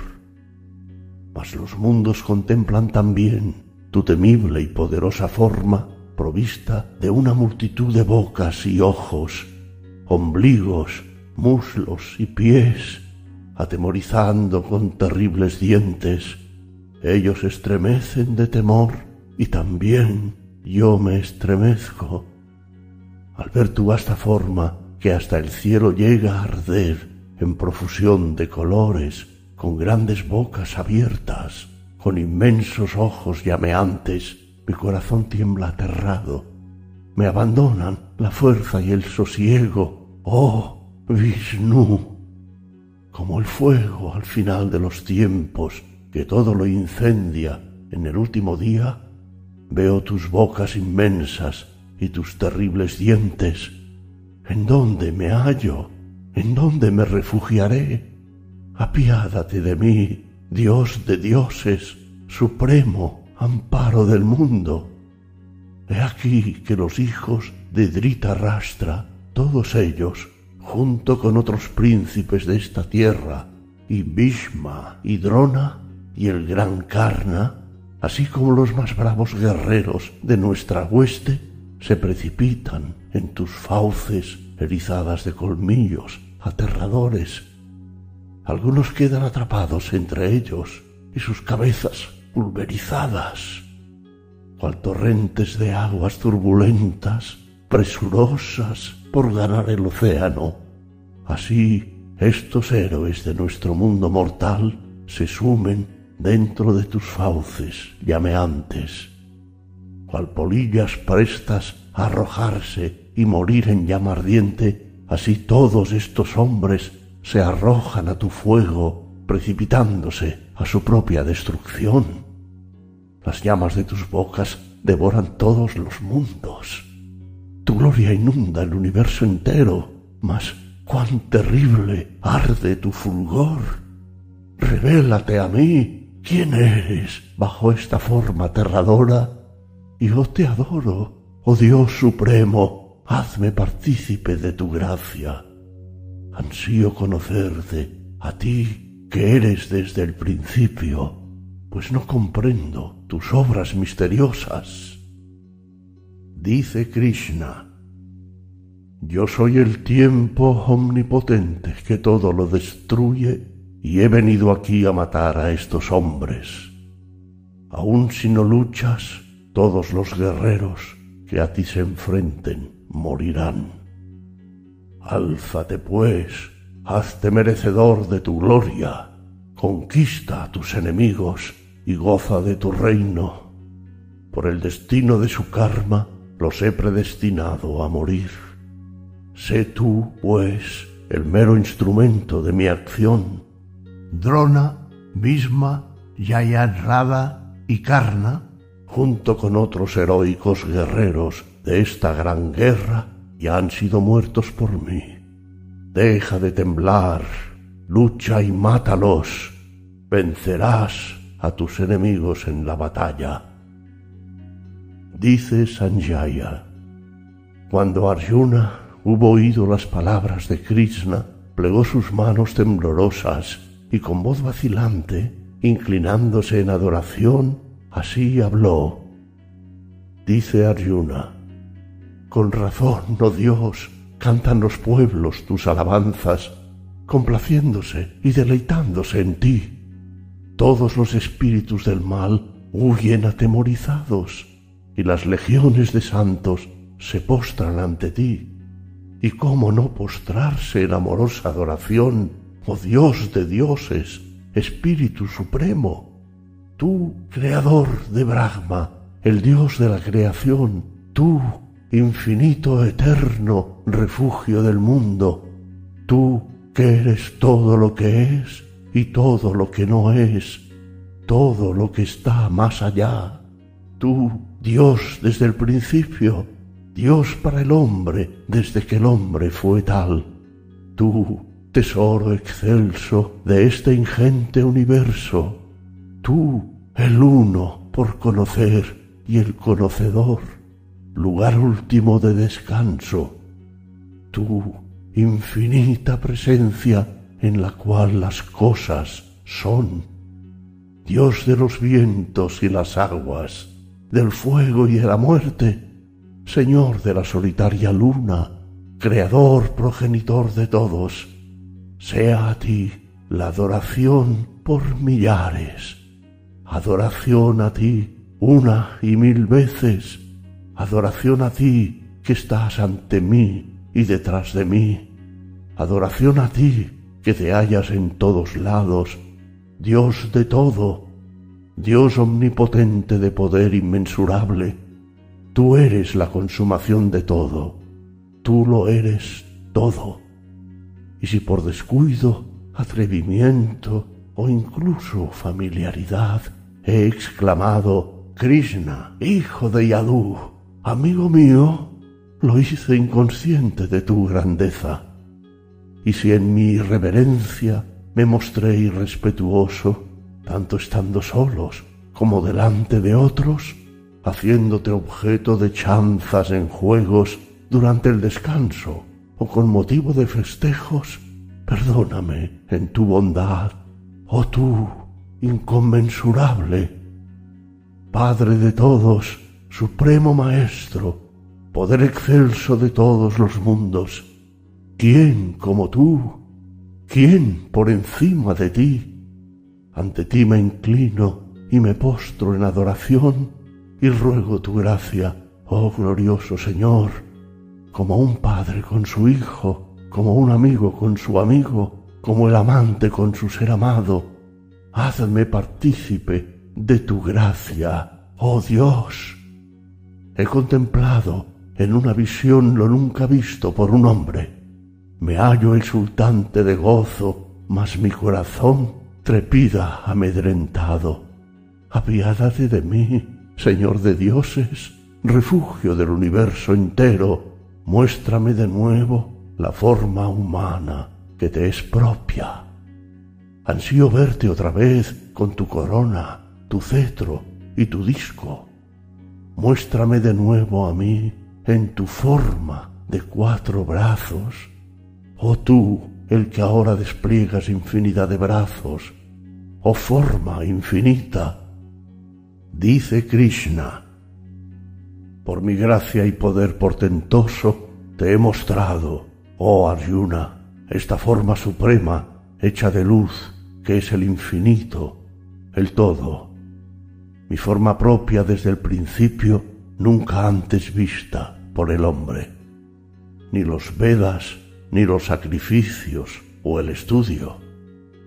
Mas los mundos contemplan también tu temible y poderosa forma provista de una multitud de bocas y ojos, ombligos, muslos y pies, atemorizando con terribles dientes. Ellos estremecen de temor y también yo me estremezco al ver tu vasta forma que hasta el cielo llega a arder en profusión de colores, con grandes bocas abiertas, con inmensos ojos llameantes, mi corazón tiembla aterrado. Me abandonan la fuerza y el sosiego. Oh, Vishnu, como el fuego al final de los tiempos que todo lo incendia en el último día, veo tus bocas inmensas y tus terribles dientes. ¿En dónde me hallo? ¿En dónde me refugiaré? Apiádate de mí, Dios de dioses, supremo amparo del mundo. He aquí que los hijos de Drita Rastra, todos ellos, junto con otros príncipes de esta tierra, y Bhishma y Drona y el gran Karna, así como los más bravos guerreros de nuestra hueste, se precipitan en tus fauces erizadas de colmillos aterradores. Algunos quedan atrapados entre ellos y sus cabezas pulverizadas, cual torrentes de aguas turbulentas, presurosas por ganar el océano. Así estos héroes de nuestro mundo mortal se sumen dentro de tus fauces llameantes cual polillas prestas a arrojarse y morir en llama ardiente, así todos estos hombres se arrojan a tu fuego, precipitándose a su propia destrucción. Las llamas de tus bocas devoran todos los mundos. Tu gloria inunda el universo entero, mas cuán terrible arde tu fulgor. Revélate a mí, ¿quién eres bajo esta forma aterradora? Yo te adoro, oh Dios supremo, hazme partícipe de tu gracia. Ansío conocerte, a ti que eres desde el principio, pues no comprendo tus obras misteriosas. Dice Krishna, yo soy el tiempo omnipotente que todo lo destruye y he venido aquí a matar a estos hombres. Aun si no luchas, todos los guerreros que a ti se enfrenten morirán. Álzate pues, hazte merecedor de tu gloria, conquista a tus enemigos y goza de tu reino. Por el destino de su karma los he predestinado a morir. Sé tú, pues, el mero instrumento de mi acción. Drona, Bhisma, Yayarada y Karna junto con otros heroicos guerreros de esta gran guerra, ya han sido muertos por mí. Deja de temblar, lucha y mátalos, vencerás a tus enemigos en la batalla. Dice Sanjaya, cuando Arjuna hubo oído las palabras de Krishna, plegó sus manos temblorosas y con voz vacilante, inclinándose en adoración, así habló. Dice Arjuna, con razón, oh Dios, cantan los pueblos tus alabanzas, complaciéndose y deleitándose en ti. Todos los espíritus del mal huyen atemorizados, y las legiones de santos se postran ante ti. ¿Y cómo no postrarse en amorosa adoración, oh Dios de dioses, Espíritu Supremo? Tú, Creador de Brahma, el Dios de la creación, tú, infinito eterno refugio del mundo, tú que eres todo lo que es y todo lo que no es, todo lo que está más allá, tú, Dios desde el principio, Dios para el hombre desde que el hombre fue tal. Tú, tesoro excelso de este ingente universo. Tú, el uno por conocer y el conocedor, lugar último de descanso. Tú, infinita presencia en la cual las cosas son. Dios de los vientos y las aguas, del fuego y de la muerte, Señor de la solitaria luna, Creador, progenitor de todos, sea a ti la adoración por millares, adoración a ti una y mil veces, adoración a ti que estás ante mí y detrás de mí, adoración a ti que te hallas en todos lados, Dios de todo, Dios omnipotente de poder inmensurable, Tú eres la consumación de todo, tú lo eres todo. Y si por descuido, atrevimiento o incluso familiaridad he exclamado, Krishna, hijo de Yadu, amigo mío, lo hice inconsciente de tu grandeza. Y si en mi irreverencia me mostré irrespetuoso, tanto estando solos como delante de otros, haciéndote objeto de chanzas en juegos durante el descanso o con motivo de festejos, perdóname en tu bondad, oh tú, inconmensurable, Padre de todos, Supremo Maestro, poder excelso de todos los mundos, ¿quién como tú? ¿Quién por encima de ti? Ante ti me inclino y me postro en adoración y ruego tu gracia, oh glorioso Señor, como un padre con su hijo, como un amigo con su amigo, como el amante con su ser amado, hazme partícipe de tu gracia, oh Dios. He contemplado en una visión lo nunca visto por un hombre. Me hallo exultante de gozo, mas mi corazón trepida amedrentado. Apiádate de mí, Señor de dioses, refugio del universo entero, muéstrame de nuevo la forma humana que te es propia. Ansío verte otra vez con tu corona, tu cetro y tu disco. Muéstrame de nuevo a mí en tu forma de cuatro brazos, oh tú, el que ahora despliegas infinidad de brazos, oh forma infinita, Dice Krishna, por mi gracia y poder portentoso te he mostrado, oh Arjuna, esta forma suprema hecha de luz que es el infinito, el todo, mi forma propia desde el principio nunca antes vista por el hombre. Ni los Vedas, ni los sacrificios o el estudio,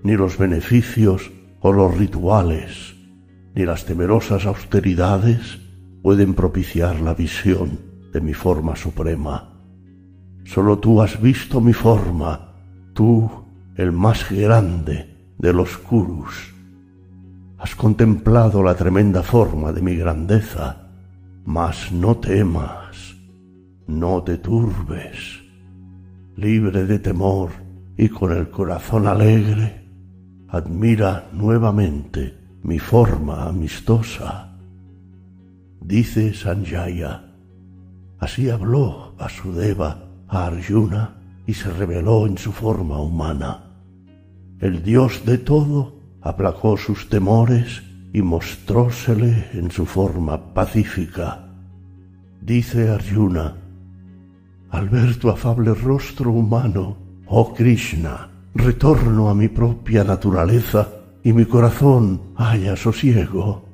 ni los beneficios o los rituales, ni las temerosas austeridades pueden propiciar la visión de mi forma suprema. Solo tú has visto mi forma, tú, el más grande de los Kurus. Has contemplado la tremenda forma de mi grandeza, mas no temas, no te turbes. Libre de temor y con el corazón alegre, admira nuevamente mi forma amistosa. Dice Sanjaya, así habló Vasudeva a Arjuna y se reveló en su forma humana. El Dios de todo aplacó sus temores y mostrósele en su forma pacífica. Dice Arjuna, al ver tu afable rostro humano, oh Krishna, retorno a mi propia naturaleza y mi corazón haya sosiego.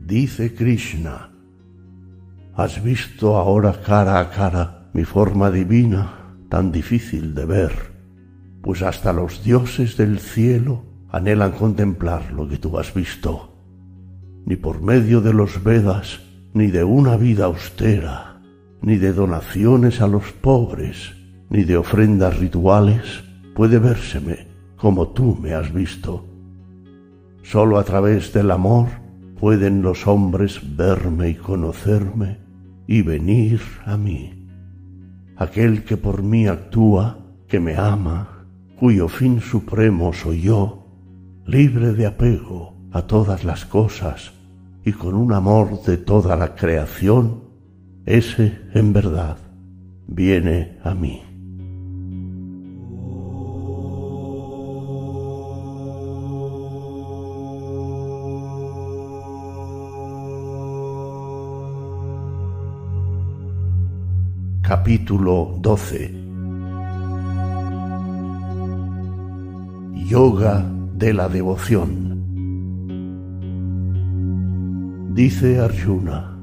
Dice Krishna, has visto ahora cara a cara mi forma divina tan difícil de ver, pues hasta los dioses del cielo anhelan contemplar lo que tú has visto. Ni por medio de los Vedas, ni de una vida austera, ni de donaciones a los pobres, ni de ofrendas rituales, puede vérseme como tú me has visto. Solo a través del amor pueden los hombres verme y conocerme y venir a mí aquel que por mí actúa, que me ama, cuyo fin supremo soy yo, libre de apego a todas las cosas y con un amor de toda la creación, ese en verdad viene a mí. Capítulo 12 Yoga de la devoción. Dice Arjuna,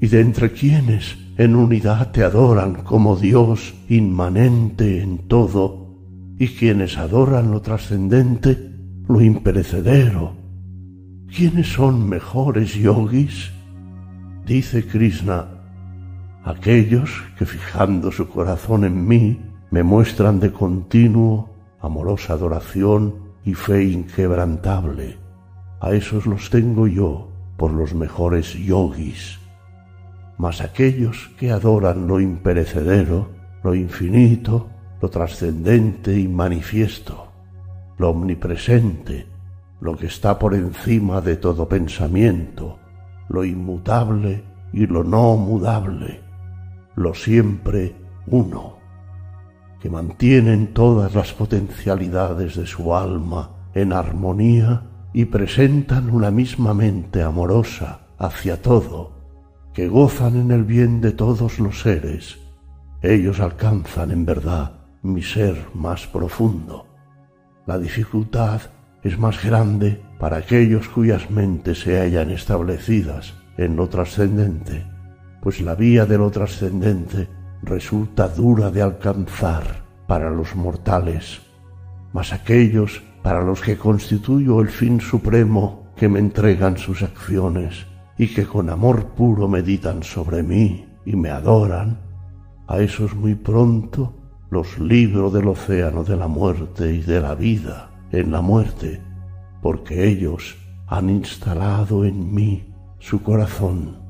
y de entre quienes en unidad te adoran como Dios inmanente en todo, y quienes adoran lo trascendente, lo imperecedero, ¿quiénes son mejores yogis? Dice Krishna, aquellos que fijando su corazón en mí me muestran de continuo amorosa adoración y fe inquebrantable. A esos los tengo yo por los mejores yogis. Mas aquellos que adoran lo imperecedero, lo infinito, lo trascendente y manifiesto, lo omnipresente, lo que está por encima de todo pensamiento, lo inmutable y lo no mudable, lo siempre uno, que mantienen todas las potencialidades de su alma en armonía y presentan una misma mente amorosa hacia todo, que gozan en el bien de todos los seres, ellos alcanzan en verdad mi ser más profundo. La dificultad es más grande para aquellos cuyas mentes se hallan establecidas en lo trascendente pues la vía de lo trascendente resulta dura de alcanzar para los mortales, mas aquellos para los que constituyo el fin supremo que me entregan sus acciones y que con amor puro meditan sobre mí y me adoran, a esos muy pronto los libro del océano de la muerte y de la vida en la muerte, porque ellos han instalado en mí su corazón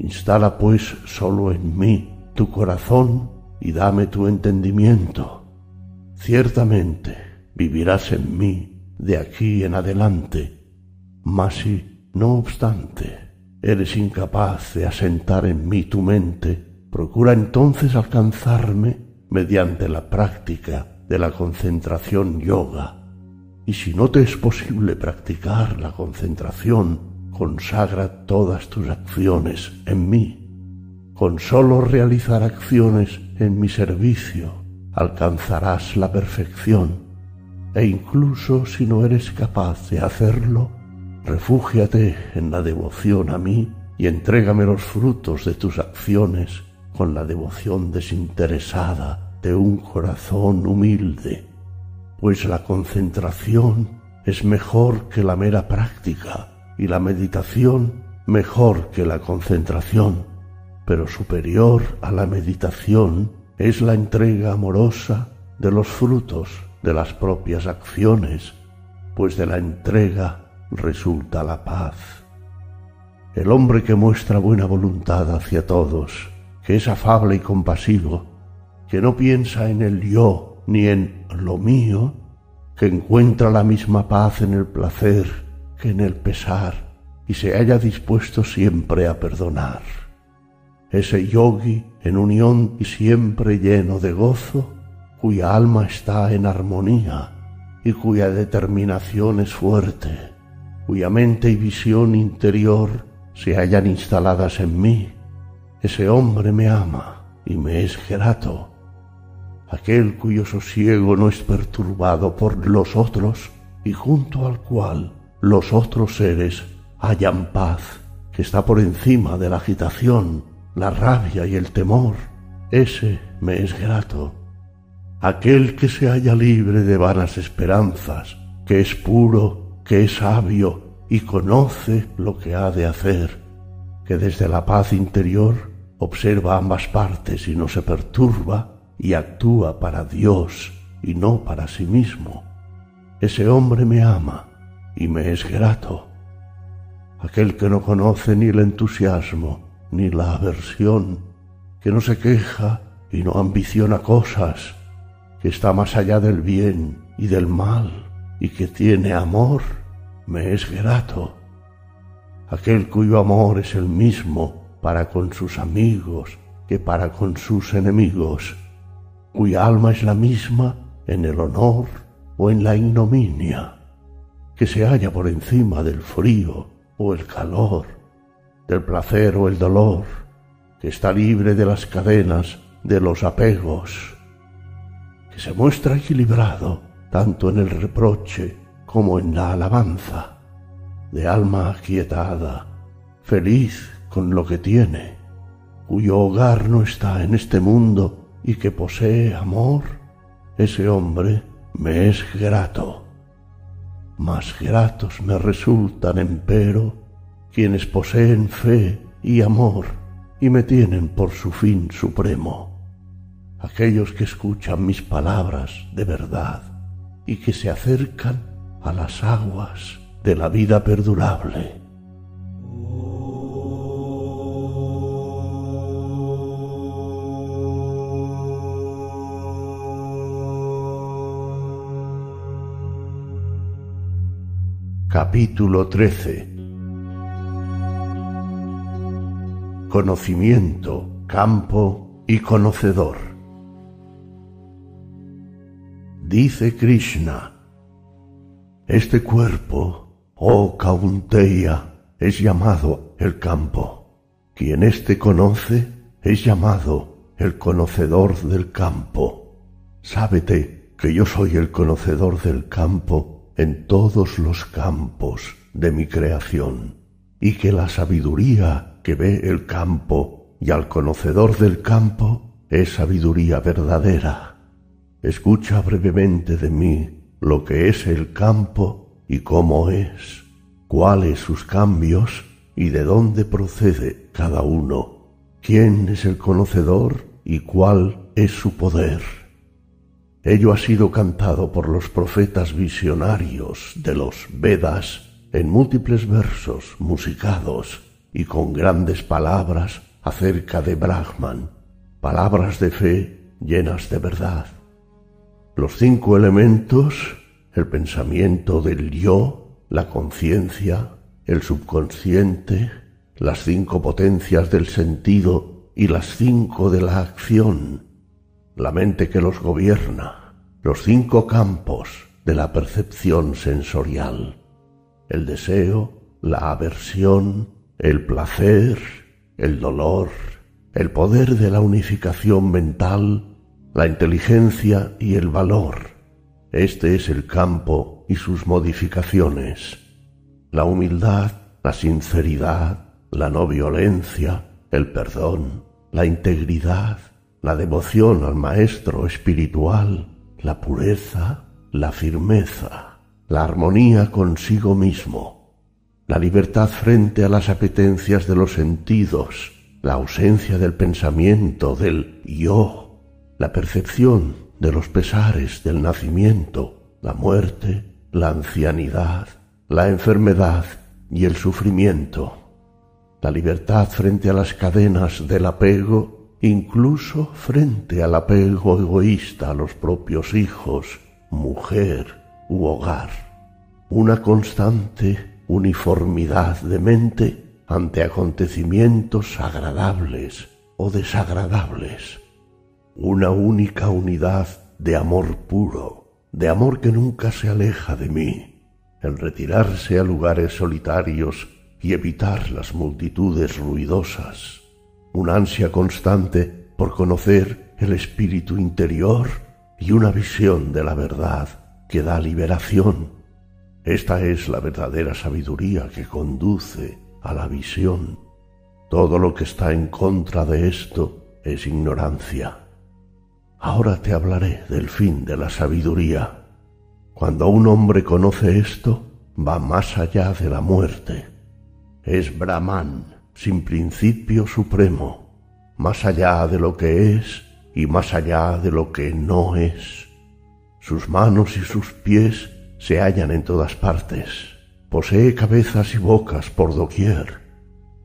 Instala pues solo en mí tu corazón y dame tu entendimiento. Ciertamente vivirás en mí de aquí en adelante, mas si, no obstante, eres incapaz de asentar en mí tu mente, procura entonces alcanzarme mediante la práctica de la concentración yoga. Y si no te es posible practicar la concentración consagra todas tus acciones en mí. Con solo realizar acciones en mi servicio alcanzarás la perfección e incluso si no eres capaz de hacerlo, refúgiate en la devoción a mí y entrégame los frutos de tus acciones con la devoción desinteresada de un corazón humilde, pues la concentración es mejor que la mera práctica y la meditación mejor que la concentración, pero superior a la meditación es la entrega amorosa de los frutos de las propias acciones, pues de la entrega resulta la paz. El hombre que muestra buena voluntad hacia todos, que es afable y compasivo, que no piensa en el yo ni en lo mío, que encuentra la misma paz en el placer que en el pesar y se haya dispuesto siempre a perdonar. ese yogi en unión y siempre lleno de gozo, cuya alma está en armonía y cuya determinación es fuerte, cuya mente y visión interior se hallan instaladas en mí. Ese hombre me ama y me es grato. Aquel cuyo sosiego no es perturbado por los otros y junto al cual los otros seres hallan paz, que está por encima de la agitación, la rabia y el temor. Ese me es grato. Aquel que se halla libre de vanas esperanzas, que es puro, que es sabio y conoce lo que ha de hacer, que desde la paz interior observa ambas partes y no se perturba y actúa para Dios y no para sí mismo. Ese hombre me ama y me es grato. Aquel que no conoce ni el entusiasmo ni la aversión, que no se queja y no ambiciona cosas, que está más allá del bien y del mal y que tiene amor, me es grato. Aquel cuyo amor es el mismo para con sus amigos que para con sus enemigos, cuya alma es la misma en el honor o en la ignominia, que se halla por encima del frío o el calor, del placer o el dolor, que está libre de las cadenas de los apegos, que se muestra equilibrado tanto en el reproche como en la alabanza, de alma aquietada, feliz con lo que tiene, cuyo hogar no está en este mundo y que posee amor, ese hombre me es grato. Más gratos me resultan, empero, quienes poseen fe y amor y me tienen por su fin supremo, aquellos que escuchan mis palabras de verdad y que se acercan a las aguas de la vida perdurable. Capítulo 13 Conocimiento, campo y conocedor. Dice Krishna, este cuerpo, oh Kaunteya, es llamado el campo. Quien éste conoce es llamado el conocedor del campo. Sábete que yo soy el conocedor del campo en todos los campos de mi creación, y que la sabiduría que ve el campo y al conocedor del campo es sabiduría verdadera. Escucha brevemente de mí lo que es el campo y cómo es, cuáles sus cambios y de dónde procede cada uno, quién es el conocedor y cuál es su poder. Ello ha sido cantado por los profetas visionarios de los Vedas en múltiples versos musicados y con grandes palabras acerca de Brahman, palabras de fe llenas de verdad. Los cinco elementos, el pensamiento del yo, la conciencia, el subconsciente, las cinco potencias del sentido y las cinco de la acción, la mente que los gobierna, los cinco campos de la percepción sensorial, el deseo, la aversión, el placer, el dolor, el poder de la unificación mental, la inteligencia y el valor. Este es el campo y sus modificaciones. La humildad, la sinceridad, la no violencia, el perdón, la integridad, la devoción al maestro espiritual, la pureza, la firmeza, la armonía consigo mismo, la libertad frente a las apetencias de los sentidos, la ausencia del pensamiento del yo, la percepción de los pesares del nacimiento, la muerte, la ancianidad, la enfermedad y el sufrimiento, la libertad frente a las cadenas del apego incluso frente al apego egoísta a los propios hijos, mujer u hogar, una constante uniformidad de mente ante acontecimientos agradables o desagradables. Una única unidad de amor puro, de amor que nunca se aleja de mí, el retirarse a lugares solitarios y evitar las multitudes ruidosas, una ansia constante por conocer el espíritu interior y una visión de la verdad que da liberación. Esta es la verdadera sabiduría que conduce a la visión. Todo lo que está en contra de esto es ignorancia. Ahora te hablaré del fin de la sabiduría. Cuando un hombre conoce esto, va más allá de la muerte. Es Brahman, sin principio supremo, más allá de lo que es y más allá de lo que no es. Sus manos y sus pies se hallan en todas partes. Posee cabezas y bocas por doquier.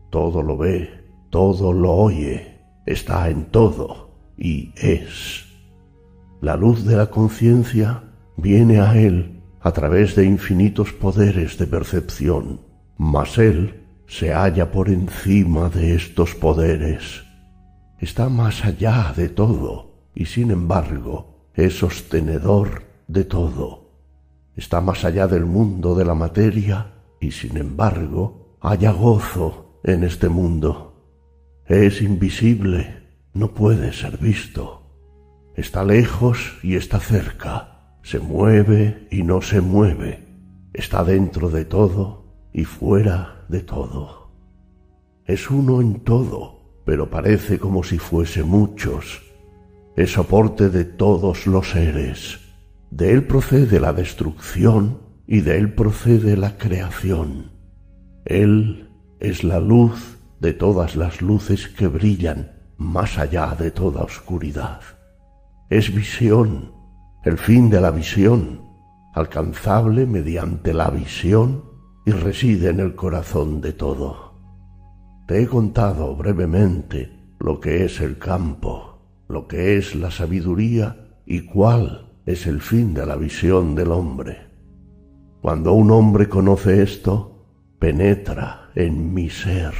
Todo lo ve, todo lo oye, está en todo y es. La luz de la conciencia viene a él a través de infinitos poderes de percepción, mas él se halla por encima de estos poderes. Está más allá de todo y sin embargo es sostenedor de todo. Está más allá del mundo de la materia y sin embargo haya gozo en este mundo. Es invisible, no puede ser visto. Está lejos y está cerca, se mueve y no se mueve, está dentro de todo y fuera de todo. Es uno en todo, pero parece como si fuese muchos. Es soporte de todos los seres. De él procede la destrucción y de él procede la creación. Él es la luz de todas las luces que brillan más allá de toda oscuridad. Es visión, el fin de la visión, alcanzable mediante la visión y reside en el corazón de todo. Te he contado brevemente lo que es el campo, lo que es la sabiduría y cuál es el fin de la visión del hombre. Cuando un hombre conoce esto, penetra en mi ser.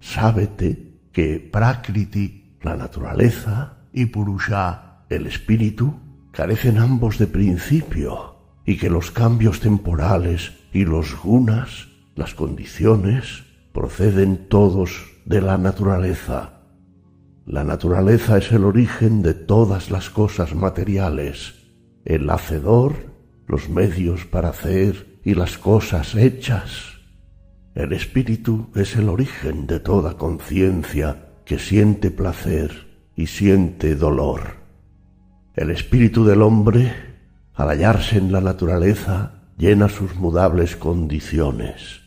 Sábete que Prakriti, la naturaleza, y Purusha, el espíritu, carecen ambos de principio y que los cambios temporales y los gunas, las condiciones, proceden todos de la naturaleza. La naturaleza es el origen de todas las cosas materiales, el hacedor, los medios para hacer y las cosas hechas. El espíritu es el origen de toda conciencia que siente placer y siente dolor. El espíritu del hombre, al hallarse en la naturaleza, llena sus mudables condiciones,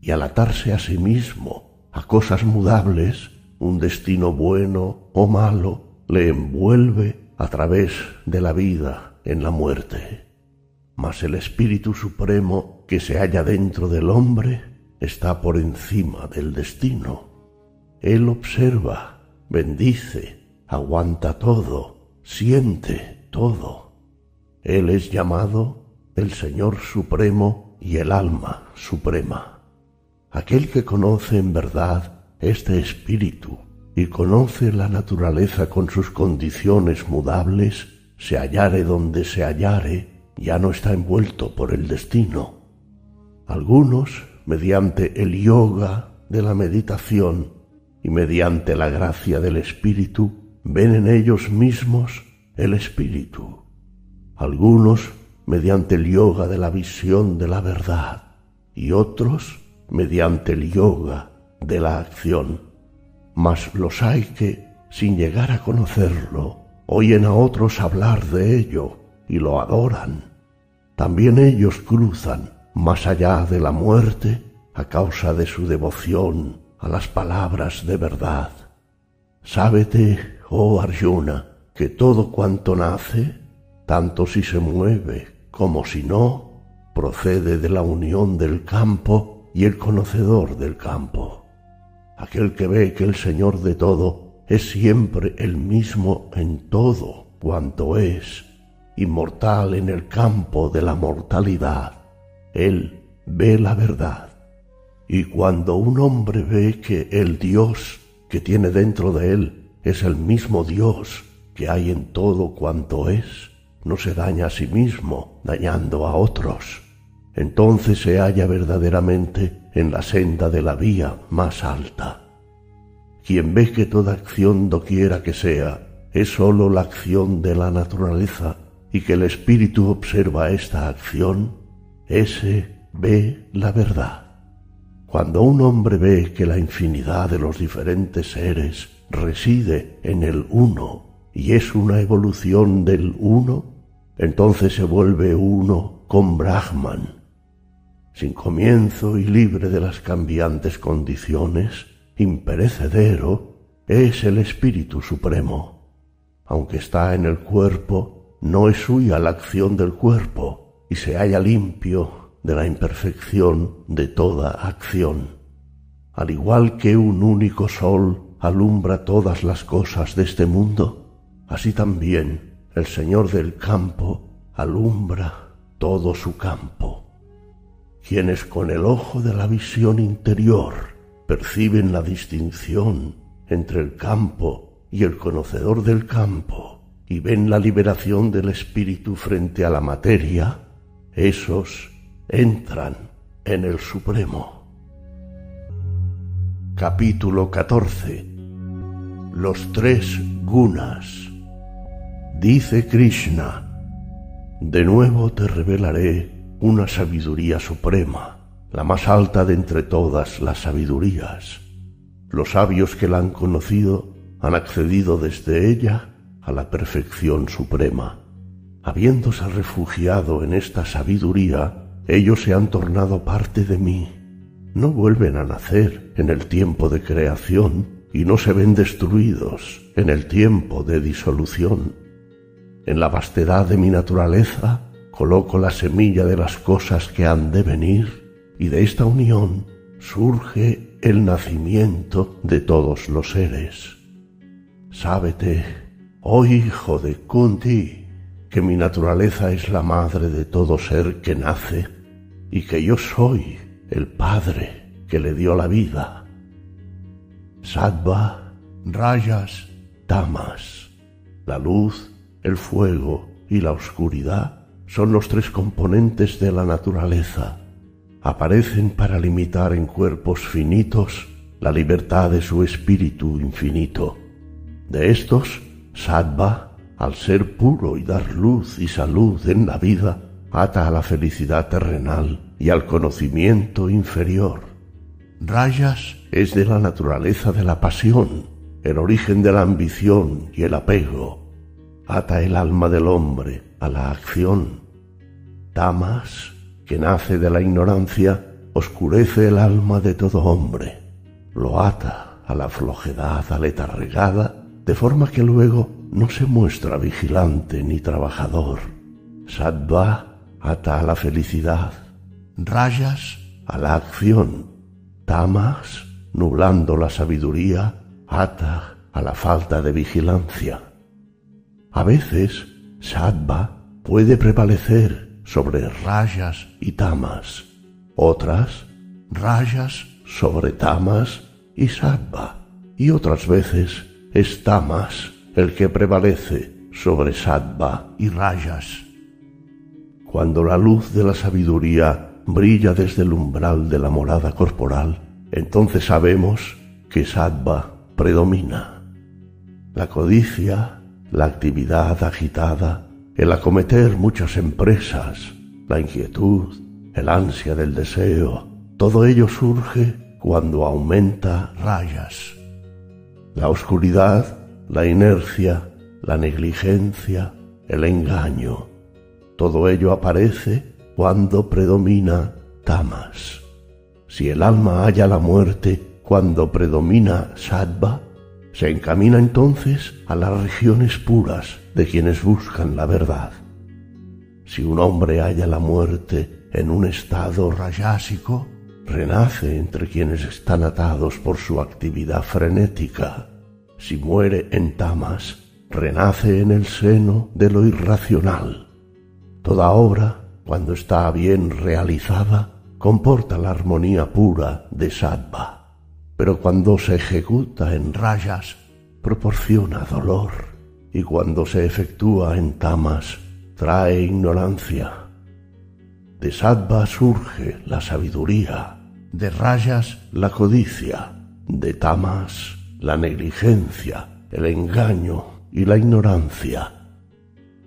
y al atarse a sí mismo a cosas mudables, un destino bueno o malo le envuelve a través de la vida en la muerte. Mas el Espíritu Supremo que se halla dentro del hombre está por encima del destino. Él observa, bendice, aguanta todo, siente todo. Él es llamado el Señor Supremo y el alma suprema. Aquel que conoce en verdad este espíritu y conoce la naturaleza con sus condiciones mudables, se hallare donde se hallare, ya no está envuelto por el destino. Algunos, mediante el yoga de la meditación y mediante la gracia del espíritu, ven en ellos mismos el espíritu. Algunos mediante el yoga de la visión de la verdad y otros mediante el yoga de la acción. Mas los hay que, sin llegar a conocerlo, oyen a otros hablar de ello y lo adoran. También ellos cruzan más allá de la muerte a causa de su devoción a las palabras de verdad. Sábete, oh Arjuna, que todo cuanto nace, tanto si se mueve como si no, procede de la unión del campo y el conocedor del campo. Aquel que ve que el Señor de todo es siempre el mismo en todo cuanto es, inmortal en el campo de la mortalidad. Él ve la verdad. Y cuando un hombre ve que el Dios que tiene dentro de él es el mismo Dios que hay en todo cuanto es, no se daña a sí mismo, dañando a otros. Entonces se halla verdaderamente en la senda de la vía más alta. Quien ve que toda acción doquiera que sea es sólo la acción de la naturaleza y que el espíritu observa esta acción, ese ve la verdad. Cuando un hombre ve que la infinidad de los diferentes seres reside en el uno y es una evolución del uno, entonces se vuelve uno con Brahman. Sin comienzo y libre de las cambiantes condiciones, imperecedero, es el Espíritu Supremo. Aunque está en el cuerpo, no es suya la acción del cuerpo y se halla limpio de la imperfección de toda acción. Al igual que un único sol alumbra todas las cosas de este mundo, así también el Señor del campo alumbra todo su campo. Quienes con el ojo de la visión interior perciben la distinción entre el campo y el conocedor del campo y ven la liberación del espíritu frente a la materia, esos entran en el Supremo. Capítulo 14 Los tres gunas. Dice Krishna, de nuevo te revelaré una sabiduría suprema, la más alta de entre todas las sabidurías. Los sabios que la han conocido han accedido desde ella a la perfección suprema. Habiéndose refugiado en esta sabiduría, ellos se han tornado parte de mí. No vuelven a nacer en el tiempo de creación y no se ven destruidos en el tiempo de disolución. En la vastedad de mi naturaleza coloco la semilla de las cosas que han de venir y de esta unión surge el nacimiento de todos los seres. Sábete, oh hijo de Kunti, que mi naturaleza es la madre de todo ser que nace y que yo soy el Padre que le dio la vida. Sattva, rayas, tamas. La luz, el fuego y la oscuridad son los tres componentes de la naturaleza. Aparecen para limitar en cuerpos finitos la libertad de su espíritu infinito. De estos, Sattva, al ser puro y dar luz y salud en la vida, ata a la felicidad terrenal y al conocimiento inferior. Rayas es de la naturaleza de la pasión, el origen de la ambición y el apego. Ata el alma del hombre a la acción. Tamas, que nace de la ignorancia, oscurece el alma de todo hombre. Lo ata a la flojedad aletarregada, de forma que luego no se muestra vigilante ni trabajador. Sattva ata a la felicidad, rayas a la acción, tamas, nublando la sabiduría, ata a la falta de vigilancia. A veces, sattva puede prevalecer sobre rayas y tamas, otras, rayas sobre tamas y sattva, y otras veces es tamas el que prevalece sobre sattva y rayas. Cuando la luz de la sabiduría brilla desde el umbral de la morada corporal, entonces sabemos que sattva predomina. La codicia, la actividad agitada, el acometer muchas empresas, la inquietud, el ansia del deseo, todo ello surge cuando aumenta rayas. La oscuridad, la inercia, la negligencia, el engaño, todo ello aparece cuando predomina tamas. Si el alma halla la muerte cuando predomina sattva, se encamina entonces a las regiones puras de quienes buscan la verdad. Si un hombre halla la muerte en un estado rayásico, renace entre quienes están atados por su actividad frenética. Si muere en tamas, renace en el seno de lo irracional Toda obra, cuando está bien realizada, comporta la armonía pura de sattva. Pero cuando se ejecuta en rayas proporciona dolor y cuando se efectúa en tamas trae ignorancia. De sattva surge la sabiduría, de rayas la codicia, de tamas la negligencia, el engaño y la ignorancia.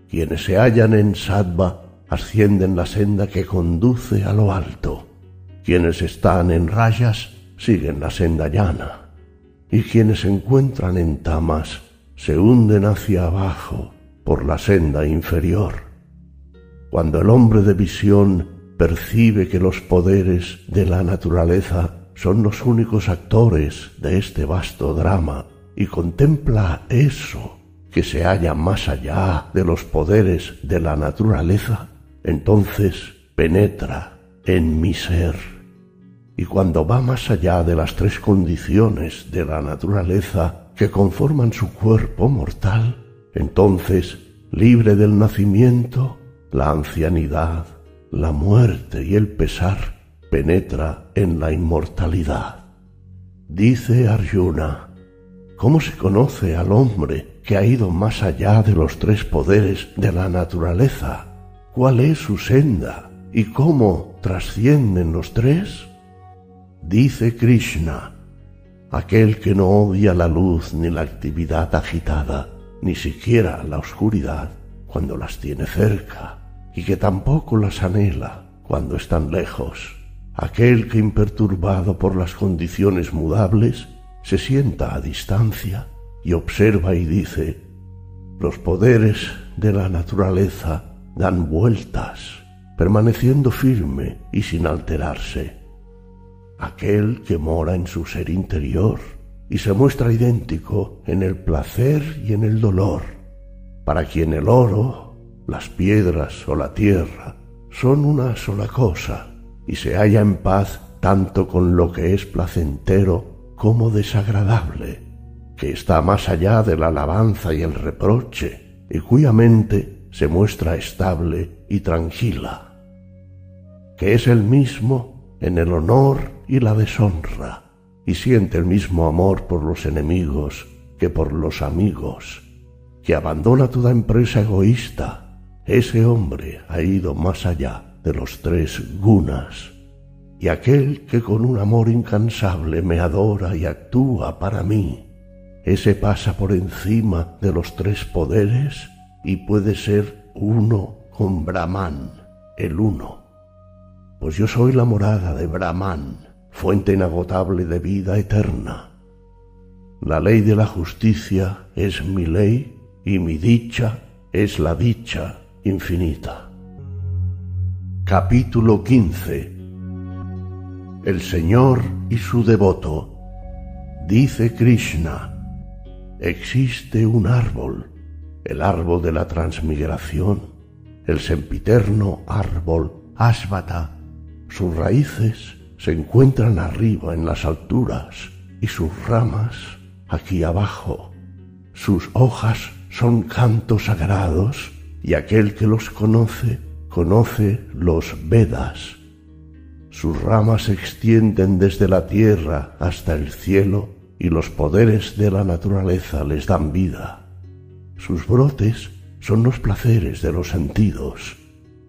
Quienes se hallan en sattva ascienden la senda que conduce a lo alto. Quienes están en rayas siguen la senda llana. Y quienes se encuentran en tamas se hunden hacia abajo por la senda inferior. Cuando el hombre de visión percibe que los poderes de la naturaleza son los únicos actores de este vasto drama y contempla eso que se halla más allá de los poderes de la naturaleza, entonces penetra en mi ser. Y cuando va más allá de las tres condiciones de la naturaleza que conforman su cuerpo mortal, entonces, libre del nacimiento, la ancianidad, la muerte y el pesar, penetra en la inmortalidad. Dice Arjuna, ¿cómo se conoce al hombre que ha ido más allá de los tres poderes de la naturaleza? ¿Cuál es su senda y cómo trascienden los tres? Dice Krishna, aquel que no odia la luz ni la actividad agitada, ni siquiera la oscuridad cuando las tiene cerca, y que tampoco las anhela cuando están lejos. Aquel que imperturbado por las condiciones mudables se sienta a distancia y observa y dice, los poderes de la naturaleza dan vueltas, permaneciendo firme y sin alterarse. Aquel que mora en su ser interior y se muestra idéntico en el placer y en el dolor, para quien el oro, las piedras o la tierra son una sola cosa y se halla en paz tanto con lo que es placentero como desagradable, que está más allá de la alabanza y el reproche, y cuya mente se muestra estable y tranquila, que es el mismo en el honor y la deshonra, y siente el mismo amor por los enemigos que por los amigos, que abandona toda empresa egoísta. Ese hombre ha ido más allá de los tres gunas, y aquel que con un amor incansable me adora y actúa para mí, ese pasa por encima de los tres poderes y puede ser uno con Brahman, el uno. Pues yo soy la morada de Brahman, fuente inagotable de vida eterna. La ley de la justicia es mi ley y mi dicha es la dicha infinita. Capítulo 15 El Señor y su devoto. Dice Krishna, existe un árbol el árbol de la transmigración, el sempiterno árbol ásbata. Sus raíces se encuentran arriba en las alturas y sus ramas aquí abajo. Sus hojas son cantos sagrados y aquel que los conoce conoce los Vedas. Sus ramas se extienden desde la tierra hasta el cielo y los poderes de la naturaleza les dan vida. Sus brotes son los placeres de los sentidos.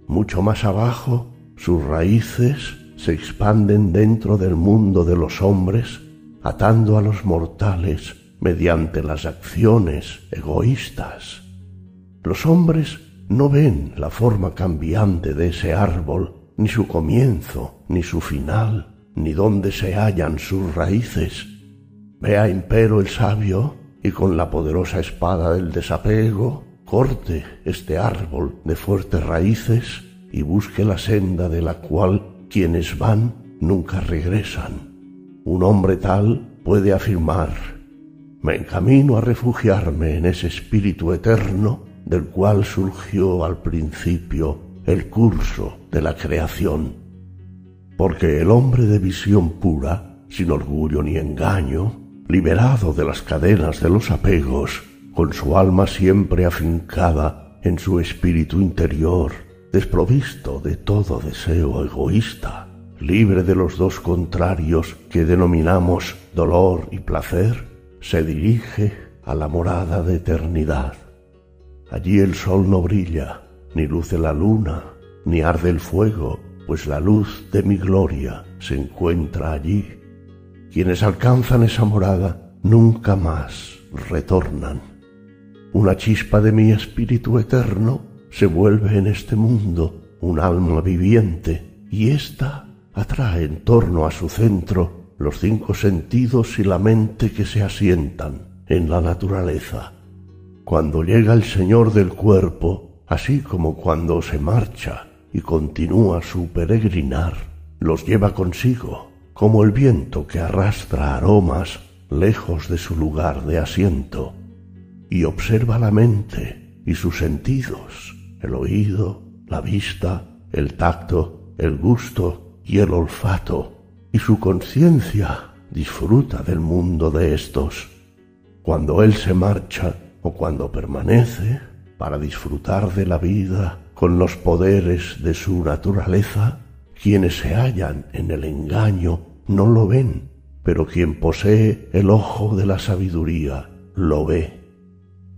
Mucho más abajo, sus raíces se expanden dentro del mundo de los hombres, atando a los mortales mediante las acciones egoístas. Los hombres no ven la forma cambiante de ese árbol, ni su comienzo, ni su final, ni dónde se hallan sus raíces. Vea empero el sabio y con la poderosa espada del desapego corte este árbol de fuertes raíces y busque la senda de la cual quienes van nunca regresan. Un hombre tal puede afirmar, me encamino a refugiarme en ese espíritu eterno del cual surgió al principio el curso de la creación. Porque el hombre de visión pura, sin orgullo ni engaño, liberado de las cadenas de los apegos, con su alma siempre afincada en su espíritu interior, desprovisto de todo deseo egoísta, libre de los dos contrarios que denominamos dolor y placer, se dirige a la morada de eternidad. Allí el sol no brilla, ni luce la luna, ni arde el fuego, pues la luz de mi gloria se encuentra allí. Quienes alcanzan esa morada nunca más retornan. Una chispa de mi espíritu eterno se vuelve en este mundo un alma viviente y ésta atrae en torno a su centro los cinco sentidos y la mente que se asientan en la naturaleza. Cuando llega el Señor del cuerpo, así como cuando se marcha y continúa su peregrinar, los lleva consigo, como el viento que arrastra aromas lejos de su lugar de asiento, y observa la mente y sus sentidos, el oído, la vista, el tacto, el gusto y el olfato, y su conciencia disfruta del mundo de estos. Cuando Él se marcha o cuando permanece para disfrutar de la vida con los poderes de su naturaleza, quienes se hallan en el engaño no lo ven, pero quien posee el ojo de la sabiduría lo ve.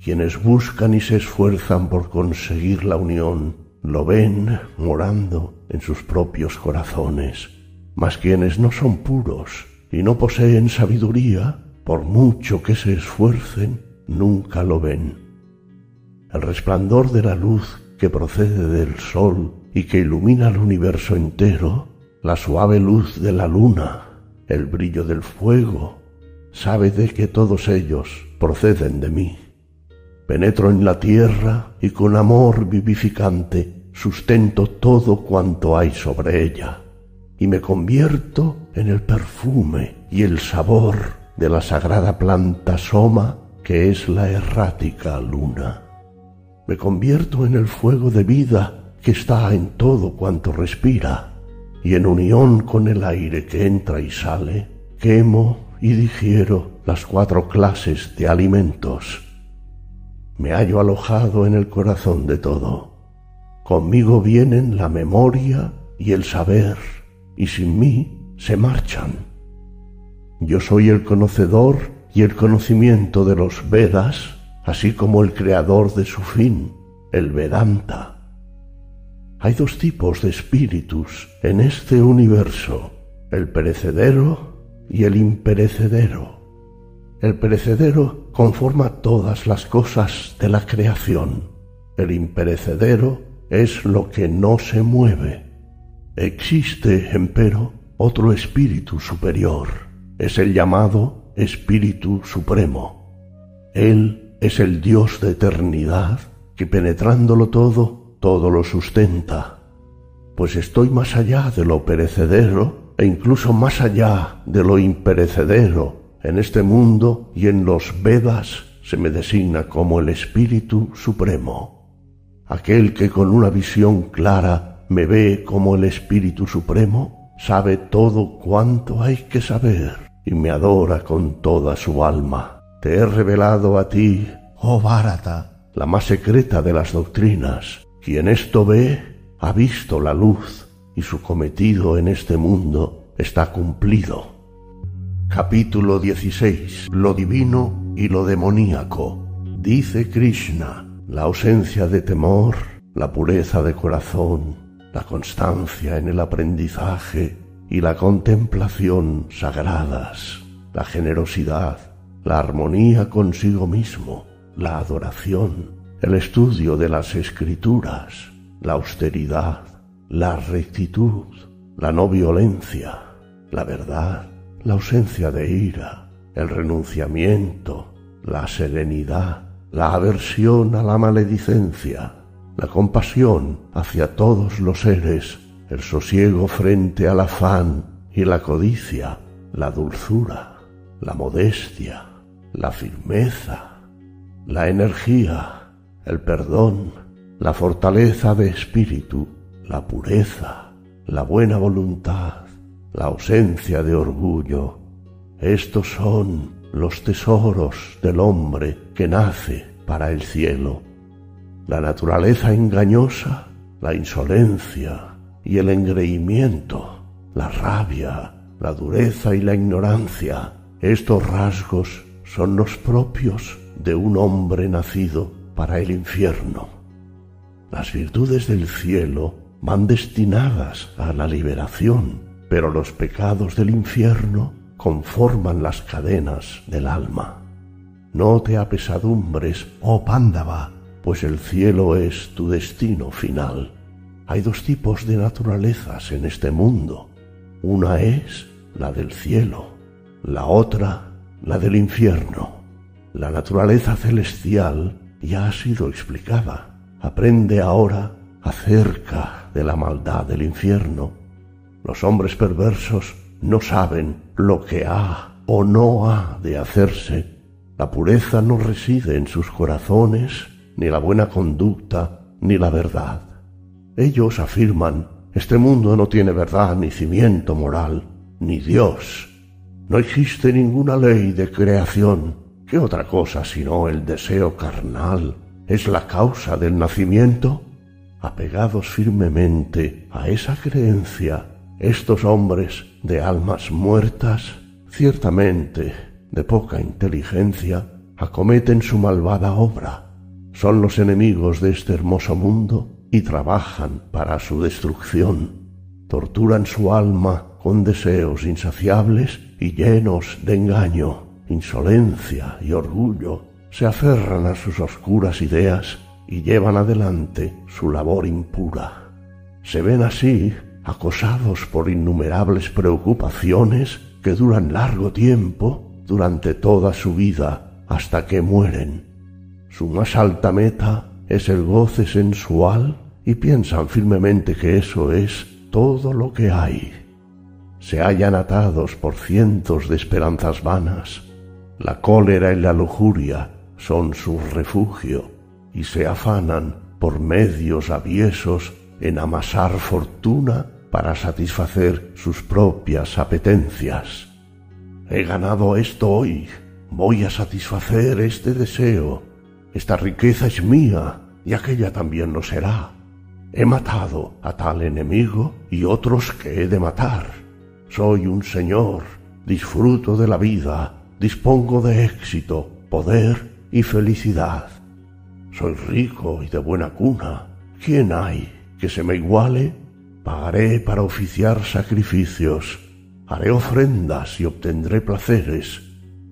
Quienes buscan y se esfuerzan por conseguir la unión lo ven morando en sus propios corazones, mas quienes no son puros y no poseen sabiduría, por mucho que se esfuercen, nunca lo ven. El resplandor de la luz que procede del sol y que ilumina el universo entero, la suave luz de la luna, el brillo del fuego, sabe de que todos ellos proceden de mí. Penetro en la tierra y con amor vivificante sustento todo cuanto hay sobre ella, y me convierto en el perfume y el sabor de la sagrada planta soma que es la errática luna. Me convierto en el fuego de vida que está en todo cuanto respira, y en unión con el aire que entra y sale, quemo y digiero las cuatro clases de alimentos. Me hallo alojado en el corazón de todo. Conmigo vienen la memoria y el saber, y sin mí se marchan. Yo soy el conocedor y el conocimiento de los Vedas, así como el creador de su fin, el Vedanta. Hay dos tipos de espíritus en este universo, el perecedero y el imperecedero. El perecedero conforma todas las cosas de la creación. El imperecedero es lo que no se mueve. Existe, empero, otro espíritu superior. Es el llamado Espíritu Supremo. Él es el Dios de eternidad que penetrándolo todo todo lo sustenta, pues estoy más allá de lo perecedero e incluso más allá de lo imperecedero. En este mundo y en los Vedas se me designa como el Espíritu Supremo, aquel que con una visión clara me ve como el Espíritu Supremo, sabe todo cuanto hay que saber y me adora con toda su alma. Te he revelado a ti, oh Bharata, la más secreta de las doctrinas, quien esto ve ha visto la luz y su cometido en este mundo está cumplido. Capítulo 16. Lo divino y lo demoníaco. Dice Krishna, la ausencia de temor, la pureza de corazón, la constancia en el aprendizaje y la contemplación sagradas, la generosidad, la armonía consigo mismo, la adoración, el estudio de las escrituras, la austeridad, la rectitud, la no violencia, la verdad, la ausencia de ira, el renunciamiento, la serenidad, la aversión a la maledicencia, la compasión hacia todos los seres, el sosiego frente al afán y la codicia, la dulzura, la modestia, la firmeza, la energía, el perdón, la fortaleza de espíritu, la pureza, la buena voluntad, la ausencia de orgullo. Estos son los tesoros del hombre que nace para el cielo. La naturaleza engañosa, la insolencia y el engreimiento la rabia, la dureza y la ignorancia. Estos rasgos son los propios de un hombre nacido para el infierno. Las virtudes del cielo van destinadas a la liberación, pero los pecados del infierno conforman las cadenas del alma. No te apesadumbres, oh Pándava, pues el cielo es tu destino final. Hay dos tipos de naturalezas en este mundo. Una es la del cielo, la otra la del infierno. La naturaleza celestial ya ha sido explicada. Aprende ahora acerca de la maldad del infierno. Los hombres perversos no saben lo que ha o no ha de hacerse. La pureza no reside en sus corazones, ni la buena conducta, ni la verdad. Ellos afirman, este mundo no tiene verdad ni cimiento moral, ni Dios. No existe ninguna ley de creación. ¿Qué otra cosa sino el deseo carnal es la causa del nacimiento? Apegados firmemente a esa creencia, estos hombres de almas muertas, ciertamente de poca inteligencia, acometen su malvada obra. Son los enemigos de este hermoso mundo y trabajan para su destrucción. Torturan su alma con deseos insaciables y llenos de engaño, insolencia y orgullo. Se aferran a sus oscuras ideas y llevan adelante su labor impura. Se ven así acosados por innumerables preocupaciones que duran largo tiempo durante toda su vida hasta que mueren. Su más alta meta es el goce sensual y piensan firmemente que eso es todo lo que hay. Se hallan atados por cientos de esperanzas vanas. La cólera y la lujuria son su refugio y se afanan por medios aviesos en amasar fortuna para satisfacer sus propias apetencias. He ganado esto hoy, voy a satisfacer este deseo. Esta riqueza es mía y aquella también lo será. He matado a tal enemigo y otros que he de matar. Soy un señor, disfruto de la vida, dispongo de éxito, poder y felicidad. Soy rico y de buena cuna. ¿Quién hay que se me iguale? Pagaré para oficiar sacrificios haré ofrendas y obtendré placeres.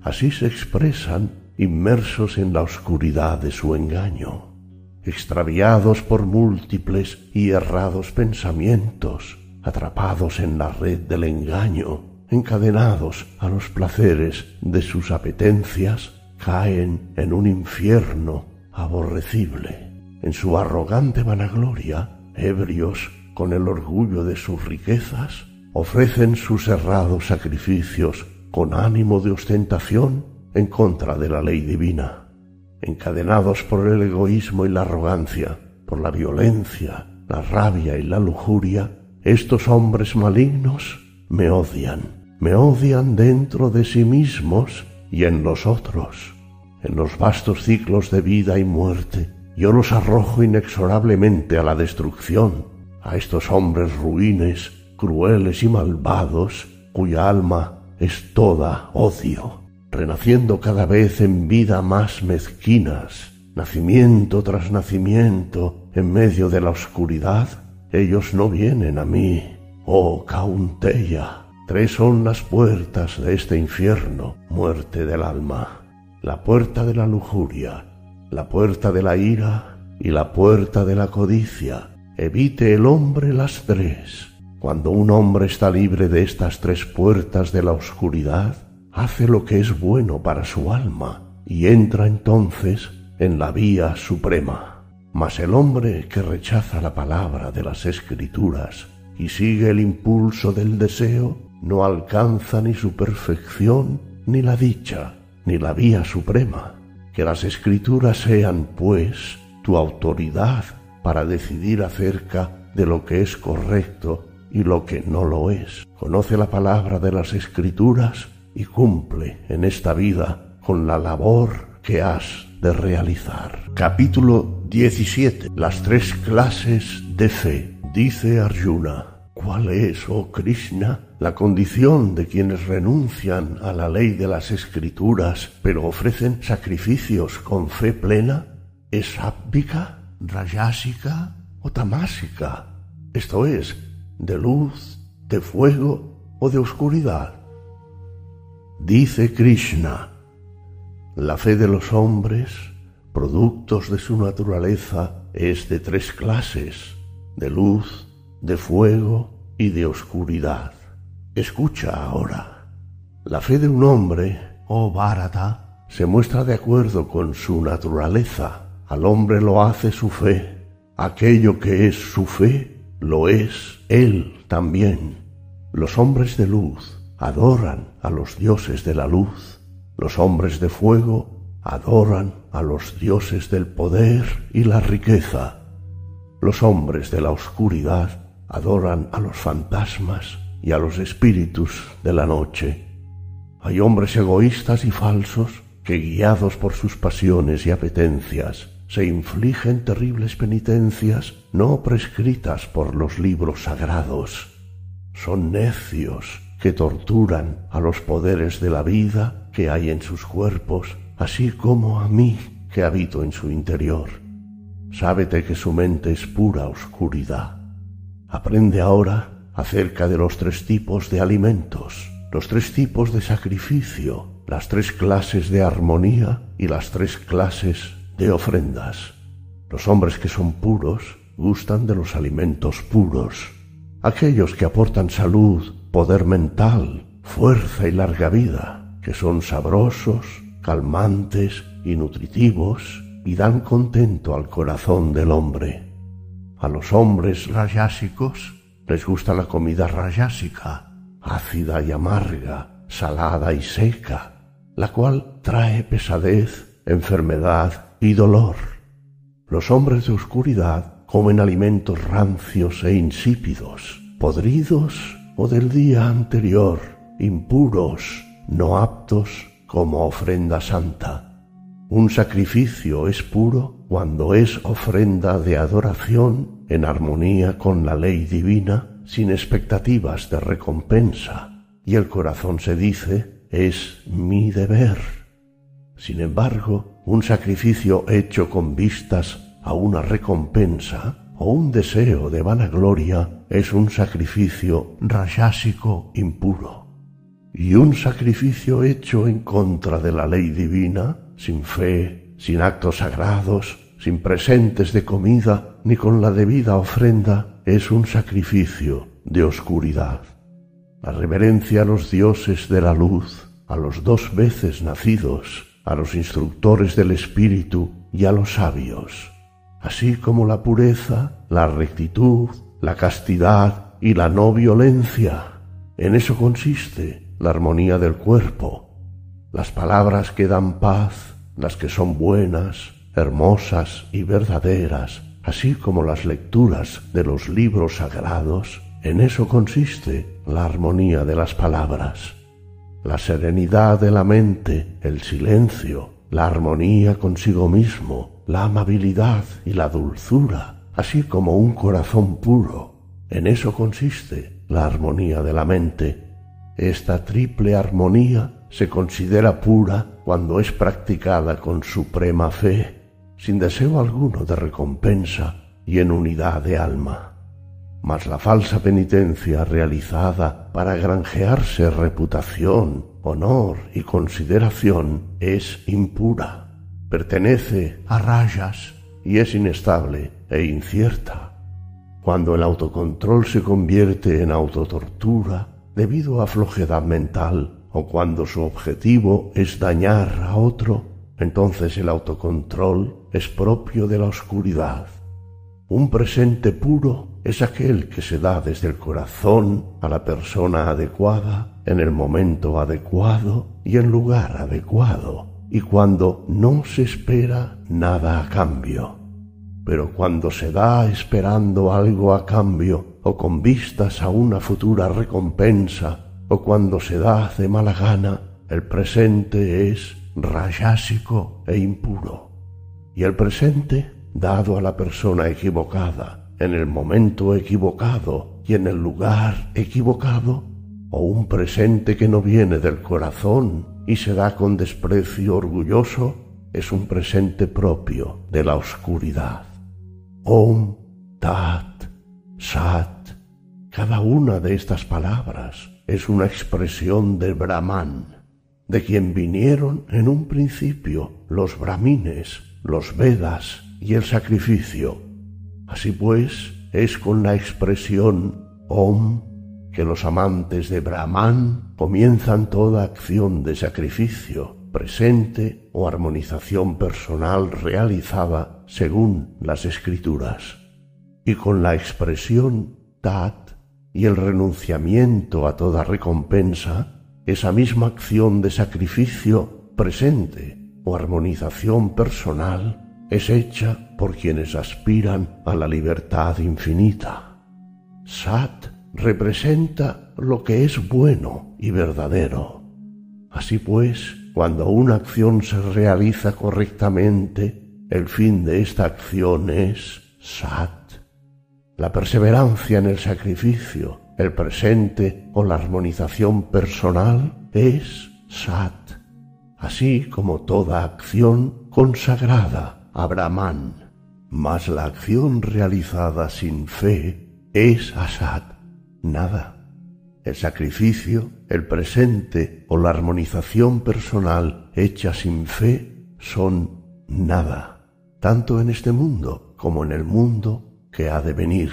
Así se expresan inmersos en la oscuridad de su engaño, extraviados por múltiples y errados pensamientos, atrapados en la red del engaño, encadenados a los placeres de sus apetencias, caen en un infierno aborrecible. En su arrogante vanagloria, ebrios con el orgullo de sus riquezas, ofrecen sus errados sacrificios con ánimo de ostentación en contra de la ley divina, encadenados por el egoísmo y la arrogancia, por la violencia, la rabia y la lujuria, estos hombres malignos me odian, me odian dentro de sí mismos y en los otros. En los vastos ciclos de vida y muerte, yo los arrojo inexorablemente a la destrucción, a estos hombres ruines crueles y malvados, cuya alma es toda odio, renaciendo cada vez en vida más mezquinas, nacimiento tras nacimiento, en medio de la oscuridad, ellos no vienen a mí. Oh Caunteya, tres son las puertas de este infierno, muerte del alma, la puerta de la lujuria, la puerta de la ira y la puerta de la codicia. Evite el hombre las tres cuando un hombre está libre de estas tres puertas de la oscuridad, hace lo que es bueno para su alma y entra entonces en la vía suprema. Mas el hombre que rechaza la palabra de las escrituras y sigue el impulso del deseo, no alcanza ni su perfección, ni la dicha, ni la vía suprema. Que las escrituras sean, pues, tu autoridad para decidir acerca de lo que es correcto y lo que no lo es. Conoce la palabra de las escrituras y cumple en esta vida con la labor que has de realizar. Capítulo 17. Las tres clases de fe. Dice Arjuna. ¿Cuál es, oh Krishna, la condición de quienes renuncian a la ley de las escrituras, pero ofrecen sacrificios con fe plena? ¿Es sápvica, rayásica o tamásica? Esto es, de luz, de fuego o de oscuridad. Dice Krishna, la fe de los hombres, productos de su naturaleza, es de tres clases, de luz, de fuego y de oscuridad. Escucha ahora. La fe de un hombre, oh Bharata, se muestra de acuerdo con su naturaleza. Al hombre lo hace su fe. Aquello que es su fe, lo es él también. Los hombres de luz adoran a los dioses de la luz. Los hombres de fuego adoran a los dioses del poder y la riqueza. Los hombres de la oscuridad adoran a los fantasmas y a los espíritus de la noche. Hay hombres egoístas y falsos que, guiados por sus pasiones y apetencias, se infligen terribles penitencias no prescritas por los libros sagrados. Son necios que torturan a los poderes de la vida que hay en sus cuerpos, así como a mí que habito en su interior. Sábete que su mente es pura oscuridad Aprende ahora acerca de los tres tipos de alimentos, los tres tipos de sacrificio, las tres clases de armonía y las tres clases de ofrendas. Los hombres que son puros gustan de los alimentos puros. Aquellos que aportan salud, poder mental, fuerza y larga vida, que son sabrosos, calmantes y nutritivos y dan contento al corazón del hombre. A los hombres rayásicos les gusta la comida rayásica, ácida y amarga, salada y seca, la cual trae pesadez, enfermedad y dolor. Los hombres de oscuridad comen alimentos rancios e insípidos, podridos o del día anterior, impuros, no aptos como ofrenda santa. Un sacrificio es puro cuando es ofrenda de adoración en armonía con la ley divina, sin expectativas de recompensa, y el corazón se dice, es mi deber. Sin embargo, un sacrificio hecho con vistas a una recompensa o un deseo de vanagloria es un sacrificio rayásico impuro. Y un sacrificio hecho en contra de la ley divina sin fe, sin actos sagrados, sin presentes de comida, ni con la debida ofrenda, es un sacrificio de oscuridad. La reverencia a los dioses de la luz, a los dos veces nacidos, a los instructores del espíritu y a los sabios, así como la pureza, la rectitud, la castidad y la no violencia. En eso consiste la armonía del cuerpo, las palabras que dan paz, las que son buenas, hermosas y verdaderas, así como las lecturas de los libros sagrados, en eso consiste la armonía de las palabras. La serenidad de la mente, el silencio, la armonía consigo mismo, la amabilidad y la dulzura, así como un corazón puro. En eso consiste la armonía de la mente. Esta triple armonía se considera pura cuando es practicada con suprema fe, sin deseo alguno de recompensa y en unidad de alma. Mas la falsa penitencia realizada para granjearse reputación, honor y consideración es impura, pertenece a rayas y es inestable e incierta. Cuando el autocontrol se convierte en autotortura debido a flojedad mental, o cuando su objetivo es dañar a otro, entonces el autocontrol es propio de la oscuridad. Un presente puro es aquel que se da desde el corazón a la persona adecuada, en el momento adecuado y en lugar adecuado, y cuando no se espera nada a cambio. Pero cuando se da esperando algo a cambio o con vistas a una futura recompensa, o cuando se da de mala gana, el presente es rayásico e impuro. Y el presente, dado a la persona equivocada, en el momento equivocado, y en el lugar equivocado, o un presente que no viene del corazón y se da con desprecio orgulloso, es un presente propio de la oscuridad. Om, Tat, Sat, cada una de estas palabras es una expresión de Brahman, de quien vinieron en un principio los brahmines, los Vedas y el sacrificio. Así pues, es con la expresión Om que los amantes de Brahman comienzan toda acción de sacrificio, presente o armonización personal realizada según las escrituras. Y con la expresión Tat y el renunciamiento a toda recompensa, esa misma acción de sacrificio presente o armonización personal es hecha por quienes aspiran a la libertad infinita. Sat representa lo que es bueno y verdadero. Así pues, cuando una acción se realiza correctamente, el fin de esta acción es Sat. La perseverancia en el sacrificio, el presente o la armonización personal es Sat, así como toda acción consagrada a Brahman. Mas la acción realizada sin fe es Asat, nada. El sacrificio, el presente o la armonización personal hecha sin fe son nada, tanto en este mundo como en el mundo que ha de venir.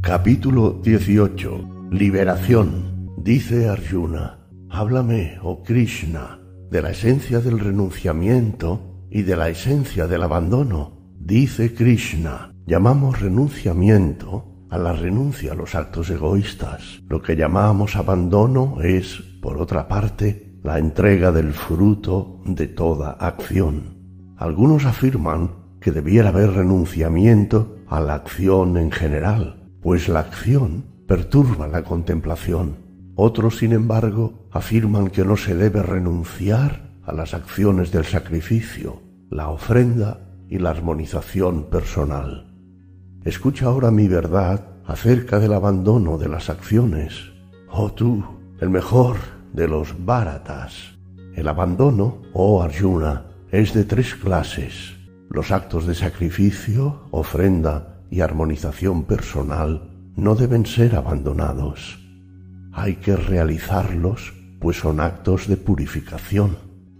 Capítulo 18. Liberación. Dice Arjuna, háblame, oh Krishna, de la esencia del renunciamiento y de la esencia del abandono. Dice Krishna, llamamos renunciamiento a la renuncia a los actos egoístas. Lo que llamamos abandono es, por otra parte, la entrega del fruto de toda acción. Algunos afirman que debiera haber renunciamiento a la acción en general, pues la acción perturba la contemplación. Otros, sin embargo, afirman que no se debe renunciar a las acciones del sacrificio, la ofrenda y la armonización personal. Escucha ahora mi verdad acerca del abandono de las acciones. Oh tú, el mejor de los báratas. El abandono, oh Arjuna, es de tres clases los actos de sacrificio, ofrenda y armonización personal no deben ser abandonados. Hay que realizarlos, pues son actos de purificación.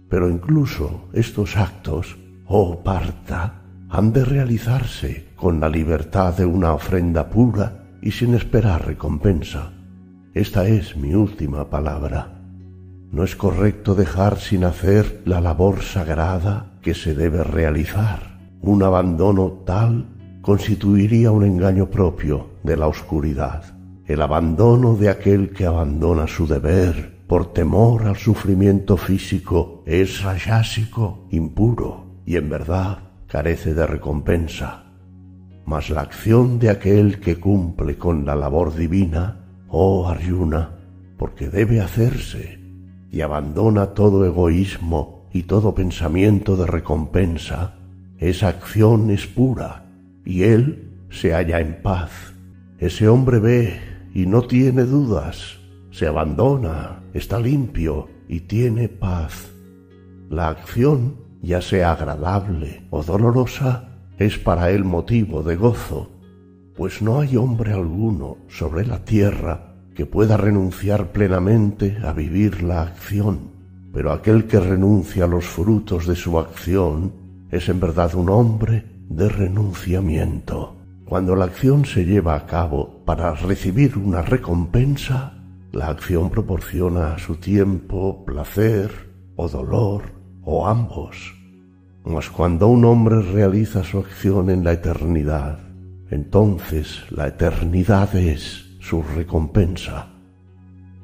Pero incluso estos actos, oh Parta, han de realizarse con la libertad de una ofrenda pura y sin esperar recompensa. Esta es mi última palabra. No es correcto dejar sin hacer la labor sagrada que se debe realizar. Un abandono tal constituiría un engaño propio de la oscuridad, el abandono de aquel que abandona su deber por temor al sufrimiento físico es rayásico, impuro y en verdad carece de recompensa. Mas la acción de aquel que cumple con la labor divina, oh Arjuna, porque debe hacerse, y abandona todo egoísmo y todo pensamiento de recompensa, esa acción es pura y él se halla en paz. Ese hombre ve y no tiene dudas, se abandona, está limpio y tiene paz. La acción, ya sea agradable o dolorosa, es para él motivo de gozo, pues no hay hombre alguno sobre la tierra que pueda renunciar plenamente a vivir la acción pero aquel que renuncia a los frutos de su acción es en verdad un hombre de renunciamiento. Cuando la acción se lleva a cabo para recibir una recompensa, la acción proporciona a su tiempo placer o dolor o ambos. Mas cuando un hombre realiza su acción en la eternidad, entonces la eternidad es su recompensa.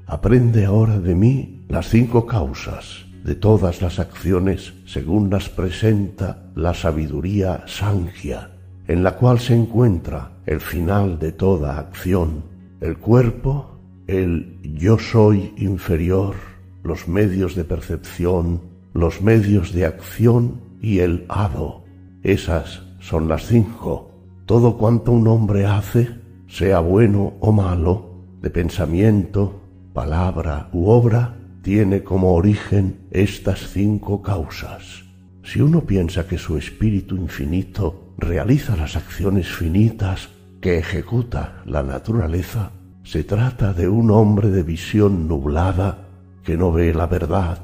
Aprende ahora de mí las cinco causas de todas las acciones según las presenta la sabiduría Sankhya, en la cual se encuentra el final de toda acción, el cuerpo, el yo soy inferior, los medios de percepción, los medios de acción y el hado. Esas son las cinco. Todo cuanto un hombre hace sea bueno o malo, de pensamiento, palabra u obra, tiene como origen estas cinco causas. Si uno piensa que su espíritu infinito realiza las acciones finitas que ejecuta la naturaleza, se trata de un hombre de visión nublada que no ve la verdad,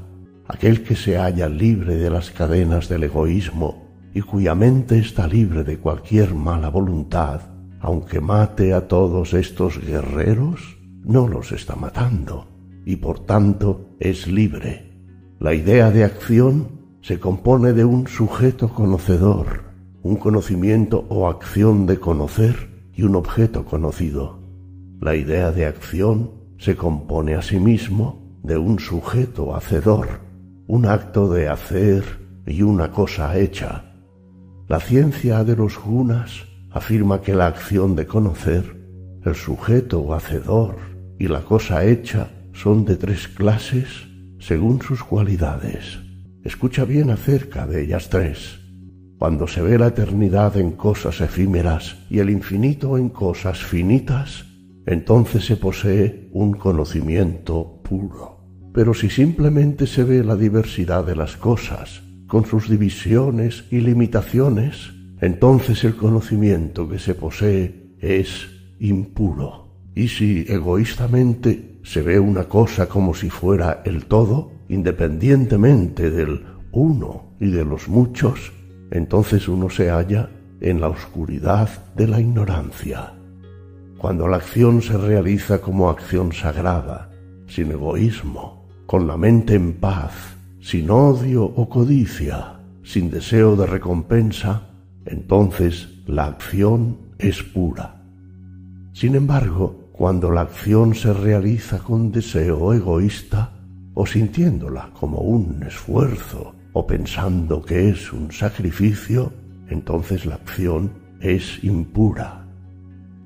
aquel que se halla libre de las cadenas del egoísmo y cuya mente está libre de cualquier mala voluntad, aunque mate a todos estos guerreros, no los está matando y por tanto es libre. La idea de acción se compone de un sujeto conocedor, un conocimiento o acción de conocer y un objeto conocido. La idea de acción se compone asimismo de un sujeto hacedor, un acto de hacer y una cosa hecha. La ciencia de los gunas afirma que la acción de conocer, el sujeto hacedor y la cosa hecha son de tres clases según sus cualidades. Escucha bien acerca de ellas tres. Cuando se ve la eternidad en cosas efímeras y el infinito en cosas finitas, entonces se posee un conocimiento puro. Pero si simplemente se ve la diversidad de las cosas, con sus divisiones y limitaciones, entonces el conocimiento que se posee es impuro. Y si egoístamente se ve una cosa como si fuera el todo, independientemente del uno y de los muchos, entonces uno se halla en la oscuridad de la ignorancia. Cuando la acción se realiza como acción sagrada, sin egoísmo, con la mente en paz, sin odio o codicia, sin deseo de recompensa, entonces la acción es pura. Sin embargo, cuando la acción se realiza con deseo egoísta, o sintiéndola como un esfuerzo, o pensando que es un sacrificio, entonces la acción es impura.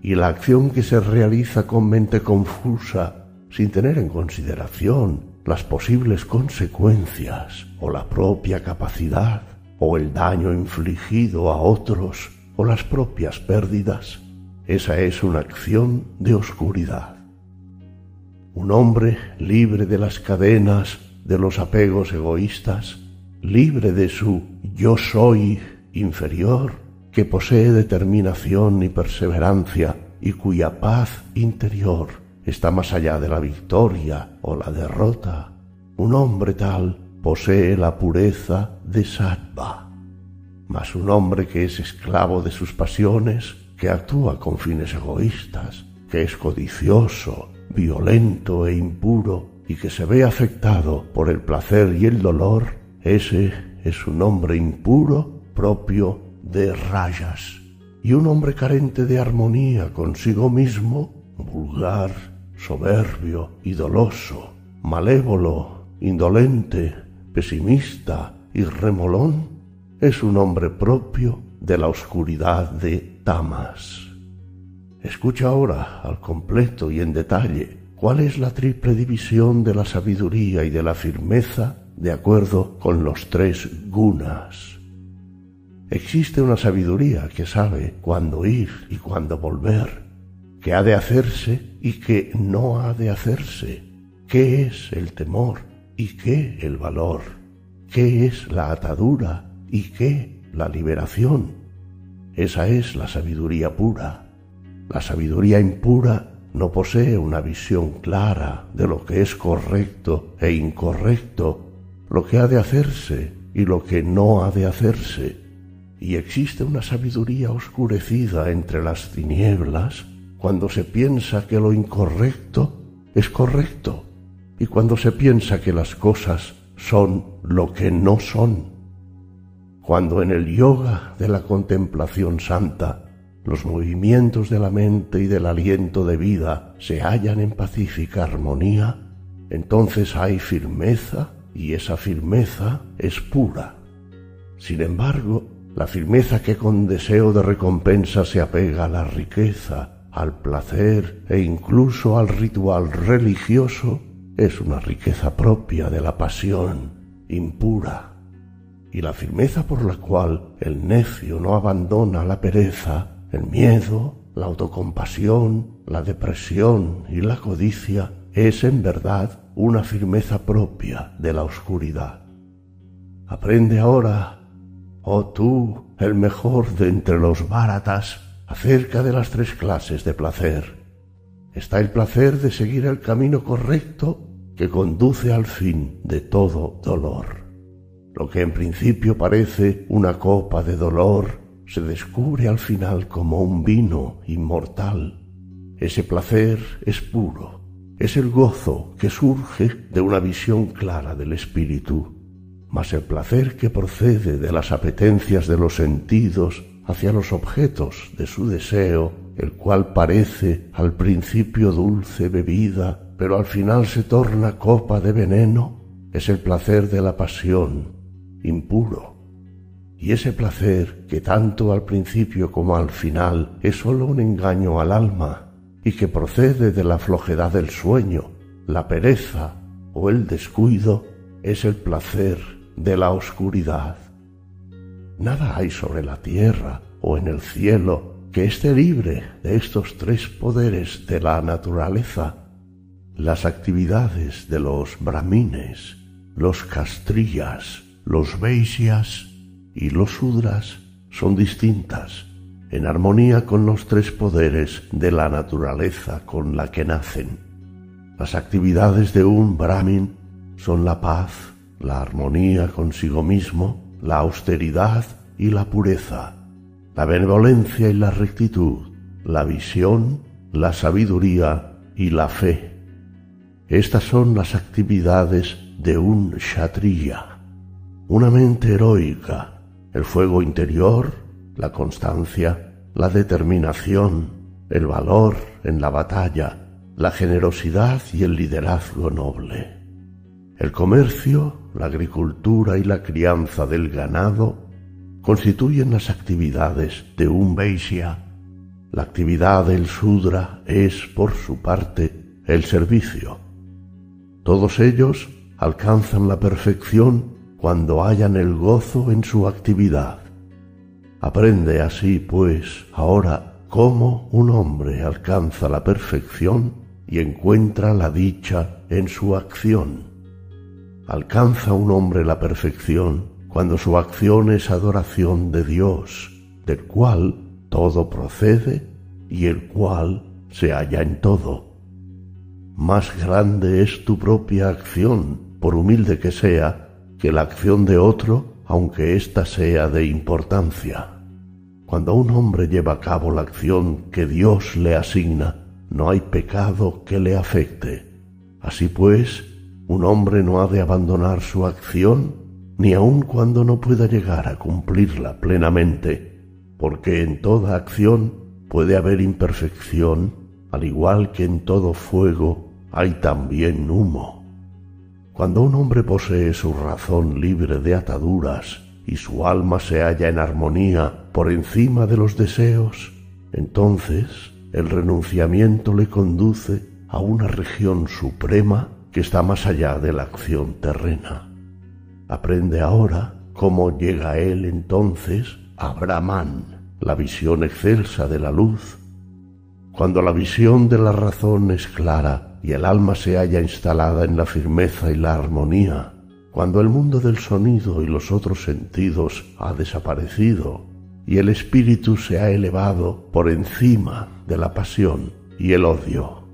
Y la acción que se realiza con mente confusa, sin tener en consideración las posibles consecuencias o la propia capacidad o el daño infligido a otros o las propias pérdidas, esa es una acción de oscuridad. Un hombre libre de las cadenas de los apegos egoístas, libre de su yo soy inferior, que posee determinación y perseverancia y cuya paz interior está más allá de la victoria o la derrota. Un hombre tal posee la pureza de sattva. Mas un hombre que es esclavo de sus pasiones, que actúa con fines egoístas, que es codicioso, violento e impuro y que se ve afectado por el placer y el dolor, ese es un hombre impuro propio de rayas y un hombre carente de armonía consigo mismo, vulgar, soberbio y doloso, malévolo, indolente, pesimista y remolón, es un hombre propio de la oscuridad de Tamas. Escucha ahora al completo y en detalle cuál es la triple división de la sabiduría y de la firmeza de acuerdo con los tres gunas. Existe una sabiduría que sabe cuándo ir y cuándo volver, qué ha de hacerse y qué no ha de hacerse, qué es el temor y qué el valor, qué es la atadura y qué la liberación. Esa es la sabiduría pura. La sabiduría impura no posee una visión clara de lo que es correcto e incorrecto, lo que ha de hacerse y lo que no ha de hacerse, y existe una sabiduría oscurecida entre las tinieblas cuando se piensa que lo incorrecto es correcto y cuando se piensa que las cosas son lo que no son. Cuando en el yoga de la contemplación santa los movimientos de la mente y del aliento de vida se hallan en pacífica armonía, entonces hay firmeza y esa firmeza es pura. Sin embargo, la firmeza que con deseo de recompensa se apega a la riqueza, al placer e incluso al ritual religioso es una riqueza propia de la pasión, impura. Y la firmeza por la cual el necio no abandona la pereza el miedo, la autocompasión, la depresión y la codicia es en verdad una firmeza propia de la oscuridad. Aprende ahora, oh tú, el mejor de entre los báratas, acerca de las tres clases de placer. Está el placer de seguir el camino correcto que conduce al fin de todo dolor. Lo que en principio parece una copa de dolor se descubre al final como un vino inmortal. Ese placer es puro, es el gozo que surge de una visión clara del espíritu, mas el placer que procede de las apetencias de los sentidos hacia los objetos de su deseo, el cual parece al principio dulce bebida, pero al final se torna copa de veneno, es el placer de la pasión, impuro. Y ese placer, que tanto al principio como al final es sólo un engaño al alma, y que procede de la flojedad del sueño, la pereza o el descuido, es el placer de la oscuridad. Nada hay sobre la tierra o en el cielo que esté libre de estos tres poderes de la naturaleza. Las actividades de los brahmines, los castrillas, los veisias y los sudras son distintas, en armonía con los tres poderes de la naturaleza con la que nacen. Las actividades de un brahmin son la paz, la armonía consigo mismo, la austeridad y la pureza, la benevolencia y la rectitud, la visión, la sabiduría y la fe. Estas son las actividades de un kshatriya, una mente heroica, el fuego interior, la constancia, la determinación, el valor en la batalla, la generosidad y el liderazgo noble. El comercio, la agricultura y la crianza del ganado constituyen las actividades de un Vaishya. La actividad del Sudra es, por su parte, el servicio. Todos ellos alcanzan la perfección cuando hallan el gozo en su actividad. Aprende así, pues, ahora cómo un hombre alcanza la perfección y encuentra la dicha en su acción. Alcanza un hombre la perfección cuando su acción es adoración de Dios, del cual todo procede y el cual se halla en todo. Más grande es tu propia acción, por humilde que sea, que la acción de otro, aunque ésta sea de importancia. Cuando un hombre lleva a cabo la acción que Dios le asigna, no hay pecado que le afecte. Así pues, un hombre no ha de abandonar su acción ni aun cuando no pueda llegar a cumplirla plenamente, porque en toda acción puede haber imperfección, al igual que en todo fuego hay también humo. Cuando un hombre posee su razón libre de ataduras y su alma se halla en armonía por encima de los deseos, entonces el renunciamiento le conduce a una región suprema que está más allá de la acción terrena. Aprende ahora cómo llega él entonces a Brahman, la visión excelsa de la luz. Cuando la visión de la razón es clara y el alma se halla instalada en la firmeza y la armonía, cuando el mundo del sonido y los otros sentidos ha desaparecido y el espíritu se ha elevado por encima de la pasión y el odio,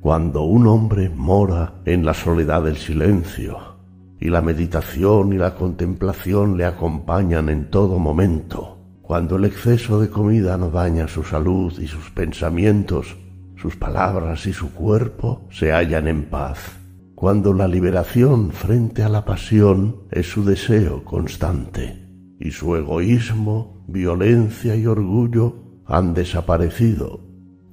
cuando un hombre mora en la soledad del silencio y la meditación y la contemplación le acompañan en todo momento, cuando el exceso de comida no daña su salud y sus pensamientos, sus palabras y su cuerpo se hallan en paz, cuando la liberación frente a la pasión es su deseo constante y su egoísmo, violencia y orgullo han desaparecido,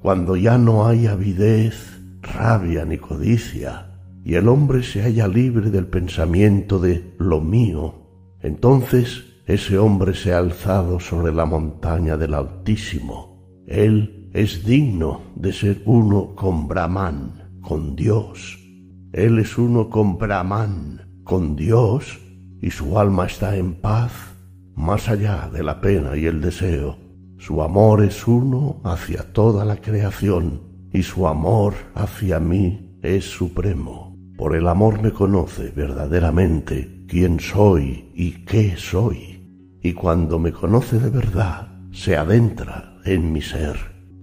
cuando ya no hay avidez, rabia ni codicia, y el hombre se halla libre del pensamiento de lo mío, entonces ese hombre se ha alzado sobre la montaña del Altísimo. Él es digno de ser uno con Brahman, con Dios. Él es uno con Brahman, con Dios, y su alma está en paz, más allá de la pena y el deseo. Su amor es uno hacia toda la creación y su amor hacia mí es supremo. Por el amor me conoce verdaderamente quién soy y qué soy. Y cuando me conoce de verdad, se adentra en mi ser.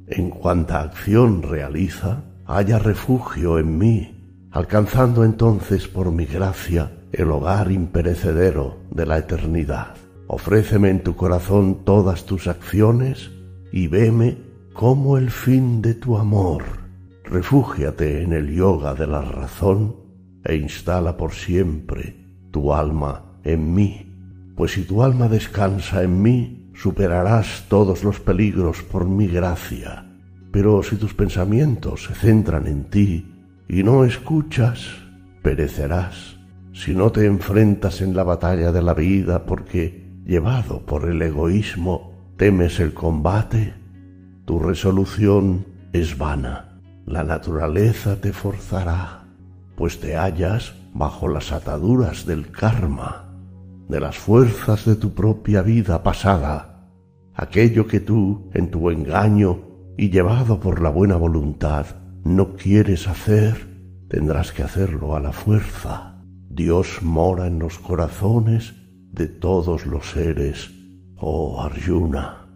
En cuanta acción realiza, haya refugio en mí, alcanzando entonces por mi gracia el hogar imperecedero de la eternidad. Ofréceme en tu corazón todas tus acciones y veme como el fin de tu amor. Refúgiate en el yoga de la razón e instala por siempre tu alma en mí, pues si tu alma descansa en mí, superarás todos los peligros por mi gracia. Pero si tus pensamientos se centran en ti y no escuchas, perecerás. Si no te enfrentas en la batalla de la vida porque, llevado por el egoísmo, temes el combate, tu resolución es vana. La naturaleza te forzará, pues te hallas bajo las ataduras del karma, de las fuerzas de tu propia vida pasada, aquello que tú, en tu engaño y llevado por la buena voluntad, no quieres hacer, tendrás que hacerlo a la fuerza. Dios mora en los corazones de todos los seres, oh Arjuna.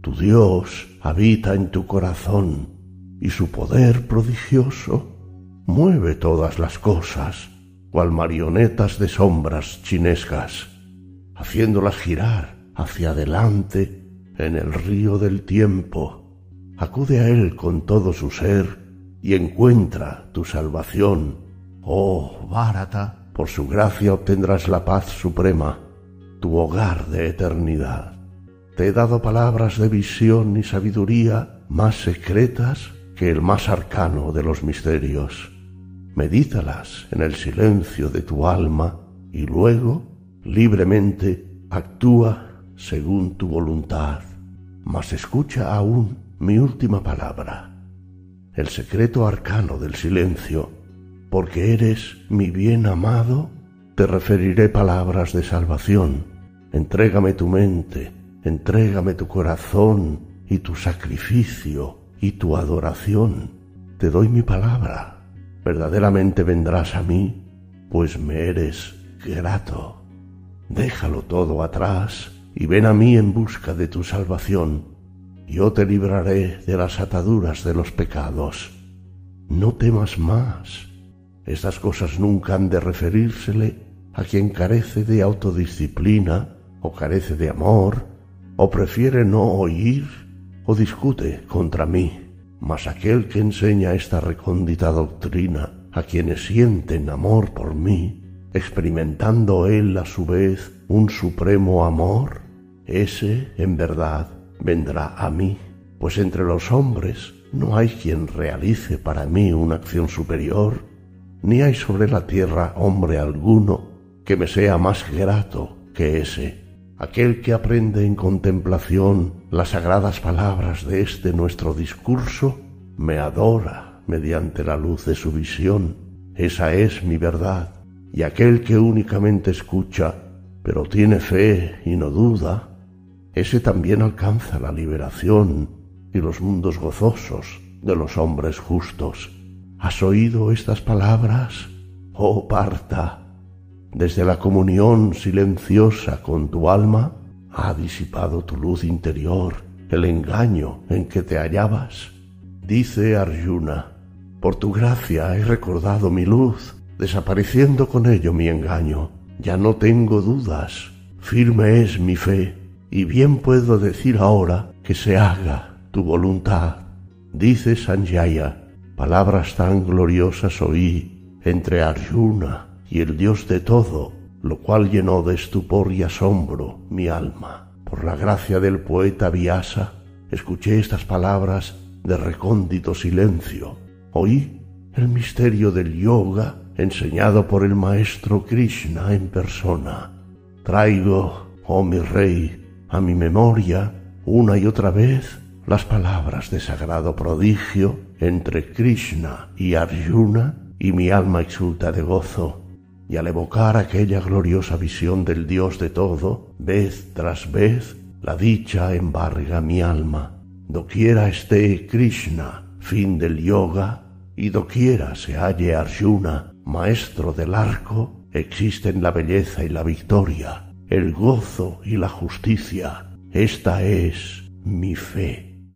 Tu Dios habita en tu corazón y su poder prodigioso mueve todas las cosas, cual marionetas de sombras chinescas, haciéndolas girar hacia adelante en el río del tiempo. Acude a él con todo su ser y encuentra tu salvación. Oh, Bharata, por su gracia obtendrás la paz suprema, tu hogar de eternidad. Te he dado palabras de visión y sabiduría más secretas que el más arcano de los misterios medítalas en el silencio de tu alma y luego, libremente, actúa según tu voluntad. Mas escucha aún mi última palabra, el secreto arcano del silencio, porque eres mi bien amado, te referiré palabras de salvación. Entrégame tu mente, entrégame tu corazón y tu sacrificio y tu adoración. Te doy mi palabra verdaderamente vendrás a mí, pues me eres grato. Déjalo todo atrás y ven a mí en busca de tu salvación. Yo te libraré de las ataduras de los pecados. No temas más. Estas cosas nunca han de referírsele a quien carece de autodisciplina o carece de amor o prefiere no oír o discute contra mí mas aquel que enseña esta recóndita doctrina a quienes sienten amor por mí, experimentando él a su vez un supremo amor, ese, en verdad, vendrá a mí, pues entre los hombres no hay quien realice para mí una acción superior, ni hay sobre la tierra hombre alguno que me sea más grato que ese aquel que aprende en contemplación las sagradas palabras de este nuestro discurso, me adora mediante la luz de su visión. Esa es mi verdad. Y aquel que únicamente escucha, pero tiene fe y no duda, ese también alcanza la liberación y los mundos gozosos de los hombres justos. ¿Has oído estas palabras? Oh Parta, desde la comunión silenciosa con tu alma, ha disipado tu luz interior el engaño en que te hallabas. Dice Arjuna, por tu gracia he recordado mi luz, desapareciendo con ello mi engaño. Ya no tengo dudas, firme es mi fe, y bien puedo decir ahora que se haga tu voluntad. Dice Sanjaya, palabras tan gloriosas oí entre Arjuna y el Dios de todo, lo cual llenó de estupor y asombro mi alma. Por la gracia del poeta Vyasa, escuché estas palabras de recóndito silencio. Oí el misterio del yoga enseñado por el maestro Krishna en persona. Traigo, oh mi rey, a mi memoria una y otra vez las palabras de sagrado prodigio entre Krishna y Arjuna y mi alma exulta de gozo y al evocar aquella gloriosa visión del Dios de todo, vez tras vez, la dicha embarga mi alma. Doquiera esté Krishna, fin del yoga, y doquiera se halle Arjuna, maestro del arco, existen la belleza y la victoria, el gozo y la justicia. Esta es mi fe.